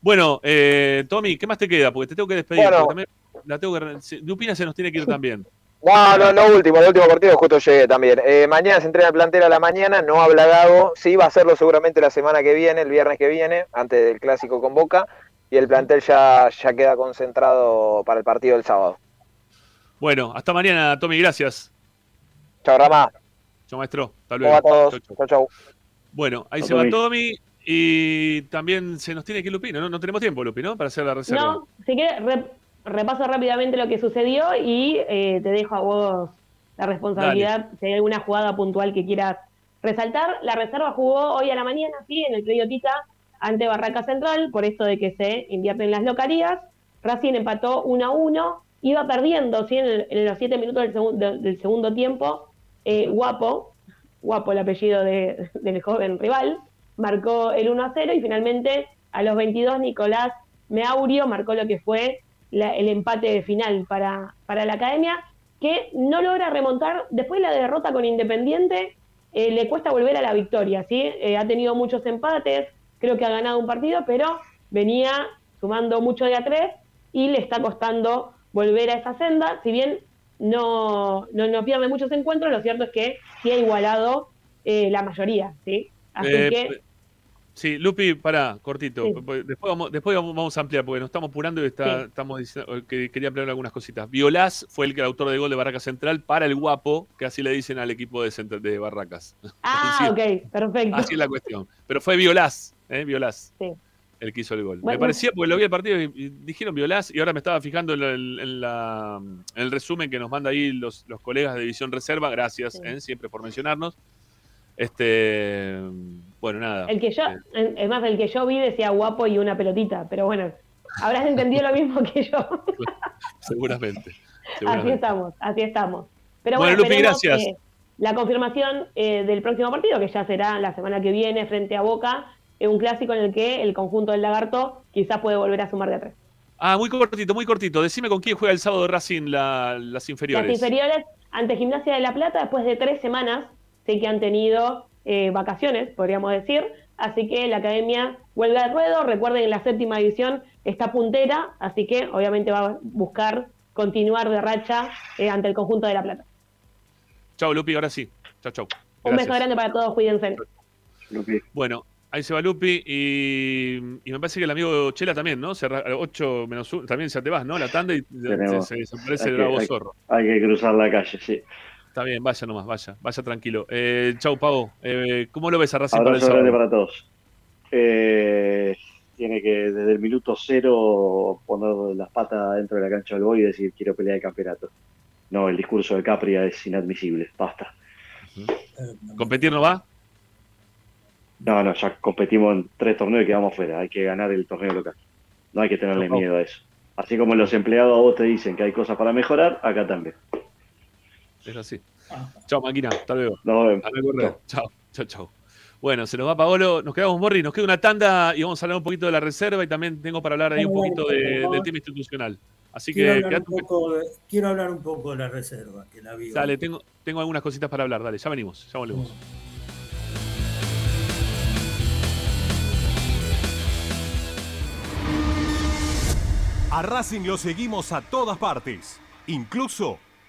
Bueno, eh, Tommy, ¿qué más te queda? Porque te tengo que despedir. También, la tengo que, Lupina se nos tiene que ir (laughs) también. No, no, no último, el último partido justo llegué también. Eh, mañana se entrena el plantel a la mañana, no habla Gago, sí va a hacerlo seguramente la semana que viene, el viernes que viene, antes del clásico con Boca, y el plantel ya, ya queda concentrado para el partido del sábado. Bueno, hasta mañana, Tommy, gracias. Chao, Rama. Chao, maestro. Hasta luego. a todos. Chao, chao. Bueno, ahí se va Tommy. Y también se nos tiene que ir Lupino, ¿no? No tenemos tiempo, Lupino, para hacer la reserva. No, si quieres, repaso rápidamente lo que sucedió y eh, te dejo a vos la responsabilidad si hay alguna jugada puntual que quieras resaltar. La reserva jugó hoy a la mañana, sí, en el Tita ante Barraca Central, por esto de que se invierten las localías. Racing empató 1 a 1, iba perdiendo ¿sí? en, los 7 minutos del, del, segundo tiempo. Eh, guapo, guapo el apellido (laughs) del joven rival, marcó el 1 a 0 y finalmente a los 22 Nicolás Meaurio marcó lo que fue el empate final para, para la academia, que no logra remontar. Después de la derrota con Independiente, eh, le cuesta volver a la victoria, ¿sí? Eh, ha tenido muchos empates, creo que ha ganado un partido, pero venía sumando mucho de a tres y le está costando volver a esa senda. Si bien no, no, pierde muchos encuentros, lo cierto es que sí ha igualado eh, la mayoría, ¿sí? Así que Sí, Lupi, pará, cortito. Después, vamos, después vamos a ampliar, porque nos estamos apurando y está, estamos diciendo que quería ampliar algunas cositas. Violás fue el, autor de gol de Barracas Central para el guapo, que así le dicen al equipo de, de Barracas. (laughs) Ah, ok, perfecto. Así es la cuestión. Pero fue Violás, ¿eh? Violás. Sí. El que hizo el gol. me parecía, porque lo vi el partido y, dijeron Violás, y ahora me estaba fijando en, la, el resumen que nos manda ahí los, los colegas de División Reserva. Gracias, ¿eh? siempre por mencionarnos. Este, bueno, nada. El que yo, eh. es más, el que yo vi decía guapo y una pelotita, pero bueno, habrás entendido lo mismo que yo. (laughs) seguramente, (laughs) Así estamos, así estamos. Pero bueno, Lupi, gracias. la confirmación eh, del próximo partido, que ya será la semana que viene frente a Boca, es un clásico en el que el conjunto del Lagarto quizás puede volver a sumar de tres. Ah, muy cortito, muy cortito. Decime con quién juega el sábado de Racing las inferiores. Las inferiores ante Gimnasia de la Plata después de tres semanas que han tenido eh, vacaciones, podríamos decir. Así que la academia huelga de ruedo. Recuerden, en la séptima división está puntera, así que obviamente va a buscar continuar de racha eh, ante el conjunto de La Plata. Chao, Lupi, ahora sí. Chao, chao. Un beso grande para todos, cuídense. Bueno, ahí se va Lupi y, me parece que el amigo Chela también, ¿no? 8 menos 1, también se te vas, ¿no? La tanda y se, desaparece el bravo zorro. Hay que cruzar la calle, sí. Está bien, vaya nomás, vaya, vaya tranquilo. Eh, chau, Pavo. Eh, ¿Cómo lo ves a Racing para el sábado? para todos. Eh, tiene que desde el minuto cero poner las patas dentro de la cancha del boy y decir quiero pelear el campeonato. No, el discurso de Capria es inadmisible, basta. ¿Competir no va? No, no, ya competimos en tres torneos y quedamos fuera. Hay que ganar el torneo local. No hay que tenerle miedo a eso. Así como los empleados a vos te dicen que hay cosas para mejorar, acá también. Es así. Chao, máquina. Hasta luego. Nos vemos. Chao, chao, chao. Bueno, se nos va Paolo, nos quedamos Morri, nos queda una tanda y vamos a hablar un poquito de la reserva y también tengo para hablar ahí un poquito de, del tema institucional. Así quiero que hablar un poco, quiero hablar un poco de la reserva, que la vi. Dale, tengo, tengo algunas cositas para hablar, dale, ya venimos, ya volvemos. A Racing lo seguimos a todas partes, incluso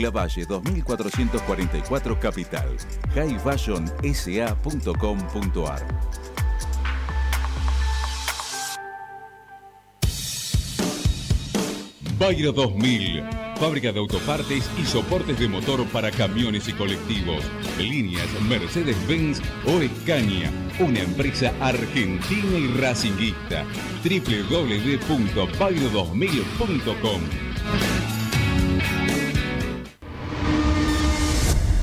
La Valle 2444 Capital. highfashionsa.com.ar Bayra 2000, fábrica de autopartes y soportes de motor para camiones y colectivos. Líneas Mercedes-Benz o Escaña, una empresa argentina y racinguista. www.bayro2000.com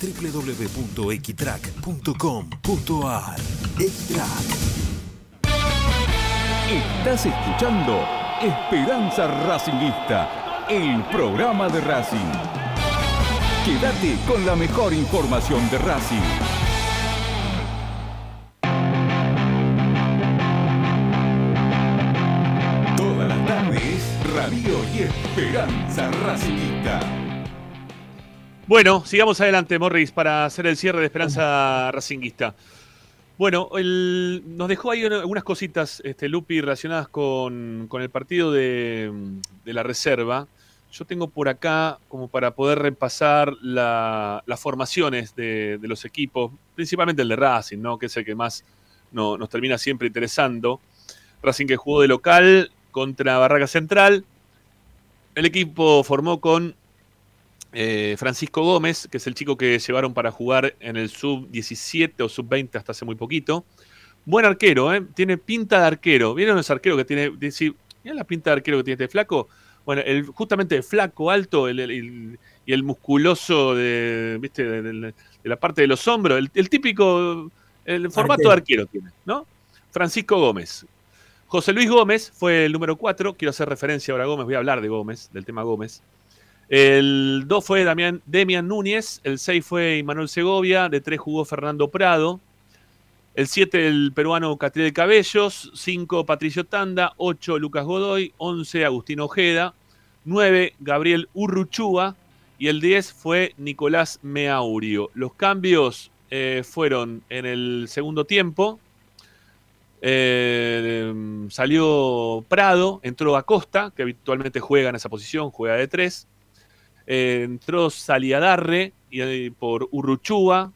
www.equitrack.com.ar Equitrack Estás escuchando Esperanza Racingista, el programa de Racing. Quédate con la mejor información de Racing. Todas las tardes, Radio y Esperanza Racingista. Bueno, sigamos adelante, Morris, para hacer el cierre de Esperanza Racinguista. Bueno, nos dejó ahí algunas cositas, este, Lupi, relacionadas con, el partido de, la reserva. Yo tengo por acá como para poder repasar las formaciones de, los equipos, principalmente el de Racing, ¿no? que es el que más nos termina siempre interesando. Racing que jugó de local contra Barraca Central. El equipo formó con eh, Francisco Gómez, que es el chico que llevaron para jugar en el sub-17 o sub-20 hasta hace muy poquito. Buen arquero, ¿eh? tiene pinta de arquero. ¿Vieron los arqueros que tiene? Mira la pinta de arquero que tiene este flaco. Bueno, el, justamente el flaco, alto y el musculoso de, ¿viste? De, la parte de los hombros. El, típico, el formato de arquero tiene, ¿no? Francisco Gómez. José Luis Gómez fue el número 4. Quiero hacer referencia ahora a Gómez. Voy a hablar de Gómez, del tema Gómez. El 2 fue Damián, Demian Núñez, el 6 fue Manuel Segovia, de 3 jugó Fernando Prado, el 7 el peruano Catriel Cabellos, 5 Patricio Tanda, 8 Lucas Godoy, 11 Agustín Ojeda, 9 Gabriel Urruchúa y el 10 fue Nicolás Meaurio. Los cambios eh, fueron en el segundo tiempo. Eh, salió Prado, entró Acosta, que habitualmente juega en esa posición, juega de 3. Eh, entró Saliadarre y, eh, por Urruchúa.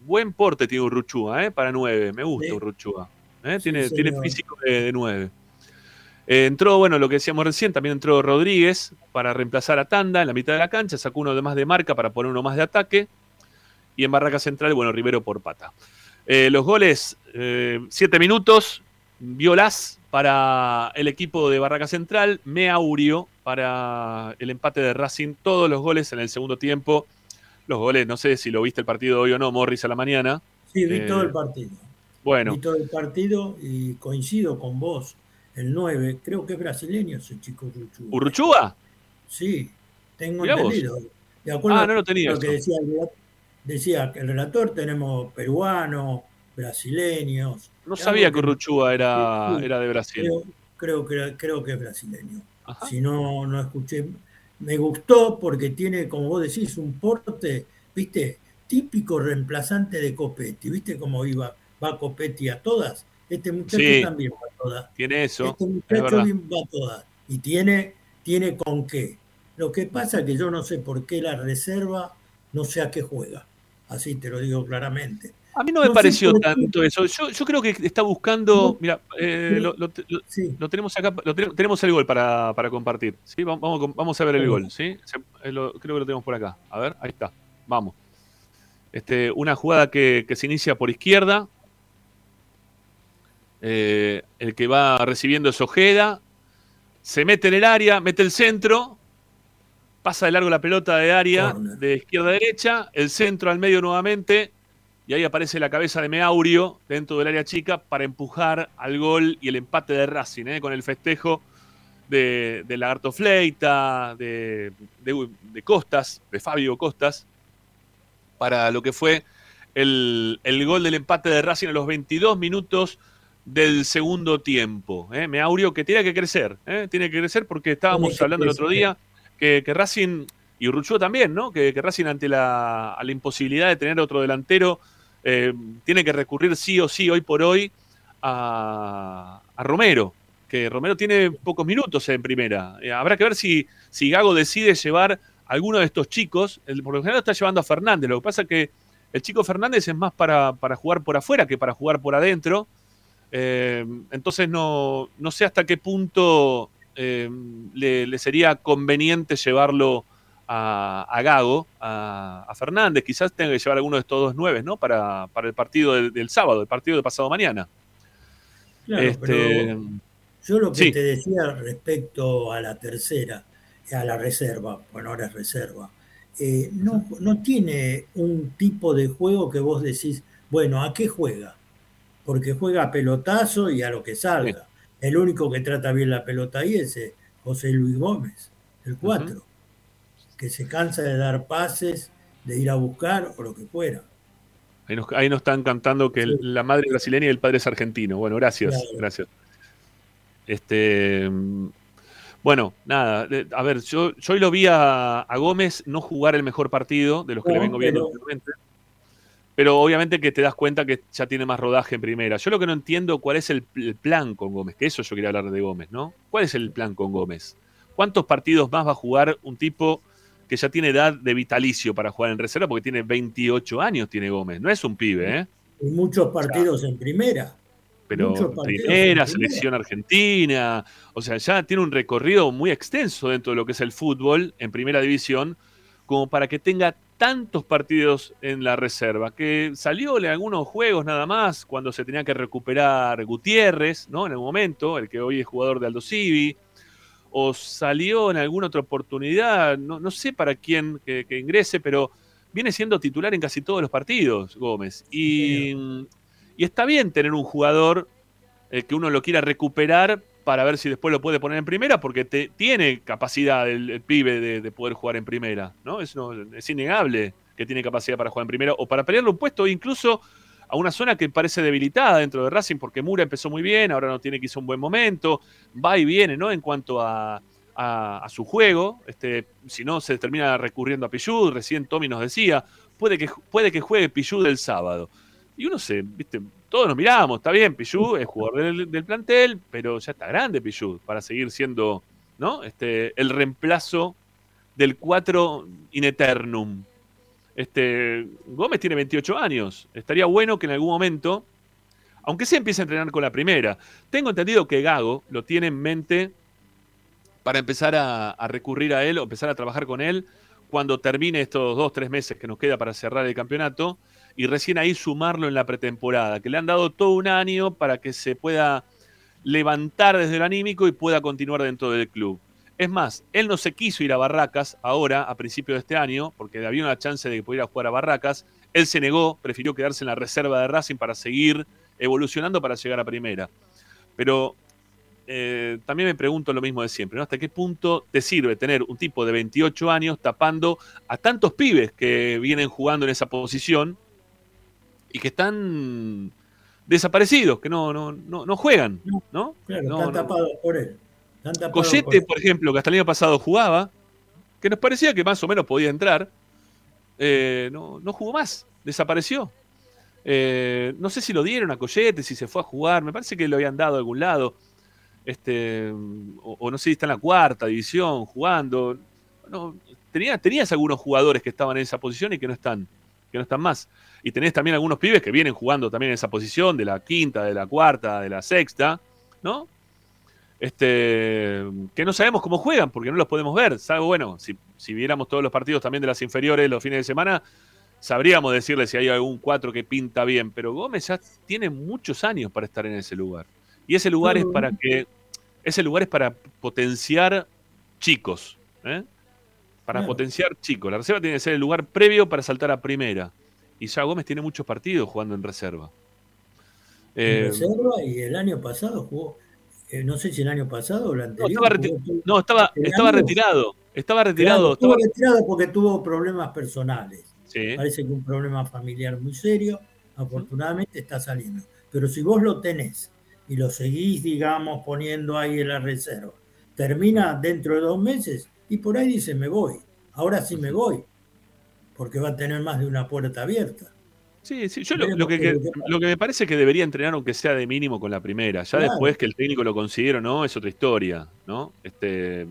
Buen porte tiene Urruchúa, ¿eh? Para 9. Me gusta Urruchúa. ¿eh? tiene, tiene físico de, 9. entró, bueno, lo que decíamos recién, también entró Rodríguez para reemplazar a Tanda en la mitad de la cancha. Sacó uno de más de marca para poner uno más de ataque. Y en Barraca Central, bueno, Rivero por pata. los goles, 7 minutos. Violas para el equipo de Barraca Central, Meaurio para el empate de Racing, todos los goles en el segundo tiempo. Los goles, no sé si lo viste el partido hoy o no, Morris a la mañana. Sí, vi todo el partido. Bueno. Vi todo el partido y coincido con vos. El 9, creo que es brasileño ese chico Urruchúa. ¿Urruchúa? Sí, tengo entendido. De acuerdo ah, no lo tenía. Lo que decía decía el relator, tenemos peruanos, brasileños. No sabía que Urruchúa era, era de Brasil. Creo, creo, creo que es brasileño. Si no, no escuché. Me gustó porque tiene, como vos decís, un porte, viste, típico reemplazante de Copetti. ¿Viste cómo iba, va Copetti a todas? Este muchacho también va a todas. Tiene eso. Este muchacho va a todas. Y tiene, tiene con qué. Lo que pasa es que yo no sé por qué la reserva no sé a qué juega. Así te lo digo claramente. A mí no me pareció tanto eso. Yo, creo que está buscando. mira, eh, lo, tenemos acá. tenemos el gol para, compartir. ¿sí? Vamos, vamos, a ver el gol. ¿sí? Eh, creo que lo tenemos por acá. A ver, ahí está. Vamos. Este, una jugada que, se inicia por izquierda. Eh, el que va recibiendo es Ojeda. Se mete en el área, mete el centro. Pasa de largo la pelota de área de izquierda a derecha. El centro al medio nuevamente y ahí aparece la cabeza de Meaurio dentro del área chica para empujar al gol y el empate de Racing, ¿eh? con el festejo de, de Lagarto Fleita, de, Costas, de Fabio Costas, para lo que fue el, gol del empate de Racing a los 22 minutos del segundo tiempo. ¿eh? Meaurio que tiene que crecer, ¿eh? tiene que crecer porque estábamos hablando el otro día que, Racing, y Urruchó también, ¿no? Que, Racing ante la, la imposibilidad de tener otro delantero eh, tiene que recurrir sí o sí hoy por hoy a, Romero, que Romero tiene pocos minutos en primera. Eh, habrá que ver si, si Gago decide llevar a alguno de estos chicos. por lo general está llevando a Fernández. Lo que pasa es que el chico Fernández es más para, jugar por afuera que para jugar por adentro. Eh, entonces no, no, sé hasta qué punto le, sería conveniente llevarlo a, Gago, a, Fernández, quizás tenga que llevar alguno de estos dos nueve, ¿no? Para, el partido del, sábado, el partido de pasado mañana. Este, yo lo que te decía respecto a la tercera, a la reserva, bueno, ahora es reserva, eh, no, no tiene un tipo de juego que vos decís, bueno, ¿a qué juega? Porque juega a pelotazo y a lo que salga. El único que trata bien la pelota ahí es eh, José Luis Gómez, el 4 que se cansa de dar pases, de ir a buscar o lo que fuera. Ahí nos, están cantando que la madre es brasileña y el padre es argentino. Bueno, gracias, gracias. Este, bueno, nada, a ver, yo, yo hoy lo vi a, Gómez no jugar el mejor partido de los que le vengo viendo últimamente. Pero obviamente que te das cuenta que ya tiene más rodaje en primera. Yo lo que no entiendo cuál es el, el plan con Gómez, que eso yo quería hablar de Gómez, ¿no? ¿Cuál es el plan con Gómez? ¿Cuántos partidos más va a jugar un tipo que ya tiene edad de vitalicio para jugar en reserva porque tiene 28 años, tiene Gómez. No es un pibe, ¿eh? Y muchos partidos en primera. Pero primera, selección argentina. O sea, ya tiene un recorrido muy extenso dentro de lo que es el fútbol en primera división, como para que tenga tantos partidos en la reserva, que salió en algunos juegos nada más, cuando se tenía que recuperar Gutiérrez, ¿no? En el momento, el que hoy es jugador de Aldo Civi, o salió en alguna otra oportunidad, no, sé para quién que, ingrese, pero viene siendo titular en casi todos los partidos, Gómez. Y, está bien tener un jugador eh, que uno lo quiera recuperar para ver si después lo puede poner en primera, porque te, tiene capacidad el, pibe de, poder jugar en primera, ¿no? Es, es innegable que tiene capacidad para jugar en primera o para pelearle un puesto, incluso a una zona que parece debilitada dentro de Racing, porque Mura empezó muy bien, ahora no tiene quizá un buen momento, va y viene, ¿no? En cuanto a, su juego, este, si no se termina recurriendo a Pichud, recién Tommy nos decía, puede que, puede que juegue Pichud el sábado. Y uno se, viste, todos nos miramos, está bien, Pichud es jugador del, plantel, pero ya está grande Pichud para seguir siendo, ¿no? Este, el reemplazo del 4 in eternum. Este, Gómez tiene 28 años. Estaría bueno que en algún momento, aunque se empiece a entrenar con la primera, tengo entendido que Gago lo tiene en mente para empezar a, recurrir a él o empezar a trabajar con él cuando termine estos dos, tres meses que nos queda para cerrar el campeonato y recién ahí sumarlo en la pretemporada, que le han dado todo un año para que se pueda levantar desde el anímico y pueda continuar dentro del club. Es más, él no se quiso ir a Barracas ahora, a principio de este año, porque había una chance de que pudiera jugar a Barracas. Él se negó, prefirió quedarse en la reserva de Racing para seguir evolucionando para llegar a primera. Pero eh, también me pregunto lo mismo de siempre, ¿no? ¿Hasta qué punto te sirve tener un tipo de 28 años tapando a tantos pibes que vienen jugando en esa posición y que están desaparecidos, que no, no, no, juegan, ¿no? Claro, están tapados por él. Collete, por ejemplo, que hasta el año pasado jugaba, que nos parecía que más o menos podía entrar, eh, no, jugó más, desapareció. Eh, no sé si lo dieron a Collete, si se fue a jugar, me parece que lo habían dado a algún lado. Este, o, no sé si está en la cuarta división jugando. No, tenías algunos jugadores que estaban en esa posición y que no están, que no están más. Y tenés también algunos pibes que vienen jugando también en esa posición, de la quinta, de la cuarta, de la sexta, ¿no? Este, que no sabemos cómo juegan porque no los podemos ver. Salvo, bueno, si, si, viéramos todos los partidos también de las inferiores los fines de semana, sabríamos decirle si hay algún cuatro que pinta bien. Pero Gómez ya tiene muchos años para estar en ese lugar. Y ese lugar es para que. Ese lugar es para potenciar chicos. ¿eh? Para potenciar chicos. La reserva tiene que ser el lugar previo para saltar a primera. Y ya Gómez tiene muchos partidos jugando en reserva. En eh, reserva y el año pasado jugó eh, no sé si el año pasado o el anterior. No, estaba, estaba, retirado. Estaba retirado. Estaba retirado porque tuvo problemas personales. Parece que un problema familiar muy serio. Afortunadamente está saliendo. Pero si vos lo tenés y lo seguís, digamos, poniendo ahí en la reserva, termina dentro de dos meses y por ahí dice me voy. Ahora sí me voy. Porque va a tener más de una puerta abierta. Sí, sí, yo lo, que, lo que me parece que debería entrenar aunque sea de mínimo con la primera. Ya después que el técnico lo considere o no, es otra historia, ¿no? Este,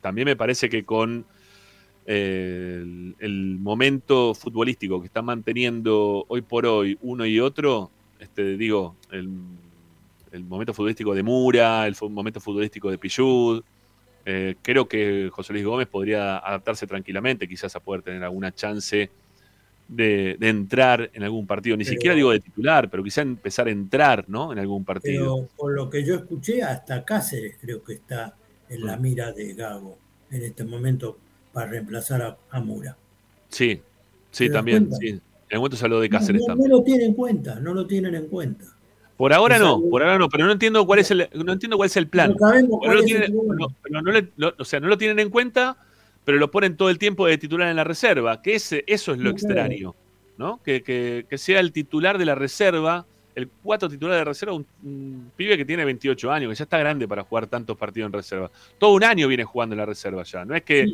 también me parece que con eh, el, momento futbolístico que están manteniendo hoy por hoy uno y otro, este, digo, el, momento futbolístico de Mura, el momento futbolístico de Pillud, eh, creo que José Luis Gómez podría adaptarse tranquilamente, quizás a poder tener alguna chance de, entrar en algún partido. Ni siquiera digo de titular, pero quizá empezar a entrar ¿no? en algún partido. Pero por lo que yo escuché, hasta Cáceres creo que está en la mm. mira de Gago en este momento para reemplazar a, Mura. Sí, sí, también. Sí. En el momento se habló de Cáceres no, también. No lo tienen en cuenta, no lo tienen en cuenta. Por ahora no, por ahora no, pero no entiendo cuál es el, no entiendo cuál es el plan. o sea, no lo tienen en cuenta pero lo ponen todo el tiempo de titular en la reserva, que ese, eso es lo extraño, ¿no? Que, sea el titular de la reserva, el cuatro titular de reserva, un, pibe que tiene 28 años, que ya está grande para jugar tantos partidos en reserva. Todo un año viene jugando en la reserva ya, no es que...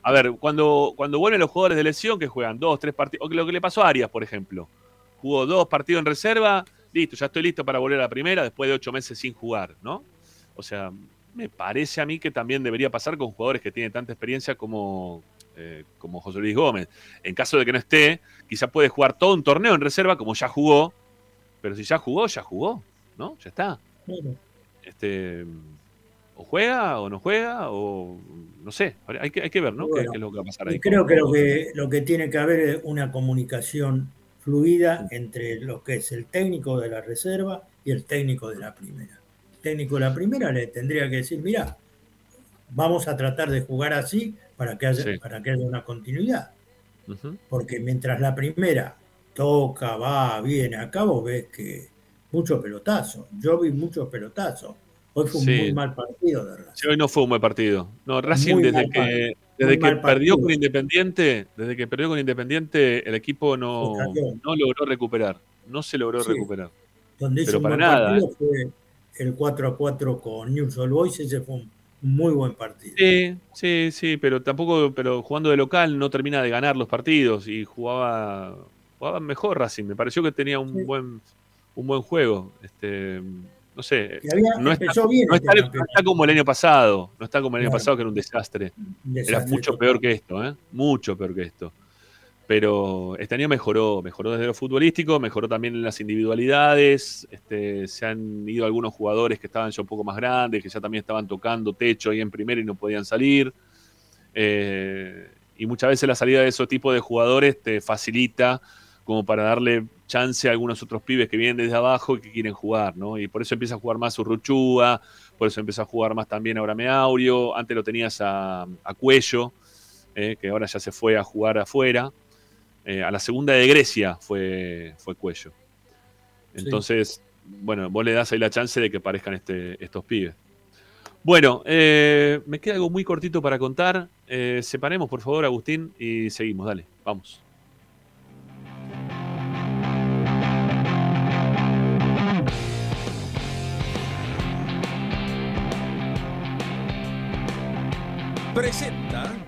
A ver, cuando, cuando vuelven los jugadores de lesión que juegan dos, tres partidos, o lo que le pasó a Arias, por ejemplo, jugó dos partidos en reserva, listo, ya estoy listo para volver a la primera después de ocho meses sin jugar, ¿no? O sea, me parece a mí que también debería pasar con jugadores que tienen tanta experiencia como, eh, como José Luis Gómez. En caso de que no esté, quizá puede jugar todo un torneo en reserva como ya jugó, pero si ya jugó, ya jugó, ¿no? Ya está. Este, o juega o no juega, o no sé, hay que, hay que ver, ¿no? ¿Qué, es lo que va a pasar ahí? Creo que lo, que lo que tiene que haber es una comunicación fluida entre lo que es el técnico de la reserva y el técnico de la primera técnico de la primera le tendría que decir, mira, vamos a tratar de jugar así para que haya, para que haya una continuidad. Porque mientras la primera toca, va, viene, acá vos ves que mucho pelotazo. Yo vi muchos pelotazos. Hoy fue un muy mal partido de Racing. hoy no fue un buen partido. No, Racing desde que, desde que perdió con Independiente, desde que perdió con Independiente, el equipo no, no logró recuperar. No se logró recuperar. Donde Pero para nada. Fue el 4 a 4 con News All Boys, ese fue un muy buen partido. Sí, sí, sí, pero tampoco, pero jugando de local no termina de ganar los partidos y jugaba, jugaba mejor Racing. Me pareció que tenía un buen, un buen juego. Este, no sé, no, está, como el año pasado, no está como el año pasado que era un desastre. era mucho peor que esto, ¿eh? mucho peor que esto pero este año mejoró, mejoró desde lo futbolístico, mejoró también en las individualidades, este, se han ido algunos jugadores que estaban ya un poco más grandes, que ya también estaban tocando techo ahí en primera y no podían salir. Eh, y muchas veces la salida de esos tipos de jugadores te facilita como para darle chance a algunos otros pibes que vienen desde abajo y que quieren jugar, ¿no? Y por eso empieza a jugar más Urruchúa, por eso empieza a jugar más también ahora Meaurio, antes lo tenías a, Cuello, eh, que ahora ya se fue a jugar afuera. Eh, a la segunda de Grecia fue, fue Cuello. Entonces, bueno, vos le das ahí la chance de que aparezcan este, estos pibes. Bueno, eh, me queda algo muy cortito para contar. separemos, por favor, Agustín, y seguimos. Dale, vamos. presenta.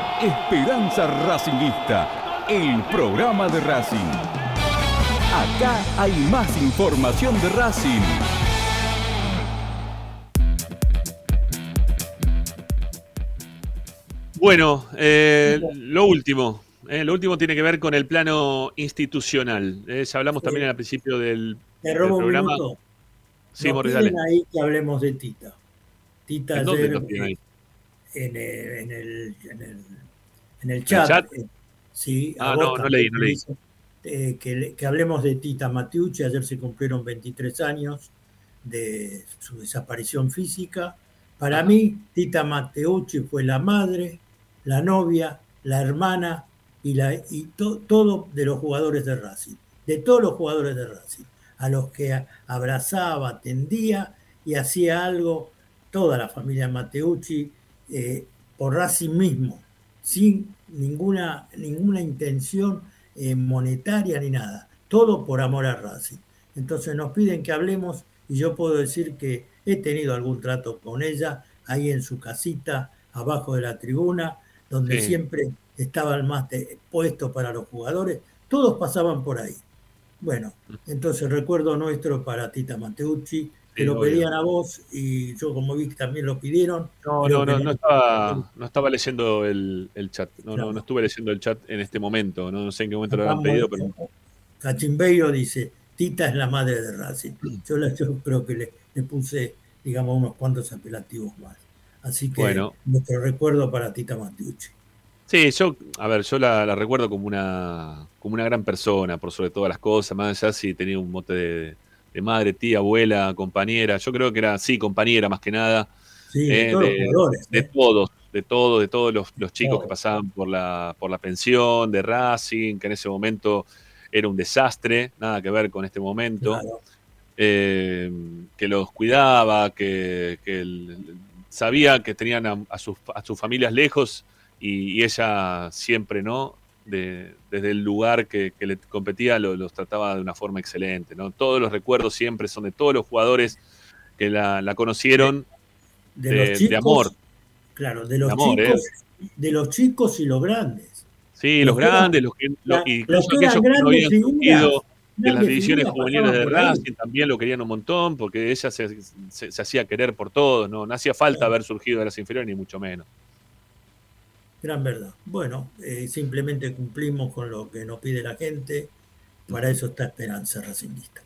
Esperanza Racingista, el programa de Racing. Acá hay más información de Racing. Bueno, eh, lo último. Eh, lo último tiene que ver con el plano institucional. Eh, ya hablamos también al principio del, Te robo programa. Un Sí, ahí que hablemos de Tita. Tita ayer, en el, en el, en el, chat. Eh, sí, ah, no, no leí, no leí. Eh, que, que, hablemos de Tita Matiucci. Ayer se cumplieron 23 años de su desaparición física. Para mí, Tita Mateucci fue la madre, la novia, la hermana y, la, y todo de los jugadores de Racing, de todos los jugadores de Racing, a los que abrazaba, atendía y hacía algo, toda la familia Mateucci eh, por Racing mismo, sin ninguna, ninguna intención eh, monetaria ni nada, todo por amor a Racing. Entonces nos piden que hablemos y yo puedo decir que he tenido algún trato con ella ahí en su casita, abajo de la tribuna, donde siempre estaba el más puesto para los jugadores, todos pasaban por ahí. Bueno, entonces recuerdo nuestro para Tita Mateucci, que lo pedían a vos y yo como vi que también lo pidieron. No, no, no, no, estaba, no estaba leyendo el, el chat, no, no, no estuve leyendo el chat en este momento, no, sé en qué momento lo habían pedido, pero... Cachimbeiro dice, Tita es la madre de Racing. (clears throat) Yo, yo creo que le, le, puse, digamos, unos cuantos apelativos más. Así que bueno. nuestro recuerdo para Tita Matiucci. Sí, yo, a ver, yo la, la, recuerdo como una, como una gran persona, por sobre todas las cosas, más allá si tenía un mote de de madre, tía, abuela, compañera. Yo creo que era, sí, compañera más que nada. de, eh, todos de, ¿eh? todos, de todos, de todos los, chicos que pasaban por la, por la pensión, de Racing, que en ese momento era un desastre, nada que ver con este momento. Eh, que los cuidaba, que, sabía que tenían a, sus, a, sus, familias lejos y, y, ella siempre, ¿no? Desde el lugar que, le competía los trataba de una forma excelente. ¿no? Todos los recuerdos siempre son de todos los jugadores que la, conocieron de, amor. Claro, de los, chicos, ¿eh? de los chicos y los grandes. Sí, los, grandes, los que, incluso aquellos que no habían de las divisiones juveniles de Racing también lo querían un montón porque ella se, hacía querer por todos, ¿no? no hacía falta haber surgido de las inferiores ni mucho menos. Gran verdad. Bueno, eh, simplemente cumplimos con lo que nos pide la gente. Para eso está Esperanza Racingista.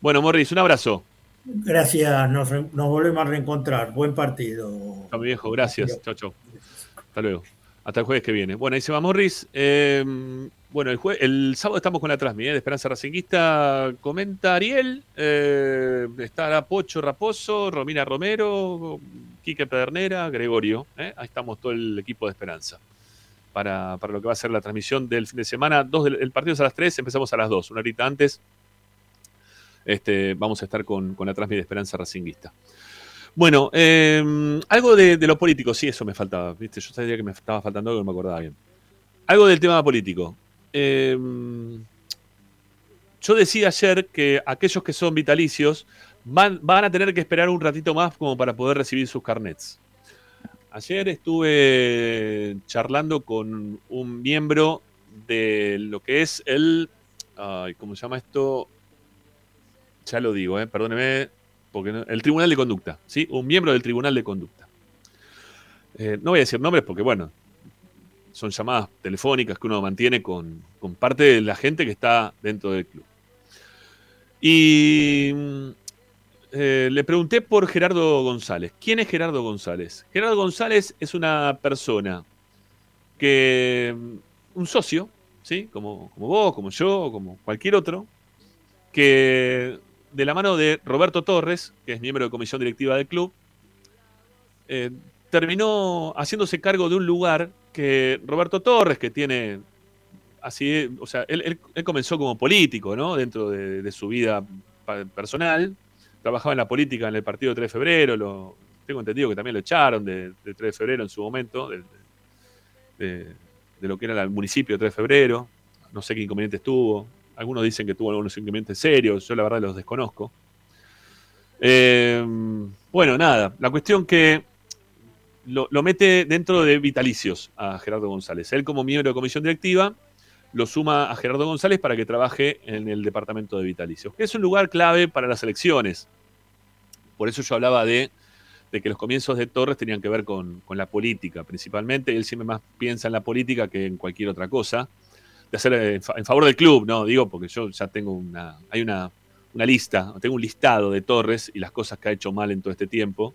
Bueno, Morris, un abrazo. Gracias, nos, volvemos a reencontrar. Buen partido. mi viejo, gracias. Chao, chao. Hasta luego. Hasta el jueves que viene. Bueno, ahí se va Morris. Eh, bueno, el, el sábado estamos con la transmisión ¿eh? de Esperanza Racinguista. Comenta Ariel. Eh, estará Pocho Raposo, Romina Romero, Quique Pedernera, Gregorio. ¿eh? Ahí estamos todo el equipo de Esperanza. Para, lo que va a ser la transmisión del fin de semana. Dos el partido es a las 3, empezamos a las 2, una horita antes. Este, vamos a estar con, la transmisión de Esperanza Racinguista. Bueno, algo de, de, lo político, sí, eso me faltaba. ¿viste? Yo sabía que me estaba faltando algo, no me acordaba bien. Algo del tema político. Em, yo decía ayer que aquellos que son vitalicios van, van, a tener que esperar un ratito más como para poder recibir sus carnets. Ayer estuve charlando con un miembro de lo que es el, ay, ¿cómo se llama esto? Ya lo digo, eh, perdóneme, porque el Tribunal de Conducta, ¿sí? Un miembro del Tribunal de Conducta. Eh, no voy a decir nombres porque, bueno, son llamadas telefónicas que uno mantiene con, parte de la gente que está dentro del club. Y eh, le pregunté por Gerardo González. ¿Quién es Gerardo González? Gerardo González es una persona que, un socio, ¿sí? Como, como vos, como yo, como cualquier otro, que de la mano de Roberto Torres, que es miembro de comisión directiva del club, eh, terminó haciéndose cargo de un lugar que Roberto Torres, que tiene así, o sea, él, comenzó como político, ¿no? Dentro de, su vida personal, trabajaba en la política en el partido 3 de febrero, lo, tengo entendido que también lo echaron de, 3 de febrero en su momento, de, lo que era el municipio de 3 de febrero, no sé qué inconvenientes tuvo, algunos dicen que tuvo algunos inconvenientes serios, yo la verdad los desconozco. Eh, bueno, nada, la cuestión que lo, mete dentro de vitalicios a Gerardo González. Él como miembro de comisión directiva lo suma a Gerardo González para que trabaje en el departamento de vitalicios, que es un lugar clave para las elecciones. Por eso yo hablaba de, que los comienzos de Torres tenían que ver con, la política principalmente. Él siempre más piensa en la política que en cualquier otra cosa. De hacer en, favor del club, no, digo, porque yo ya tengo una, hay una, una lista, tengo un listado de Torres y las cosas que ha hecho mal en todo este tiempo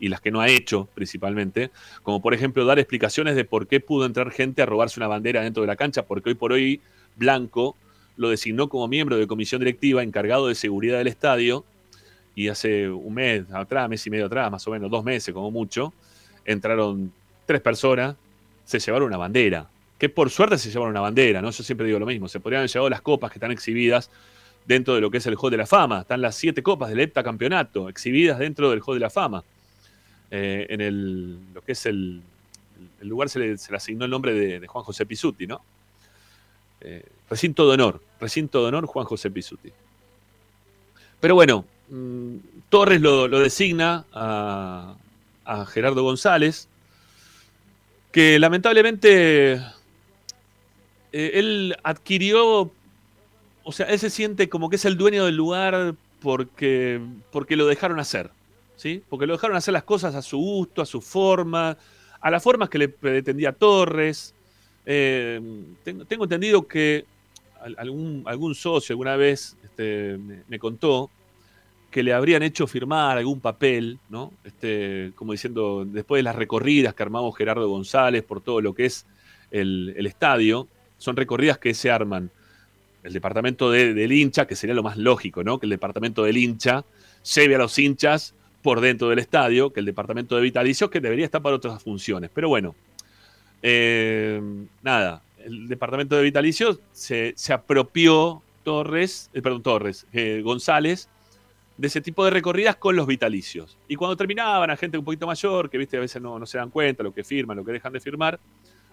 y las que no ha hecho principalmente, como por ejemplo dar explicaciones de por qué pudo entrar gente a robarse una bandera dentro de la cancha, porque hoy por hoy Blanco lo designó como miembro de comisión directiva encargado de seguridad del estadio y hace un mes atrás, mes y medio atrás, más o menos dos meses como mucho, entraron tres personas, se llevaron una bandera, que por suerte se llevaron una bandera, ¿no? Yo siempre digo lo mismo, se podrían haber llevado las copas que están exhibidas dentro de lo que es el Hall de la Fama, están las siete copas del campeonato exhibidas dentro del Hall de la Fama. Eh, en el, lo que es el, lugar se le, se le, asignó el nombre de, Juan José Pisuti, ¿no? Eh, recinto de honor, recinto de honor Juan José Pisuti. Pero bueno, mm, Torres lo, designa a, Gerardo González, que lamentablemente eh, él adquirió, o sea, él se siente como que es el dueño del lugar porque, porque lo dejaron hacer. Porque lo dejaron hacer las cosas a su gusto, a su forma, a las formas que le pretendía Torres. Eh, tengo, entendido que algún, algún socio alguna vez este, me, contó que le habrían hecho firmar algún papel, ¿no? Este, como diciendo, después de las recorridas que armamos Gerardo González por todo lo que es el, estadio, son recorridas que se arman el departamento del hincha, que sería lo más lógico, ¿no? Que el departamento del hincha lleve a los hinchas por dentro del estadio que el departamento de vitalicios, que debería estar para otras funciones. Pero bueno, eh, nada, el departamento de vitalicios se, apropió Torres, eh, perdón, Torres, eh, González, de ese tipo de recorridas con los vitalicios. Y cuando terminaban, a gente un poquito mayor, que viste, a veces no, se dan cuenta lo que firman, lo que dejan de firmar,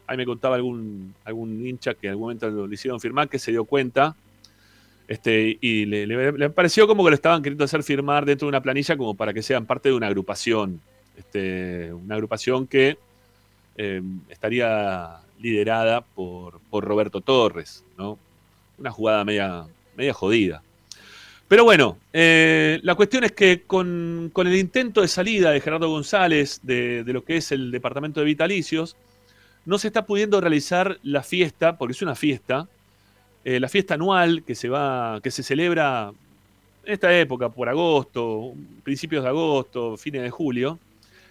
ahí me contaba algún, algún hincha que en algún momento lo hicieron firmar, que se dio cuenta este, y le, pareció como que lo estaban queriendo hacer firmar dentro de una planilla como para que sean parte de una agrupación. Este, una agrupación que eh, estaría liderada por, Roberto Torres, ¿no? Una jugada media, media jodida. Pero bueno, eh, la cuestión es que con, el intento de salida de Gerardo González de, de, lo que es el departamento de vitalicios, no se está pudiendo realizar la fiesta, porque es una fiesta, eh, la fiesta anual que se va, que se celebra en esta época, por agosto, principios de agosto, fines de julio,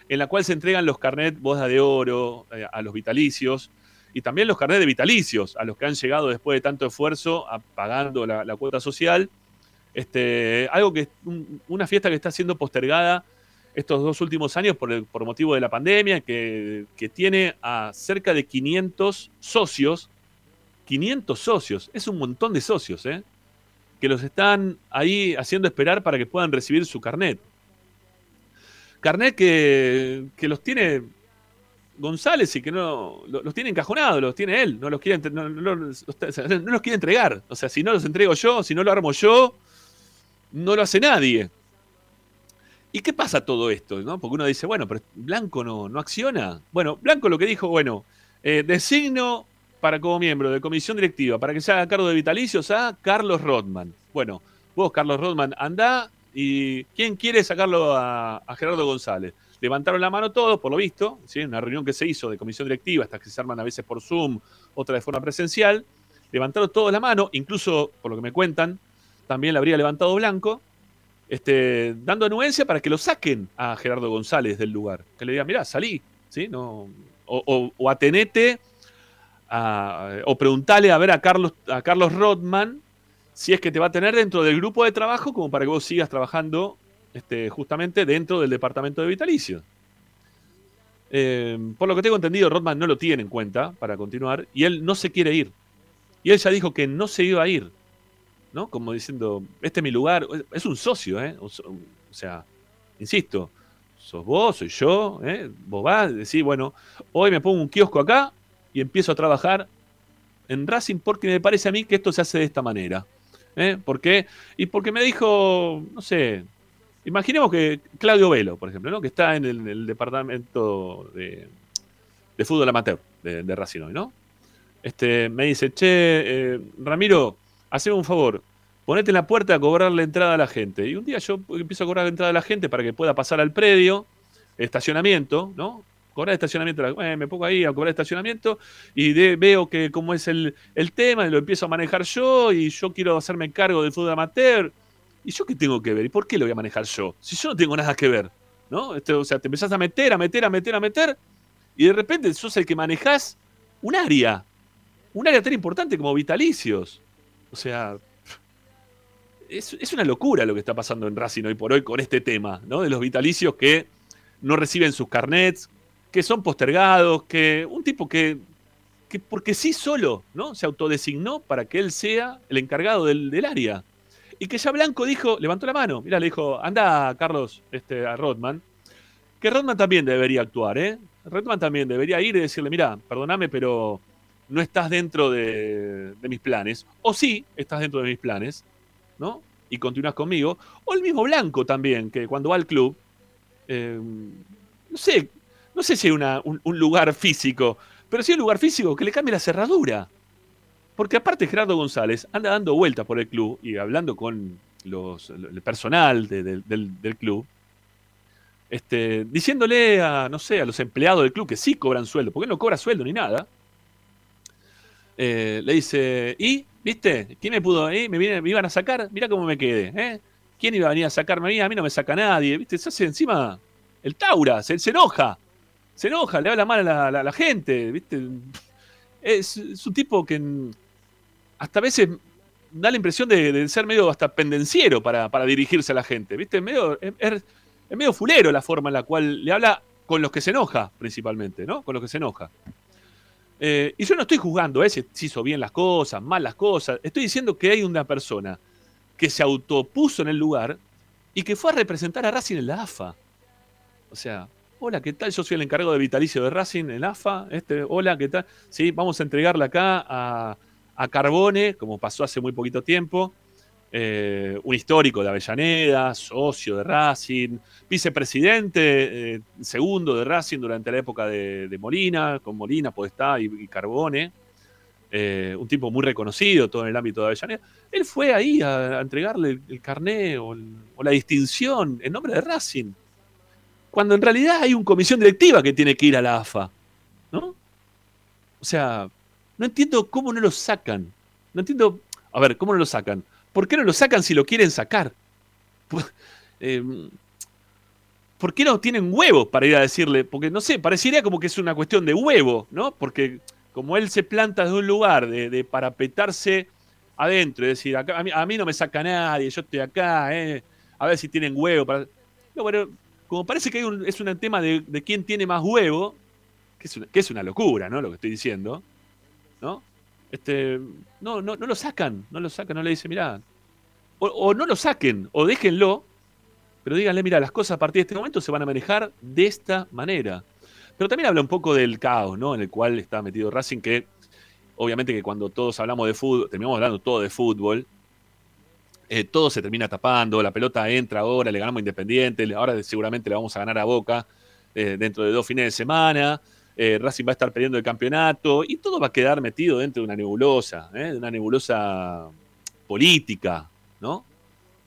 en la cual se entregan los carnet boda de oro eh, a los vitalicios y también los carnet de vitalicios a los que han llegado después de tanto esfuerzo pagando la, cuota social. Este, algo que una fiesta que está siendo postergada estos dos últimos años por, por motivo de la pandemia, que, que, tiene a cerca de 500 socios 500 socios, es un montón de socios, ¿eh? que los están ahí haciendo esperar para que puedan recibir su carnet. Carnet que, los tiene González y que no los tiene encajonados, los tiene él, no los, quiere, no, los quiere entregar. O sea, si no los entrego yo, si no lo armo yo, no lo hace nadie. ¿Y qué pasa todo esto? ¿no? Porque uno dice, bueno, pero Blanco no, no acciona. Bueno, Blanco lo que dijo, bueno, eh, designo para como miembro de comisión directiva, para que se haga cargo de vitalicios a Carlos Rodman. Bueno, vos, Carlos Rodman, andá y ¿quién quiere sacarlo a, Gerardo González? Levantaron la mano todos, por lo visto, ¿sí? una reunión que se hizo de comisión directiva, estas que se arman a veces por Zoom, otra de forma presencial. Levantaron todos la mano, incluso, por lo que me cuentan, también le habría levantado Blanco, este, dando anuencia para que lo saquen a Gerardo González del lugar. Que le digan, mirá, salí, ¿sí? No, o, atenete o preguntale a ver a Carlos, a Carlos Rodman si es que te va a tener dentro del grupo de trabajo como para que vos sigas trabajando este, justamente dentro del departamento de vitalicio. Eh, por lo que tengo entendido, Rodman no lo tiene en cuenta para continuar y él no se quiere ir. Y él ya dijo que no se iba a ir. ¿no? Como diciendo, este es mi lugar. Es un socio, ¿eh? O, sea, insisto, sos vos, soy yo, ¿eh? Vos vas, decís, bueno, hoy me pongo un kiosco acá y empiezo a trabajar en Racing porque me parece a mí que esto se hace de esta manera. ¿eh? ¿Por qué? Y porque me dijo, no sé, imaginemos que Claudio Velo, por ejemplo, ¿no? que está en el, departamento de, fútbol amateur de, Racing hoy, ¿no? Este, me dice, che, eh, Ramiro, haceme un favor, ponete en la puerta a cobrar la entrada a la gente. Y un día yo empiezo a cobrar la entrada a la gente para que pueda pasar al predio, estacionamiento, ¿no? Cobrar estacionamiento, eh, me pongo ahí a cobrar estacionamiento y veo que cómo es el, el tema, y lo empiezo a manejar yo y yo quiero hacerme cargo del fútbol amateur. ¿Y yo qué tengo que ver? ¿Y por qué lo voy a manejar yo? Si yo no tengo nada que ver, ¿no? Este, o sea, te empezás a meter, a meter, a meter, a meter, y de repente sos el que manejás un área, un área tan importante como vitalicios. O sea, es, una locura lo que está pasando en Racing hoy por hoy con este tema, ¿no? De los vitalicios que no reciben sus carnets, que son postergados, que un tipo que, que porque sí solo, ¿no? Se autodesignó para que él sea el encargado del, área. Y que ya Blanco dijo, levantó la mano, mira, le dijo, anda Carlos este, a Rodman, que Rodman también debería actuar, ¿eh? Rodman también debería ir y decirle, mira, perdóname, pero no estás dentro de, mis planes, o sí estás dentro de mis planes, ¿no? Y continúas conmigo, o el mismo Blanco también, que cuando va al club, eh, no sé, no sé si hay un, lugar físico, pero sí un lugar físico que le cambie la cerradura. Porque aparte Gerardo González anda dando vueltas por el club y hablando con los, el personal del, del, club, este, diciéndole a, no sé, a los empleados del club que sí cobran sueldo, porque él no cobra sueldo ni nada, eh, le dice, ¿y? ¿Viste? ¿Quién me pudo? Eh? ¿Me, iban a sacar? Mira cómo me quedé. ¿eh? ¿Quién iba a venir a sacarme a mí? A mí no me saca nadie. ¿Viste? Se hace encima el Taura, se, enoja. Se enoja, le habla mal a la, gente. ¿Viste? Es, un tipo que hasta a veces da la impresión de, ser medio hasta pendenciero para, dirigirse a la gente. ¿Viste? Es medio fulero la forma en la cual le habla con los que se enoja, principalmente, ¿no? Con los que se enoja. Eh, y yo no estoy juzgando eh, si hizo bien las cosas, mal las cosas. Estoy diciendo que hay una persona que se autopuso en el lugar y que fue a representar a Racing en la AFA. O sea, hola, ¿qué tal? Yo soy el encargado de vitalicio de Racing en la AFA. Este, hola, ¿qué tal? Sí, vamos a entregarle acá a, a Carbone, como pasó hace muy poquito tiempo. Eh, un histórico de Avellaneda, socio de Racing, vicepresidente eh, segundo de Racing durante la época de, Molina, con Molina, Podestá y, Carbone, eh, un tipo muy reconocido todo en el ámbito de Avellaneda. Él fue ahí a, entregarle el, carné o, la distinción en nombre de Racing, cuando en realidad hay una comisión directiva que tiene que ir a la AFA, ¿no? O sea, no entiendo cómo no lo sacan. No entiendo, a ver, ¿cómo no lo sacan? ¿Por qué no lo sacan si lo quieren sacar? Em, ¿Por qué no tienen huevos para ir a decirle? Porque no sé, parecería como que es una cuestión de huevo, ¿no? Porque como él se planta desde un lugar de, de parapetarse adentro, es decir, acá, a, mí, no me saca nadie, yo estoy acá, eh, a ver si tienen huevo. Para... No, bueno, como parece que es un tema de, quién tiene más huevo, que es, una, locura, ¿no? Lo que estoy diciendo, ¿no? Este, no, no, no lo sacan, no lo sacan, no le dicen, mira, o, no lo saquen, o déjenlo, pero díganle, mira, las cosas a partir de este momento se van a manejar de esta manera. Pero también habla un poco del caos, ¿no? En el cual está metido Racing, que obviamente que cuando todos hablamos de fútbol, terminamos hablando todo de fútbol, eh, todo se termina tapando, la pelota entra ahora, le ganamos Independiente, ahora seguramente le vamos a ganar a Boca eh, dentro de dos fines de semana. eh, Racing va a estar perdiendo el campeonato y todo va a quedar metido dentro de una nebulosa, de una nebulosa política, ¿no?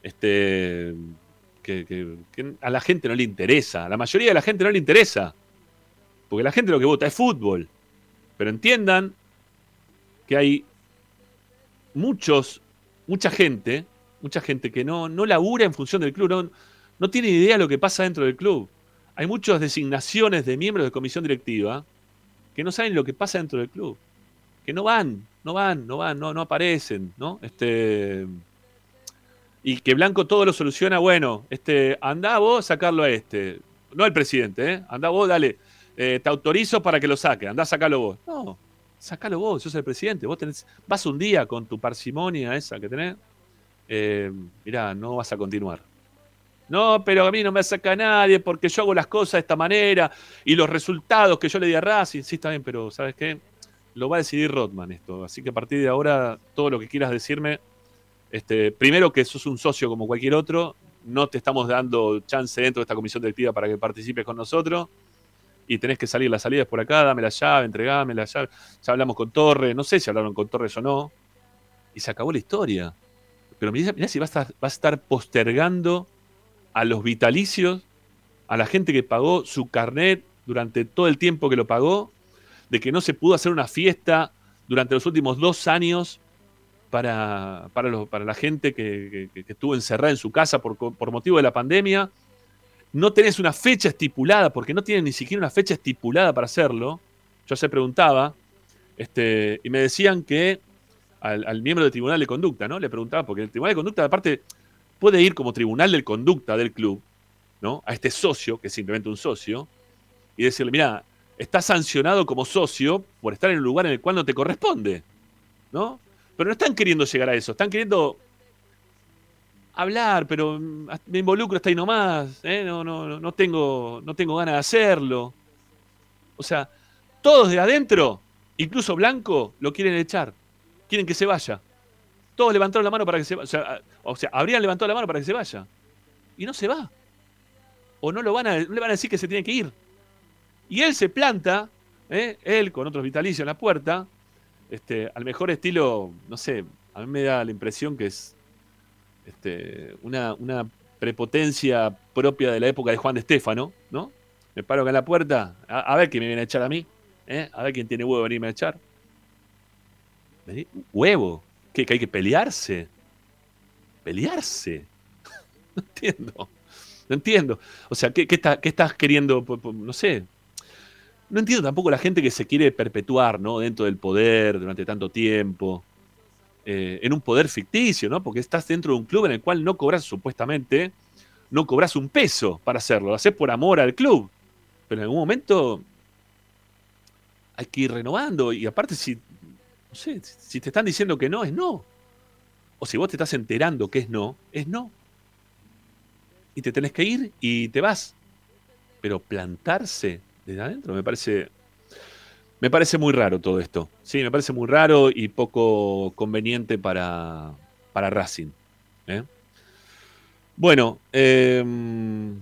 Este, que, a la gente no le interesa, a la mayoría de la gente no le interesa, porque la gente lo que vota es fútbol. Pero entiendan que hay muchos, mucha gente, mucha gente que no, no labura en función del club, no, no tiene idea de lo que pasa dentro del club. Hay muchas designaciones de miembros de comisión directiva que no saben lo que pasa dentro del club. Que no van, no van, no van, no, no aparecen, ¿no? Este. Y que Blanco todo lo soluciona, bueno, este, andá vos a sacarlo a este. No el presidente, ¿eh? Andá vos, dale. Eh, te autorizo para que lo saque, andá a sacarlo vos. No, sacalo vos, sos el presidente. Vos tenés, vas un día con tu parsimonia esa que tenés. Eh, mirá, no vas a continuar. No, pero a mí no me saca nadie porque yo hago las cosas de esta manera y los resultados que yo le di a Racing, sí, está bien, pero ¿sabes qué? Lo va a decidir Rotman esto. Así que a partir de ahora, todo lo que quieras decirme, este, primero que sos un socio como cualquier otro, no te estamos dando chance dentro de esta comisión directiva para que participes con nosotros y tenés que salir, las salidas por acá, dame la llave, entregame la llave. Ya hablamos con Torres, no sé si hablaron con Torres o no, y se acabó la historia. Pero mirá, si vas a, vas a estar postergando a los vitalicios, a la gente que pagó su carnet durante todo el tiempo que lo pagó, de que no se pudo hacer una fiesta durante los últimos dos años para, para, para la gente que, estuvo encerrada en su casa por, por, motivo de la pandemia. No tenés una fecha estipulada, porque no tienen ni siquiera una fecha estipulada para hacerlo. Yo se preguntaba, este, y me decían que al, miembro del Tribunal de Conducta, ¿no? Le preguntaba, porque el Tribunal de Conducta, aparte, puede ir como tribunal de conducta del club, ¿no? A este socio, que es simplemente un socio, y decirle, mira, estás sancionado como socio por estar en un lugar en el cual no te corresponde, ¿no? Pero no están queriendo llegar a eso, están queriendo hablar, pero mm, me involucro hasta ahí nomás, ¿eh? no, no, no, tengo, no tengo ganas de hacerlo. O sea, todos de adentro, incluso Blanco, lo quieren echar, quieren que se vaya. Todos levantaron la mano para que se vaya. O sea, habrían levantado la mano para que se vaya. Y no se va. O no, lo van a, le van a decir que se tiene que ir. Y él se planta, ¿eh? él con otros vitalicios en la puerta, este, al mejor estilo, no sé, a mí me da la impresión que es este, una, una prepotencia propia de la época de Juan de Estéfano, ¿no? Me paro acá en la puerta, a, ver quién me viene a echar a mí, ¿eh? a ver quién tiene huevo de venirme a echar. Huevo, que hay que pelearse. Pelearse. (laughs) no entiendo. No entiendo. O sea, ¿qué, estás queriendo? No sé. No entiendo tampoco la gente que se quiere perpetuar, ¿no? Dentro del poder durante tanto tiempo. Eh, en un poder ficticio, ¿no? Porque estás dentro de un club en el cual no cobras, supuestamente, no cobras un peso para hacerlo. Lo haces por amor al club. Pero en algún momento hay que ir renovando. Y aparte, si si te están diciendo que no, es no. O si vos te estás enterando que es no, es no. Y te tenés que ir y te vas. Pero plantarse desde adentro me parece. Me parece muy raro todo esto. Sí, me parece muy raro y poco conveniente para, para Racing. ¿eh? Bueno, em,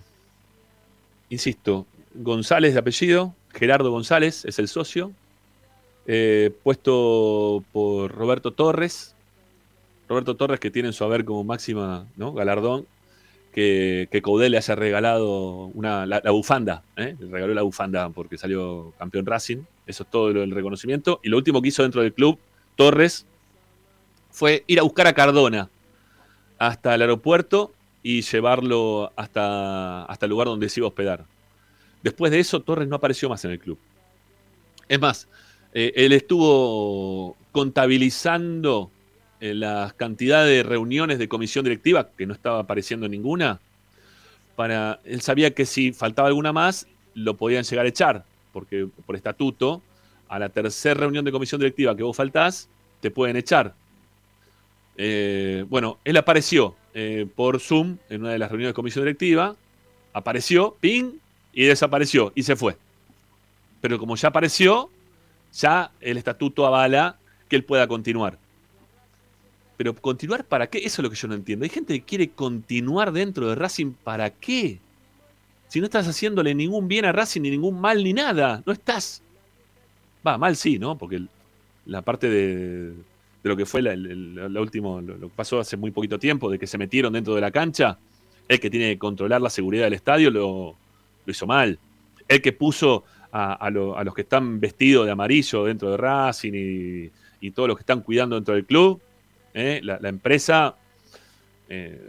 insisto, González de apellido, Gerardo González es el socio, eh, puesto por Roberto Torres. Roberto Torres que tiene en su haber como máxima ¿no? galardón que, que le haya regalado una, la, bufanda. ¿eh? Le regaló la bufanda porque salió campeón Racing. Eso es todo el reconocimiento. Y lo último que hizo dentro del club, Torres, fue ir a buscar a Cardona hasta el aeropuerto y llevarlo hasta, hasta el lugar donde se iba a hospedar. Después de eso, Torres no apareció más en el club. Es más, eh, él estuvo contabilizando eh, la cantidad de reuniones de comisión directiva, que no estaba apareciendo ninguna. Para, él sabía que si faltaba alguna más, lo podían llegar a echar, porque por estatuto, a la tercera reunión de comisión directiva que vos faltás, te pueden echar. Eh, bueno, él apareció por Zoom en una de las reuniones de comisión directiva, apareció, ping, y desapareció, y se fue. Pero como ya apareció, ya el estatuto avala que él pueda continuar. Pero continuar para qué? Eso es lo que yo no entiendo. Hay gente que quiere continuar dentro de Racing para qué? Si no estás haciéndole ningún bien a Racing, ni ningún mal, ni nada. No estás Va, mal sí, ¿no? Porque la parte de, lo que fue la, último, lo, que pasó hace muy poquito tiempo, de que se metieron dentro de la cancha, el que tiene que controlar la seguridad del estadio lo, hizo mal. El que puso a, los que están vestidos de amarillo dentro de Racing y, todos los que están cuidando dentro del club, ¿eh? la, empresa, eh,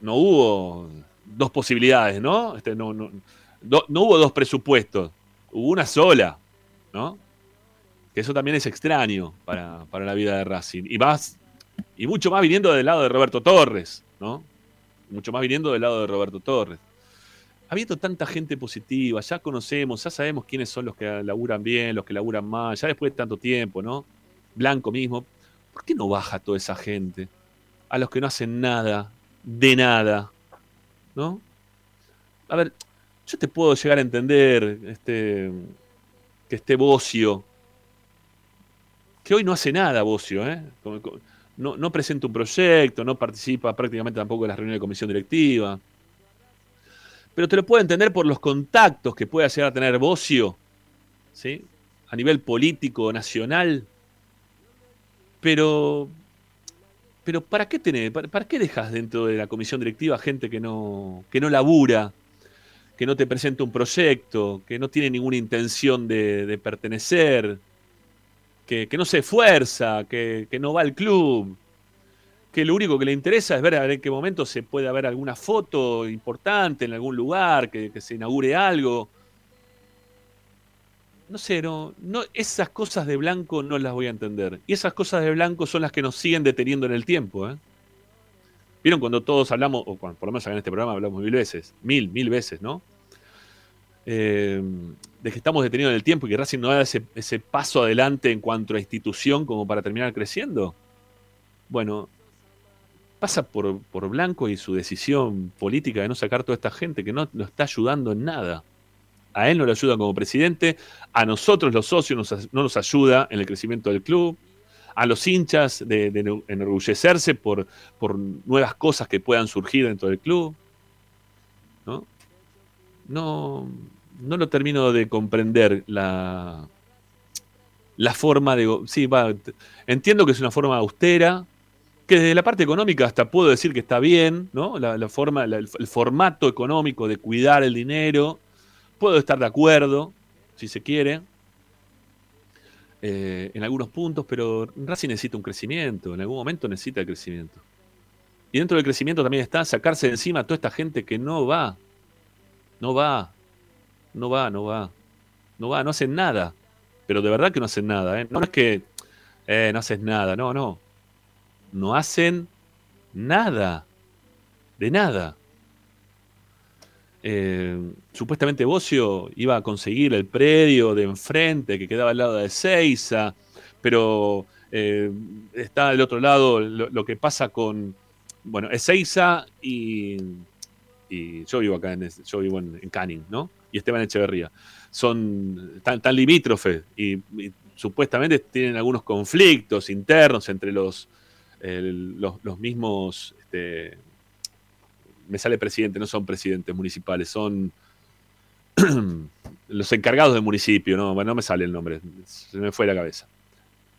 no hubo dos posibilidades, ¿no? Este, no, no, hubo dos presupuestos, hubo una sola, ¿no? Que eso también es extraño para, la vida de Racing. Y más, y mucho más viniendo del lado de Roberto Torres, ¿no? Mucho más viniendo del lado de Roberto Torres. Habiendo tanta gente positiva, ya conocemos, ya sabemos quiénes son los que laburan bien, los que laburan mal, ya después de tanto tiempo, ¿no? Blanco mismo. ¿Por qué no baja toda esa gente? A los que no hacen nada, de nada, ¿no? A ver, yo te puedo llegar a entender este, que esté Bocio, que hoy no hace nada Bocio, ¿eh? No, no presenta un proyecto, no participa prácticamente tampoco en las reuniones de comisión directiva. Pero te lo puedo entender por los contactos que pueda llegar a tener Bocio, ¿sí? A nivel político, nacional. Pero pero ¿para qué tenés, para, qué dejas dentro de la comisión directiva gente que no, que no labura, que no te presenta un proyecto, que no tiene ninguna intención de, pertenecer, que, no se esfuerza, que, no va al club, que lo único que le interesa es ver en qué momento se puede haber alguna foto importante en algún lugar, que se inaugure algo? no sé, no, no, esas cosas de blanco no las voy a entender. Y esas cosas de blanco son las que nos siguen deteniendo en el tiempo. ¿eh? ¿Vieron cuando todos hablamos, o por lo menos en este programa hablamos mil veces, mil, mil veces, ¿no? Eh, de que estamos detenidos en el tiempo y que Racing no da ese, ese paso adelante en cuanto a institución como para terminar creciendo. Bueno, pasa por, por Blanco y su decisión política de no sacar toda esta gente que no nos está ayudando en nada a él no le ayuda como presidente, a nosotros los socios no nos ayuda en el crecimiento del club, a los hinchas de, enorgullecerse por, por, nuevas cosas que puedan surgir dentro del club. ¿no? No, no lo termino de comprender la, la forma de... Sí, entiendo que es una forma austera, que desde la parte económica hasta puedo decir que está bien, ¿no? La, forma, el formato económico de cuidar el dinero Puedo estar de acuerdo, si se quiere, eh, en algunos puntos, pero Racing necesita un crecimiento, en algún momento necesita el crecimiento. Y dentro del crecimiento también está sacarse de encima a toda esta gente que no va, no va, no va, no va, no va, no hacen nada. Pero de verdad que no hacen nada, ¿eh? No es que eh, no haces nada, no, no. No hacen nada, de nada. Eh, supuestamente Bocio iba a conseguir el predio de enfrente que quedaba al lado de Seiza, pero eh, está del otro lado lo, que pasa con, bueno, Ezeiza y, y yo vivo acá, en, yo vivo en, Canning, ¿no? Y Esteban Echeverría. Son tan, tan limítrofes y, supuestamente tienen algunos conflictos internos entre los, los, mismos este, me sale presidente, no son presidentes municipales, son (clears throat) los encargados del municipio, no, no me sale el nombre, se me fue la cabeza.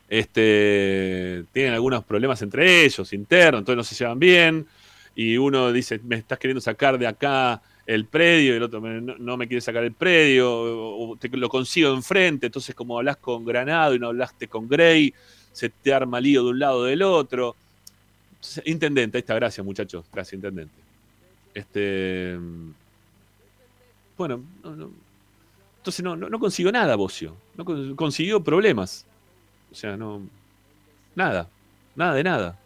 Este, tienen algunos problemas entre ellos, internos, entonces no se llevan bien, y uno dice, me estás queriendo sacar de acá el predio, y el otro no, me quiere sacar el predio, o te lo consigo enfrente, entonces como hablas con Granado y no hablaste con Gray, se te arma lío de un lado o del otro. Intendente, ahí está, gracias muchachos, gracias intendente. Este. Bueno, entonces no, no, consiguió nada, Bocio. No consiguió problemas. O sea, no. Nada. Nada de nada.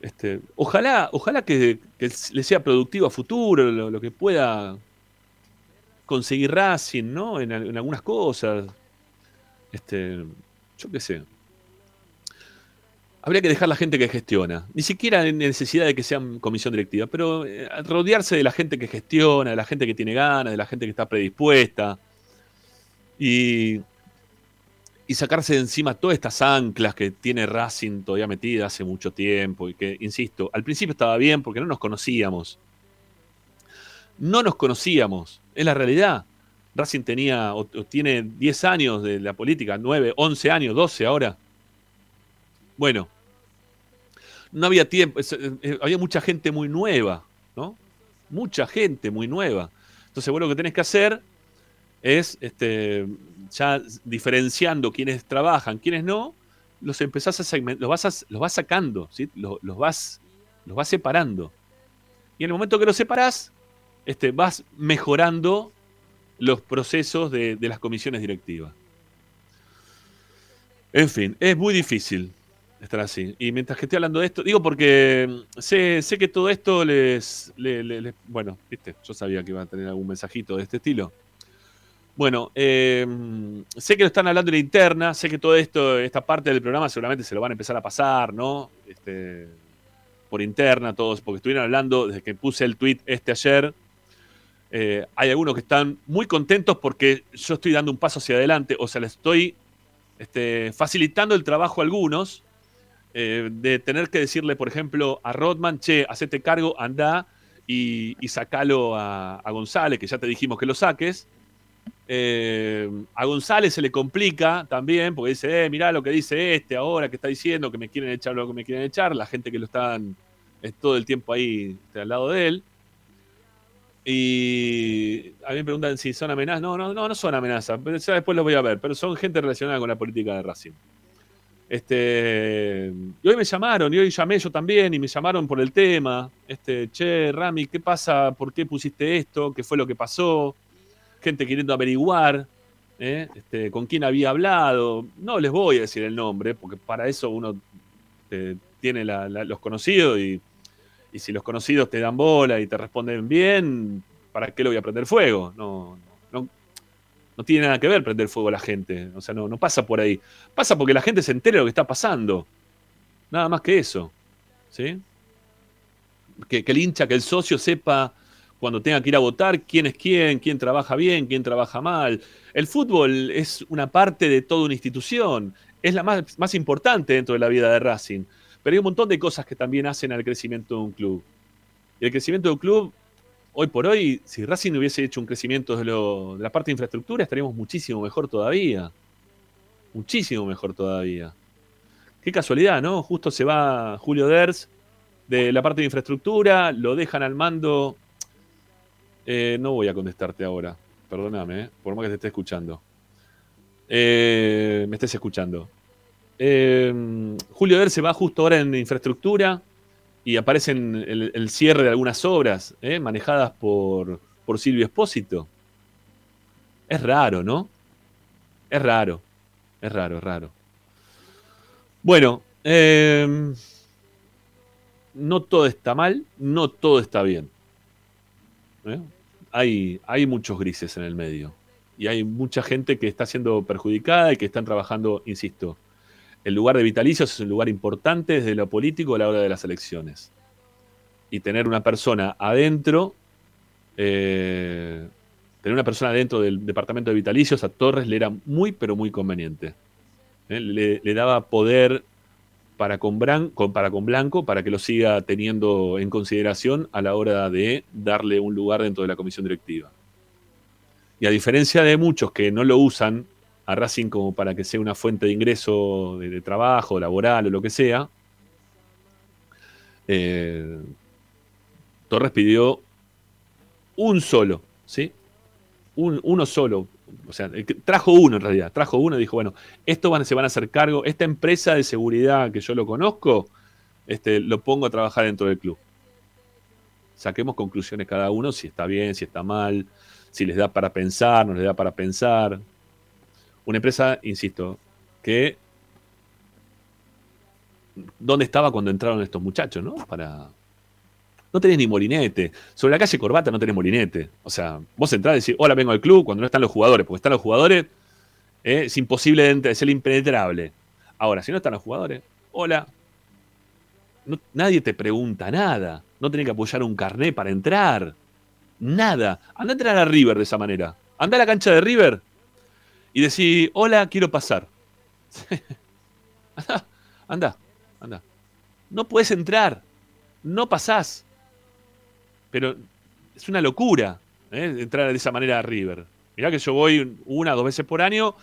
Este, ojalá, ojalá que, le sea productivo a futuro lo, que pueda conseguir Racing, ¿no? En, en, algunas cosas. Este, yo qué sé habría que dejar la gente que gestiona. Ni siquiera en necesidad de que sean comisión directiva, pero eh, rodearse de la gente que gestiona, de la gente que tiene ganas, de la gente que está predispuesta. Y, sacarse de encima todas estas anclas que tiene Racing todavía metida hace mucho tiempo. Y que, insisto, al principio estaba bien porque no nos conocíamos. No nos conocíamos, es la realidad. Racing tenía o, tiene 10 años de la política, 9, 11 años, 12 ahora. Bueno, no había tiempo, eh, había mucha gente muy nueva, ¿no? Mucha gente muy nueva. Entonces, bueno, lo que tenés que hacer es, este, ya diferenciando quiénes trabajan, quiénes no, los empezás a segmentar, los vas, los vas sacando, ¿sí? los, vas, los vas separando. Y en el momento que los separás, este, vas mejorando los procesos de, las comisiones directivas. En fin, es muy difícil estar así. Y mientras que estoy hablando de esto, digo porque mm, sé, sé que todo esto les, Bueno, viste, yo sabía que iba a tener algún mensajito de este estilo. Bueno, em, sé que lo están hablando en la interna, sé que todo esto, esta parte del programa seguramente se lo van a empezar a pasar, ¿no? Este, por interna, todos, porque estuvieron hablando desde que puse el tweet este ayer, eh, hay algunos que están muy contentos porque yo estoy dando un paso hacia adelante, o sea, le estoy este, facilitando el trabajo a algunos, eh, de tener que decirle, por ejemplo, a Rodman, che, hacete cargo, anda y, sacalo a, González, que ya te dijimos que lo saques. Eh, a González se le complica también, porque dice, eh, mirá lo que dice este ahora, que está diciendo que me quieren echar lo que me quieren echar, la gente que lo están todo el tiempo ahí este, al lado de él. Y a mí me preguntan si son amenazas. No, no, no, no son amenazas. Pero ya después lo voy a ver. Pero son gente relacionada con la política de Racing. Este, y hoy me llamaron, y hoy llamé yo también, y me llamaron por el tema. Este, che, Rami, ¿qué pasa? ¿Por qué pusiste esto? ¿Qué fue lo que pasó? Gente queriendo averiguar ¿eh? este, con quién había hablado. No les voy a decir el nombre, porque para eso uno eh, tiene los conocidos y y si los conocidos te dan bola y te responden bien, ¿para qué lo voy a prender fuego? No, no, no tiene nada que ver prender fuego a la gente. O sea, no, no pasa por ahí. Pasa porque la gente se entere de lo que está pasando. Nada más que eso. ¿Sí? Que, el hincha, que el socio sepa cuando tenga que ir a votar quién es quién, quién trabaja bien, quién trabaja mal. El fútbol es una parte de toda una institución, es la más, más importante dentro de la vida de Racing. Pero hay un montón de cosas que también hacen al crecimiento de un club. Y el crecimiento de un club, hoy por hoy, si Racing hubiese hecho un crecimiento de, la parte de infraestructura, estaríamos muchísimo mejor todavía. Muchísimo mejor todavía. Qué casualidad, ¿no? Justo se va Julio Ders de la parte de infraestructura, lo dejan al mando. Eh, no voy a contestarte ahora, perdóname, ¿eh? por más que te esté escuchando. Eh, me estés escuchando. Em, Julio Der se va justo ahora en infraestructura y aparece en el, cierre de algunas obras ¿eh? manejadas por, por Silvio Espósito. Es raro, ¿no? Es raro. Es raro, es raro. Bueno, em, no todo está mal, no todo está bien. ¿eh? Hay, hay muchos grises en el medio. Y hay mucha gente que está siendo perjudicada y que están trabajando, insisto, el lugar de vitalicios es un lugar importante desde lo político a la hora de las elecciones. Y tener una persona adentro, eh, tener una persona adentro del departamento de vitalicios a Torres le era muy, pero muy conveniente. Eh, le, daba poder para con, para con Blanco para que lo siga teniendo en consideración a la hora de darle un lugar dentro de la comisión directiva. Y a diferencia de muchos que no lo usan a Racing como para que sea una fuente de ingreso de, trabajo, laboral o lo que sea. Eh, Torres pidió un solo, ¿sí? uno solo. O sea, trajo uno en realidad, trajo uno y dijo, bueno, esto van, se van a hacer cargo, esta empresa de seguridad que yo lo conozco, este, lo pongo a trabajar dentro del club. Saquemos conclusiones cada uno, si está bien, si está mal, si les da para pensar, no les da para pensar, una empresa, insisto, que... ¿Dónde estaba cuando entraron estos muchachos, no? Para... No tenés ni molinete. Sobre la calle Corbata no tenés molinete. O sea, vos entrás y decís, hola, vengo al club cuando no están los jugadores. Porque están los jugadores, eh, es imposible de entrar, es el impenetrable. Ahora, si no están los jugadores, hola. nadie te pregunta nada. No tenés que apoyar un carné para entrar. Nada. Anda a entrar a River de esa manera. Anda a la cancha de River y decís, hola, quiero pasar. (laughs) anda, anda, No puedes entrar, no pasás. Pero es una locura ¿eh? entrar de esa manera a River. Mirá que yo voy una o dos veces por año.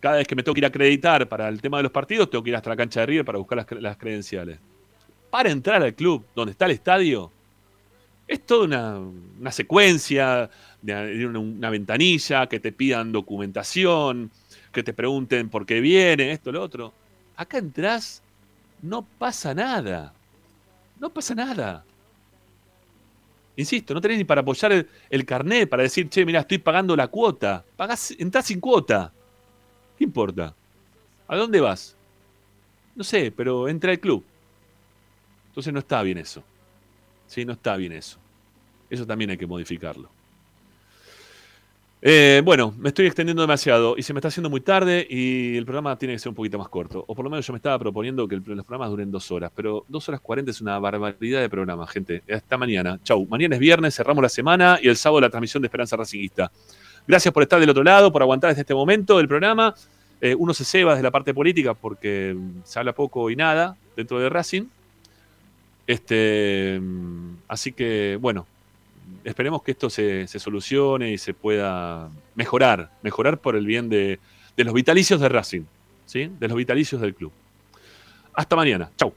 Cada vez que me tengo que ir a acreditar para el tema de los partidos, tengo que ir hasta la cancha de River para buscar las, credenciales. Para entrar al club donde está el estadio, es toda una, secuencia, de una, ventanilla, que te pidan documentación, que te pregunten por qué viene, esto, lo otro. Acá entras, no pasa nada. No pasa nada. Insisto, no tenés ni para apoyar el, el carnet, para decir, che, mira, estoy pagando la cuota. Pagás, entrás sin cuota. ¿Qué importa? ¿A dónde vas? No sé, pero entra al club. Entonces no está bien eso. Sí, no está bien eso. Eso también hay que modificarlo. Eh, bueno, me estoy extendiendo demasiado y se me está haciendo muy tarde y el programa tiene que ser un poquito más corto. O por lo menos yo me estaba proponiendo que los programas duren dos horas, pero dos horas cuarenta es una barbaridad de programa, gente. Hasta mañana. Chau. Mañana es viernes, cerramos la semana y el sábado la transmisión de Esperanza Racingista. Gracias por estar del otro lado, por aguantar desde este momento del programa. Eh, uno se ceba desde la parte política porque se habla poco y nada dentro de Racing. Este, así que, bueno, esperemos que esto se, solucione y se pueda mejorar, mejorar por el bien de, los vitalicios de Racing, ¿sí? de los vitalicios del club. Hasta mañana, chau.